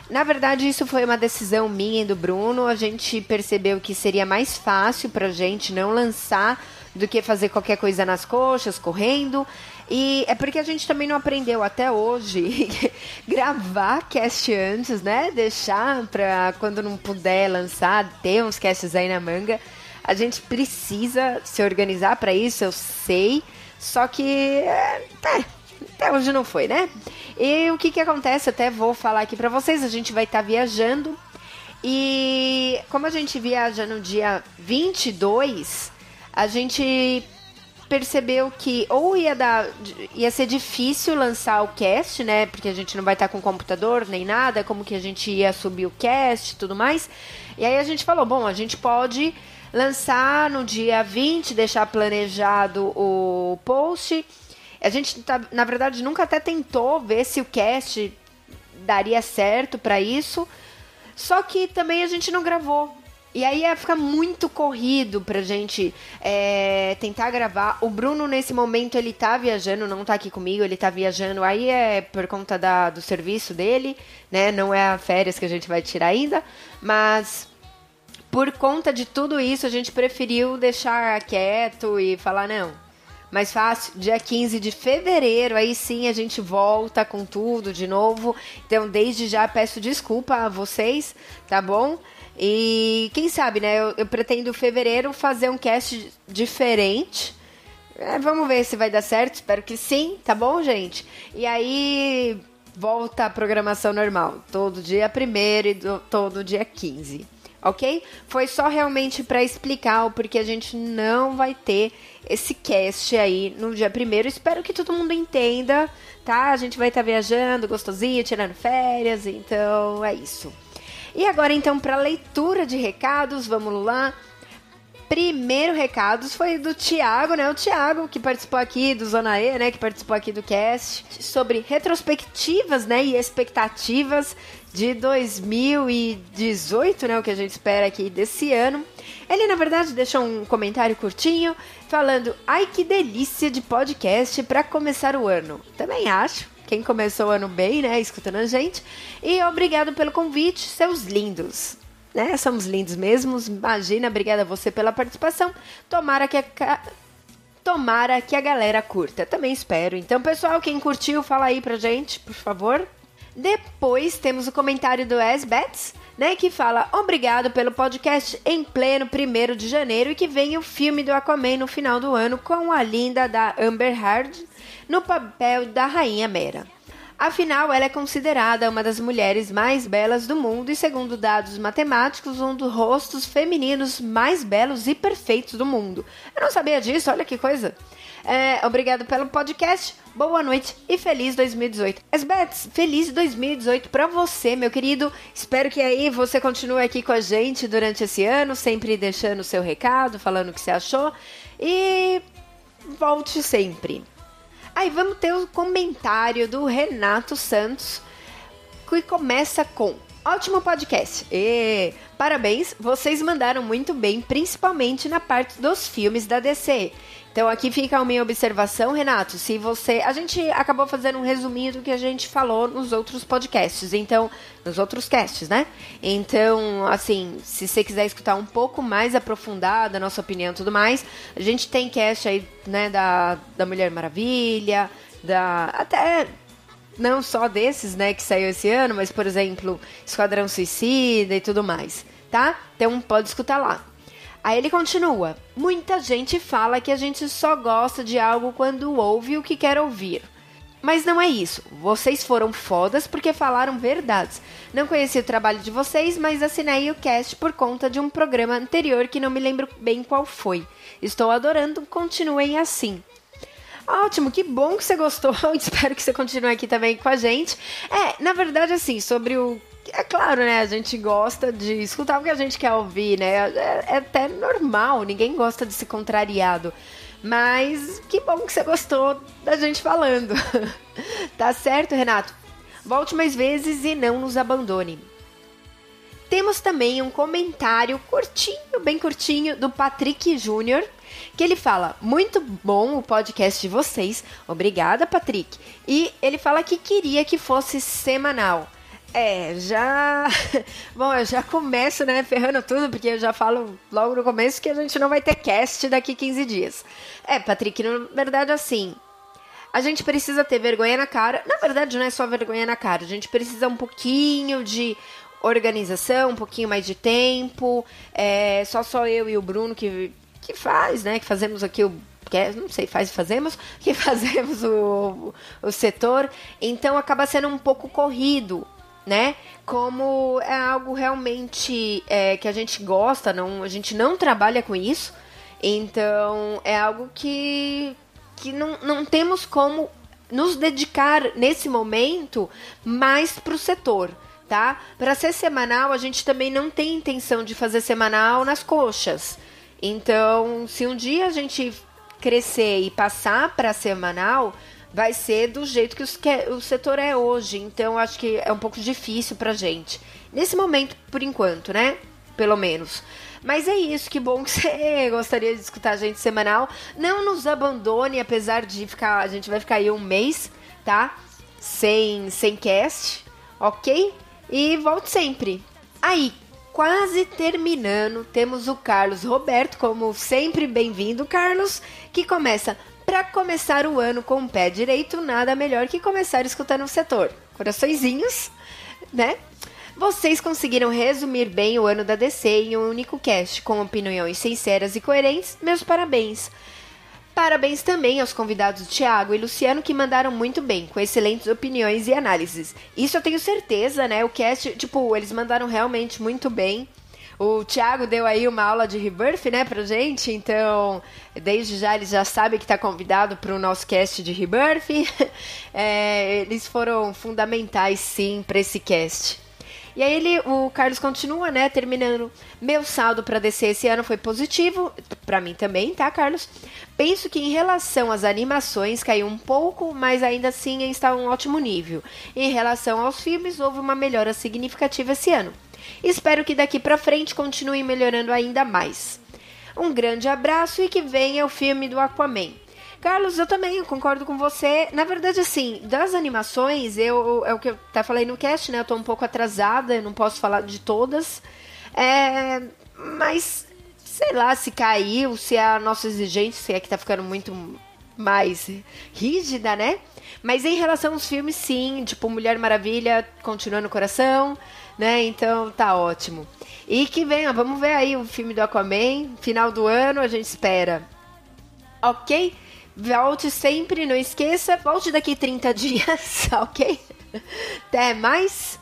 Na verdade, isso foi uma decisão minha e do Bruno. A gente percebeu que seria mais fácil pra gente não lançar do que fazer qualquer coisa nas coxas, correndo. E é porque a gente também não aprendeu até hoje gravar cast antes, né? Deixar pra quando não puder lançar, ter uns casts aí na manga. A gente precisa se organizar pra isso, eu sei. Só que. É, é, até hoje não foi, né? E o que que acontece? Até vou falar aqui pra vocês. A gente vai estar viajando. E como a gente viaja no dia 22, a gente percebeu que ou ia dar ia ser difícil lançar o cast, né? Porque a gente não vai estar com computador nem nada, como que a gente ia subir o cast e tudo mais. E aí a gente falou, bom, a gente pode lançar no dia 20, deixar planejado o post. A gente, tá, na verdade, nunca até tentou ver se o cast daria certo para isso. Só que também a gente não gravou. E aí ia ficar muito corrido pra gente é, tentar gravar. O Bruno, nesse momento, ele tá viajando, não tá aqui comigo, ele tá viajando. Aí é por conta da, do serviço dele, né? Não é a férias que a gente vai tirar ainda. Mas por conta de tudo isso, a gente preferiu deixar quieto e falar, não, mais fácil, dia 15 de fevereiro, aí sim a gente volta com tudo de novo. Então, desde já peço desculpa a vocês, tá bom? E quem sabe, né? Eu, eu pretendo fevereiro fazer um cast diferente. É, vamos ver se vai dar certo. Espero que sim, tá bom, gente? E aí volta a programação normal. Todo dia primeiro e do, todo dia 15. Ok? Foi só realmente para explicar o porquê a gente não vai ter esse cast aí no dia primeiro. Espero que todo mundo entenda, tá? A gente vai estar tá viajando, gostosinho, tirando férias, então é isso. E agora então para leitura de recados, vamos lá. Primeiro recados foi do Thiago, né? O Thiago que participou aqui do Zona E, né? Que participou aqui do cast sobre retrospectivas, né? E expectativas de 2018, né? O que a gente espera aqui desse ano. Ele, na verdade, deixou um comentário curtinho falando: Ai, que delícia de podcast para começar o ano. Também acho quem começou o ano bem, né, escutando a gente. E obrigado pelo convite, seus lindos. Né? Somos lindos mesmos. Imagina, obrigada a você pela participação. Tomara que a tomara que a galera curta. Também espero. Então, pessoal, quem curtiu, fala aí pra gente, por favor. Depois temos o comentário do Esbets, né, que fala obrigado pelo podcast em pleno 1 de janeiro e que vem o filme do Aquaman no final do ano com a linda da Amber Heard no papel da Rainha Mera. Afinal, ela é considerada uma das mulheres mais belas do mundo e, segundo dados matemáticos, um dos rostos femininos mais belos e perfeitos do mundo. Eu não sabia disso, olha que coisa. É, obrigado pelo podcast, boa noite e feliz 2018. Esbets, feliz 2018 para você, meu querido. Espero que aí você continue aqui com a gente durante esse ano, sempre deixando o seu recado, falando o que você achou e volte sempre. Aí vamos ter o comentário do Renato Santos, que começa com: Ótimo podcast! E parabéns, vocês mandaram muito bem, principalmente na parte dos filmes da DC. Então aqui fica a minha observação, Renato. Se você. A gente acabou fazendo um resuminho do que a gente falou nos outros podcasts. Então, nos outros casts, né? Então, assim, se você quiser escutar um pouco mais aprofundada a nossa opinião e tudo mais, a gente tem cast aí, né, da, da Mulher Maravilha, da. Até não só desses, né, que saiu esse ano, mas, por exemplo, Esquadrão Suicida e tudo mais, tá? Então pode escutar lá. Aí ele continua: Muita gente fala que a gente só gosta de algo quando ouve o que quer ouvir. Mas não é isso. Vocês foram fodas porque falaram verdades. Não conheci o trabalho de vocês, mas assinei o cast por conta de um programa anterior que não me lembro bem qual foi. Estou adorando, continuem assim. Ótimo, que bom que você gostou. Espero que você continue aqui também com a gente. É, na verdade, assim, sobre o é claro, né? A gente gosta de escutar o que a gente quer ouvir, né? É, é até normal, ninguém gosta de ser contrariado. Mas que bom que você gostou da gente falando. tá certo, Renato? Volte mais vezes e não nos abandone. Temos também um comentário curtinho, bem curtinho, do Patrick Júnior, que ele fala: Muito bom o podcast de vocês. Obrigada, Patrick. E ele fala que queria que fosse semanal. É, já. Bom, eu já começo, né, ferrando tudo, porque eu já falo logo no começo que a gente não vai ter cast daqui 15 dias. É, Patrick, na verdade, assim. A gente precisa ter vergonha na cara. Na verdade, não é só vergonha na cara. A gente precisa um pouquinho de organização, um pouquinho mais de tempo. É só só eu e o Bruno que, que faz, né? Que fazemos aqui o não sei, faz fazemos, que fazemos o, o setor, então acaba sendo um pouco corrido né? Como é algo realmente é, que a gente gosta, não, a gente não trabalha com isso. Então, é algo que, que não, não temos como nos dedicar nesse momento mais para o setor, tá? Para ser semanal, a gente também não tem intenção de fazer semanal nas coxas. Então, se um dia a gente crescer e passar para semanal, vai ser do jeito que, os, que o setor é hoje. Então, acho que é um pouco difícil para gente. Nesse momento, por enquanto, né? Pelo menos. Mas é isso, que bom que você gostaria de escutar a gente semanal. Não nos abandone, apesar de ficar. A gente vai ficar aí um mês, tá? Sem, sem cast, ok? E volte sempre. Aí, quase terminando, temos o Carlos Roberto, como sempre, bem-vindo, Carlos, que começa. Para começar o ano com o pé direito, nada melhor que começar escutando o setor. Coraçõezinhos, né? Vocês conseguiram resumir bem o ano da DC em um único cast, com opiniões sinceras e coerentes. Meus parabéns. Parabéns também aos convidados Thiago e Luciano que mandaram muito bem, com excelentes opiniões e análises. Isso eu tenho certeza, né? O cast, tipo, eles mandaram realmente muito bem. O Thiago deu aí uma aula de Rebirth, né, pra gente, então desde já ele já sabe que está convidado para o nosso cast de Rebirth. É, eles foram fundamentais, sim, para esse cast. E aí ele, o Carlos continua, né, terminando. Meu saldo para descer esse ano foi positivo, para mim também, tá, Carlos? Penso que em relação às animações caiu um pouco, mas ainda assim está um ótimo nível. Em relação aos filmes, houve uma melhora significativa esse ano. Espero que daqui para frente continue melhorando ainda mais. Um grande abraço e que venha o filme do Aquaman. Carlos, eu também concordo com você. Na verdade, assim, das animações, eu é o que eu até falei no cast, né? Eu tô um pouco atrasada, eu não posso falar de todas. É, mas, sei lá, se caiu, se a nossa exigência é que tá ficando muito mais rígida, né? Mas em relação aos filmes, sim, tipo, Mulher Maravilha continua no coração, né? Então tá ótimo. E que venha, vamos ver aí o filme do Aquaman, final do ano, a gente espera. Ok? Volte sempre, não esqueça. Volte daqui 30 dias, ok? Até mais.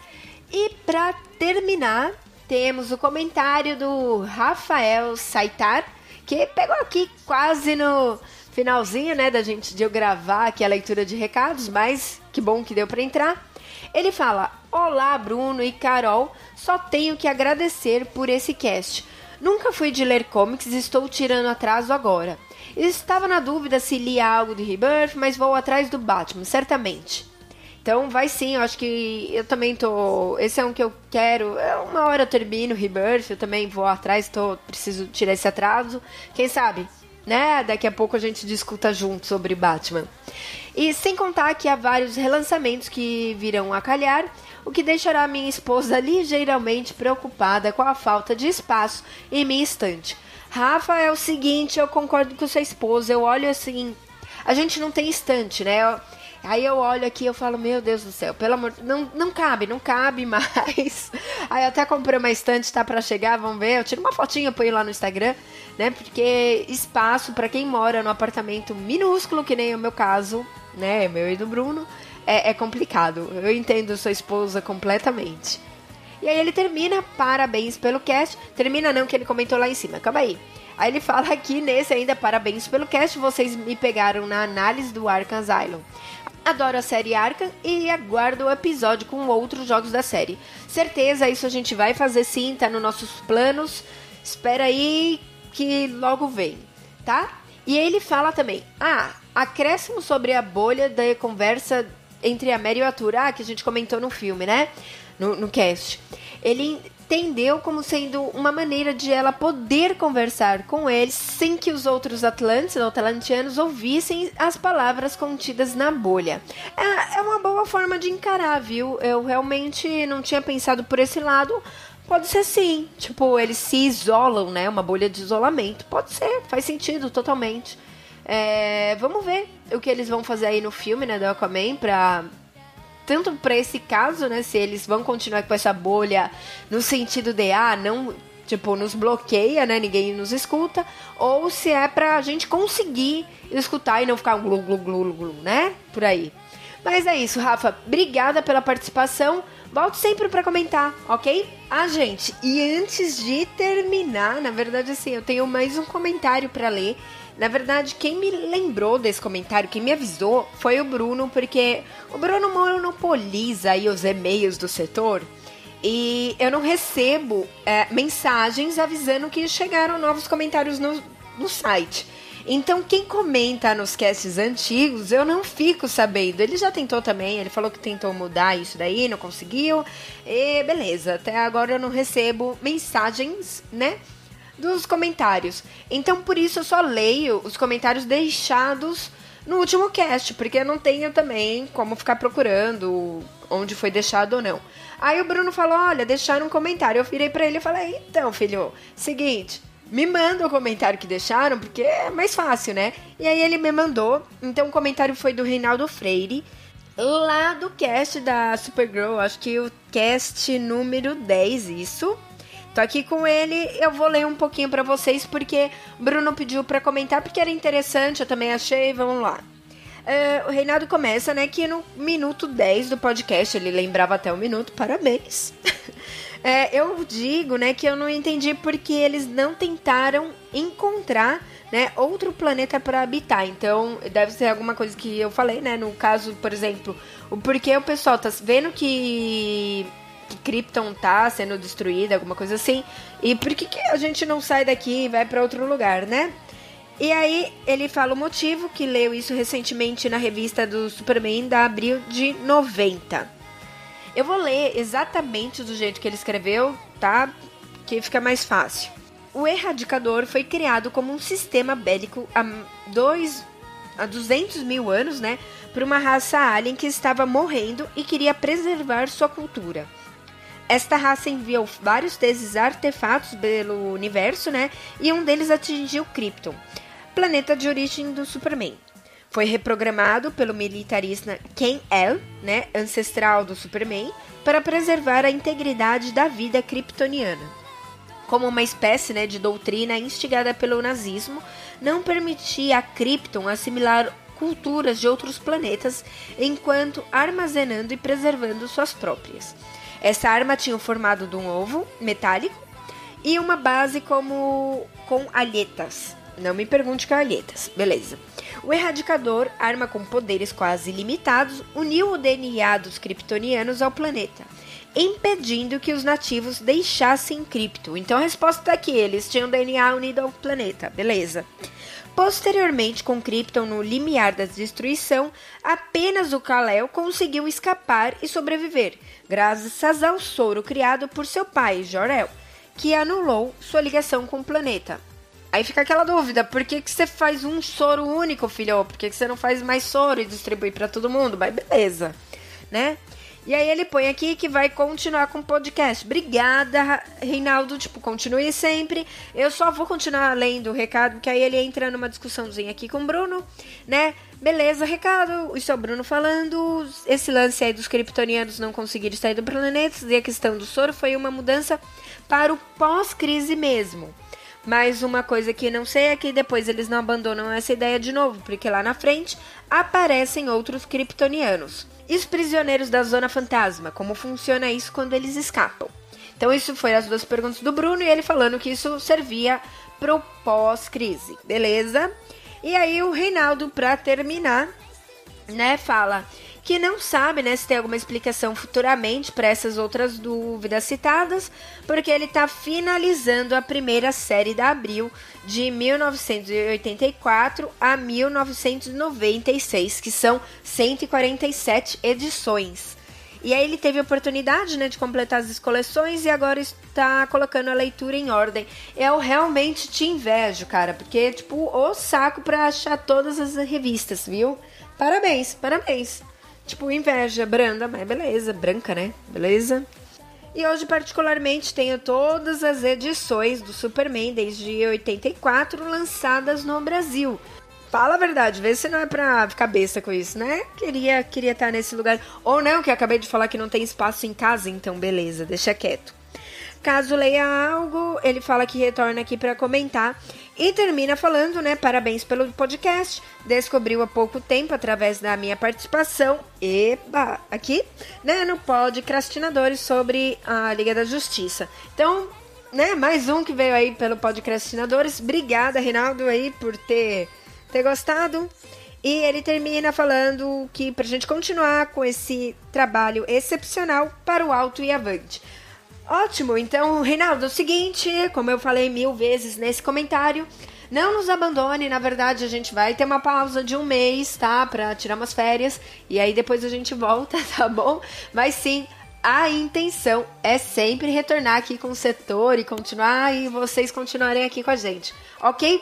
E para terminar, temos o comentário do Rafael Saitar, que pegou aqui quase no finalzinho, né, da gente de eu gravar aqui a leitura de recados, mas que bom que deu para entrar. Ele fala: Olá, Bruno e Carol, só tenho que agradecer por esse cast. Nunca fui de ler comics e estou tirando atraso agora. Estava na dúvida se lia algo de Rebirth, mas vou atrás do Batman, certamente. Então vai sim, eu acho que eu também tô. Esse é um que eu quero. É uma hora eu termino Rebirth, eu também vou atrás, tô, preciso tirar esse atraso. Quem sabe? Né? Daqui a pouco a gente discuta junto sobre Batman. E sem contar que há vários relançamentos que virão a calhar, o que deixará minha esposa ligeiramente preocupada com a falta de espaço em minha estante. Rafa, é o seguinte, eu concordo com sua esposa. Eu olho assim. A gente não tem estante, né? Eu, aí eu olho aqui eu falo, meu Deus do céu, pelo amor. Não, não cabe, não cabe mais. Aí eu até comprei uma estante, tá para chegar, vamos ver. Eu tiro uma fotinha, ponho lá no Instagram, né? Porque espaço para quem mora no apartamento minúsculo, que nem o meu caso, né? Meu e do Bruno, é, é complicado. Eu entendo sua esposa completamente. E aí ele termina, parabéns pelo cast. Termina não, que ele comentou lá em cima. Calma aí. Aí ele fala aqui nesse ainda, parabéns pelo cast. Vocês me pegaram na análise do Arkham Asylum. Adoro a série Arkham e aguardo o episódio com outros jogos da série. Certeza, isso a gente vai fazer sim, tá nos nossos planos. Espera aí que logo vem, tá? E ele fala também: Ah, acréscimo sobre a bolha da conversa entre a Mary e o Arthur, ah, que a gente comentou no filme, né? no, no cast. Ele entendeu como sendo uma maneira de ela poder conversar com eles sem que os outros Atlantes ou Atlantianos ouvissem as palavras contidas na bolha. É, é uma boa forma de encarar, viu? Eu realmente não tinha pensado por esse lado. Pode ser sim. Tipo, eles se isolam, né? Uma bolha de isolamento. Pode ser, faz sentido totalmente. É, vamos ver o que eles vão fazer aí no filme, né, do Aquaman, pra tanto para esse caso, né, se eles vão continuar com essa bolha no sentido de ah, não, tipo, nos bloqueia, né, ninguém nos escuta, ou se é pra gente conseguir escutar e não ficar glu glu glu glu, né? Por aí. Mas é isso, Rafa. Obrigada pela participação. Volte sempre para comentar, ok? Ah, gente, e antes de terminar, na verdade, assim, eu tenho mais um comentário para ler. Na verdade, quem me lembrou desse comentário, quem me avisou, foi o Bruno, porque o Bruno monopoliza aí os e-mails do setor e eu não recebo é, mensagens avisando que chegaram novos comentários no, no site. Então, quem comenta nos casts antigos, eu não fico sabendo. Ele já tentou também, ele falou que tentou mudar isso daí, não conseguiu. E beleza, até agora eu não recebo mensagens, né? Dos comentários. Então, por isso eu só leio os comentários deixados no último cast, porque eu não tenho também como ficar procurando onde foi deixado ou não. Aí o Bruno falou: Olha, deixaram um comentário. Eu virei para ele e falei: Então, filho, seguinte me manda o comentário que deixaram, porque é mais fácil, né? E aí ele me mandou. Então o comentário foi do Reinaldo Freire, lá do cast da Supergirl, acho que o cast número 10, isso. Tô aqui com ele, eu vou ler um pouquinho para vocês, porque Bruno pediu para comentar, porque era interessante, eu também achei, vamos lá. Uh, o Reinaldo começa, né, que no minuto 10 do podcast, ele lembrava até o minuto, parabéns. É, eu digo, né, que eu não entendi porque eles não tentaram encontrar, né, outro planeta para habitar. Então, deve ser alguma coisa que eu falei, né, no caso, por exemplo, o porquê o pessoal tá vendo que que Krypton tá sendo destruída, alguma coisa assim, e por que, que a gente não sai daqui e vai para outro lugar, né? E aí ele fala o motivo que leu isso recentemente na revista do Superman da abril de 90. Eu vou ler exatamente do jeito que ele escreveu, tá? Que fica mais fácil. O erradicador foi criado como um sistema bélico há, dois, há 200 mil anos, né? Por uma raça alien que estava morrendo e queria preservar sua cultura. Esta raça enviou vários desses artefatos pelo universo, né? E um deles atingiu Krypton, planeta de origem do Superman. Foi reprogramado pelo militarista Ken El, né, ancestral do Superman, para preservar a integridade da vida kryptoniana. Como uma espécie né, de doutrina instigada pelo nazismo, não permitia a Krypton assimilar culturas de outros planetas, enquanto armazenando e preservando suas próprias. Essa arma tinha o formato de um ovo metálico e uma base como com alhetas. Não me pergunte que é alhetas, beleza. O erradicador, arma com poderes quase ilimitados, uniu o DNA dos kryptonianos ao planeta, impedindo que os nativos deixassem Krypton. Então a resposta está aqui, eles tinham DNA unido ao planeta, beleza. Posteriormente, com Krypton no limiar da destruição, apenas o Kal-El conseguiu escapar e sobreviver, graças ao soro criado por seu pai, Jor-El, que anulou sua ligação com o planeta. Aí fica aquela dúvida, por que, que você faz um soro único, filho? Por que, que você não faz mais soro e distribui para todo mundo? Mas beleza, né? E aí ele põe aqui que vai continuar com o podcast. Obrigada, Reinaldo. Tipo, continue sempre. Eu só vou continuar lendo o recado, que aí ele entra numa discussãozinha aqui com o Bruno, né? Beleza, recado. Isso é o Bruno falando. Esse lance aí dos kryptonianos não conseguirem sair do planeta e a questão do soro foi uma mudança para o pós-crise mesmo. Mas uma coisa que não sei é que depois eles não abandonam essa ideia de novo, porque lá na frente aparecem outros kryptonianos. E os prisioneiros da Zona Fantasma, como funciona isso quando eles escapam? Então isso foi as duas perguntas do Bruno e ele falando que isso servia pro pós-crise, beleza? E aí o Reinaldo, para terminar, né, fala que não sabe né, se tem alguma explicação futuramente para essas outras dúvidas citadas, porque ele está finalizando a primeira série da Abril de 1984 a 1996, que são 147 edições. E aí ele teve a oportunidade né, de completar as coleções e agora está colocando a leitura em ordem. Eu realmente te invejo, cara, porque tipo o saco para achar todas as revistas, viu? Parabéns, parabéns. Tipo, inveja branda, mas beleza, branca, né? Beleza? E hoje, particularmente, tenho todas as edições do Superman desde 84 lançadas no Brasil. Fala a verdade, vê se não é pra ficar besta com isso, né? Queria queria estar nesse lugar. Ou não, que acabei de falar que não tem espaço em casa, então beleza, deixa quieto. Caso leia algo, ele fala que retorna aqui para comentar. E termina falando, né? Parabéns pelo podcast. Descobriu há pouco tempo através da minha participação, eba, aqui, né? No Podcrastinadores sobre a Liga da Justiça. Então, né? Mais um que veio aí pelo Podcrastinadores. Obrigada, Reinaldo, aí, por ter, ter gostado. E ele termina falando que pra gente continuar com esse trabalho excepcional para o alto e avante. Ótimo, então, Reinaldo, é o seguinte, como eu falei mil vezes nesse comentário, não nos abandone, na verdade a gente vai ter uma pausa de um mês, tá? Pra tirar umas férias, e aí depois a gente volta, tá bom? Mas sim, a intenção é sempre retornar aqui com o setor e continuar, e vocês continuarem aqui com a gente, ok?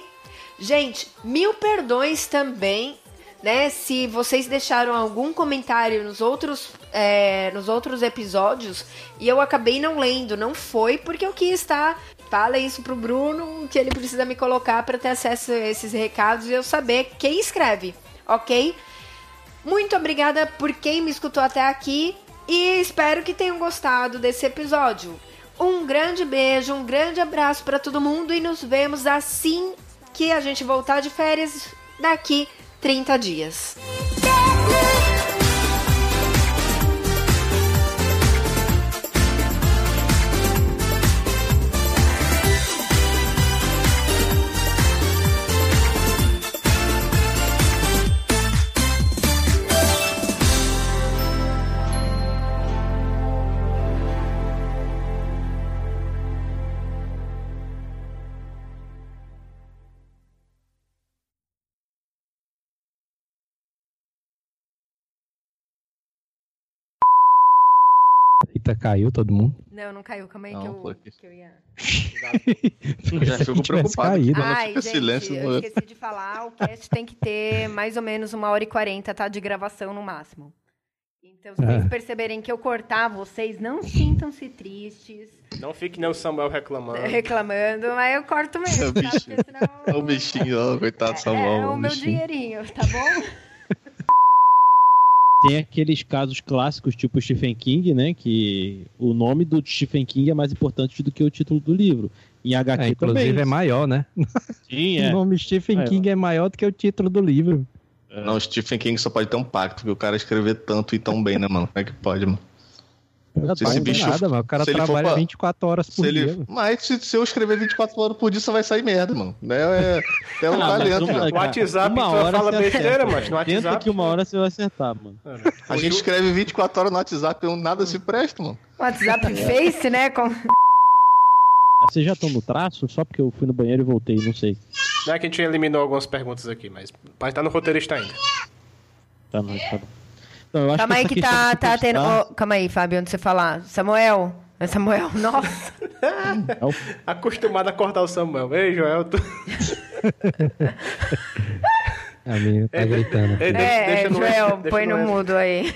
Gente, mil perdões também né? Se vocês deixaram algum comentário nos outros, é, nos outros episódios e eu acabei não lendo, não foi porque eu quis. Tá? Fala isso pro Bruno que ele precisa me colocar para ter acesso a esses recados e eu saber quem escreve, ok? Muito obrigada por quem me escutou até aqui e espero que tenham gostado desse episódio. Um grande beijo, um grande abraço para todo mundo e nos vemos assim que a gente voltar de férias daqui 30 dias. Eita, caiu todo mundo. Não, não caiu. Calma aí Não, que, eu, foi que eu ia. Já fico preocupado. caído. Ai, gente, silêncio. eu esqueci de falar. O cast tem que ter mais ou menos uma hora e quarenta, tá? De gravação no máximo. Então, se vocês É. perceberem que eu cortar vocês, não sintam-se tristes, Não fique nem o Samuel reclamando. reclamando, mas eu corto mesmo, É o tá? bichinho. Porque senão... Olha o bichinho, ó, coitado do É, Samuel. é o meu bichinho. dinheirinho, tá bom? Tem aqueles casos clássicos, tipo Stephen King, né? Que o nome do Stephen King é mais importante do que o título do livro. Em HQ É, inclusive também. é maior, né? Sim, O é. nome Stephen É, King é maior do que o título do livro. Não, o Stephen King só pode ter um pacto, porque o cara escrever tanto e tão bem, né, mano? Como é que pode, mano? Não Se esse bicho- nada, mano. O cara se ele for trabalha pra- 24 horas por Se dia. ele... mano. Mas se, se eu escrever 24 horas por dia, só vai sair merda, mano. É, é, é um Ah, talento, mano. No WhatsApp, uma hora fala besteira, acerta. mas no Tenta WhatsApp. que uma hora você vai acertar, mano. A gente escreve 24 horas no WhatsApp e nada se presta, mano. WhatsApp Face, né? Com... Vocês já estão no traço? Só porque eu fui no banheiro e voltei, não sei. Não é que a gente eliminou algumas perguntas aqui, mas vai estar no roteirista ainda. Tá, não, tá bom. Então, eu acho Calma aí essa que tá, tá tendo... Ô, calma aí, Fábio, onde você falar? Samuel? É Samuel? Nossa! É Acostumado a cortar o Samuel. Ei, Joel, tu... A menina tá gritando. Ei, deixa, é, deixa no Joel, põe no extra. mudo aí.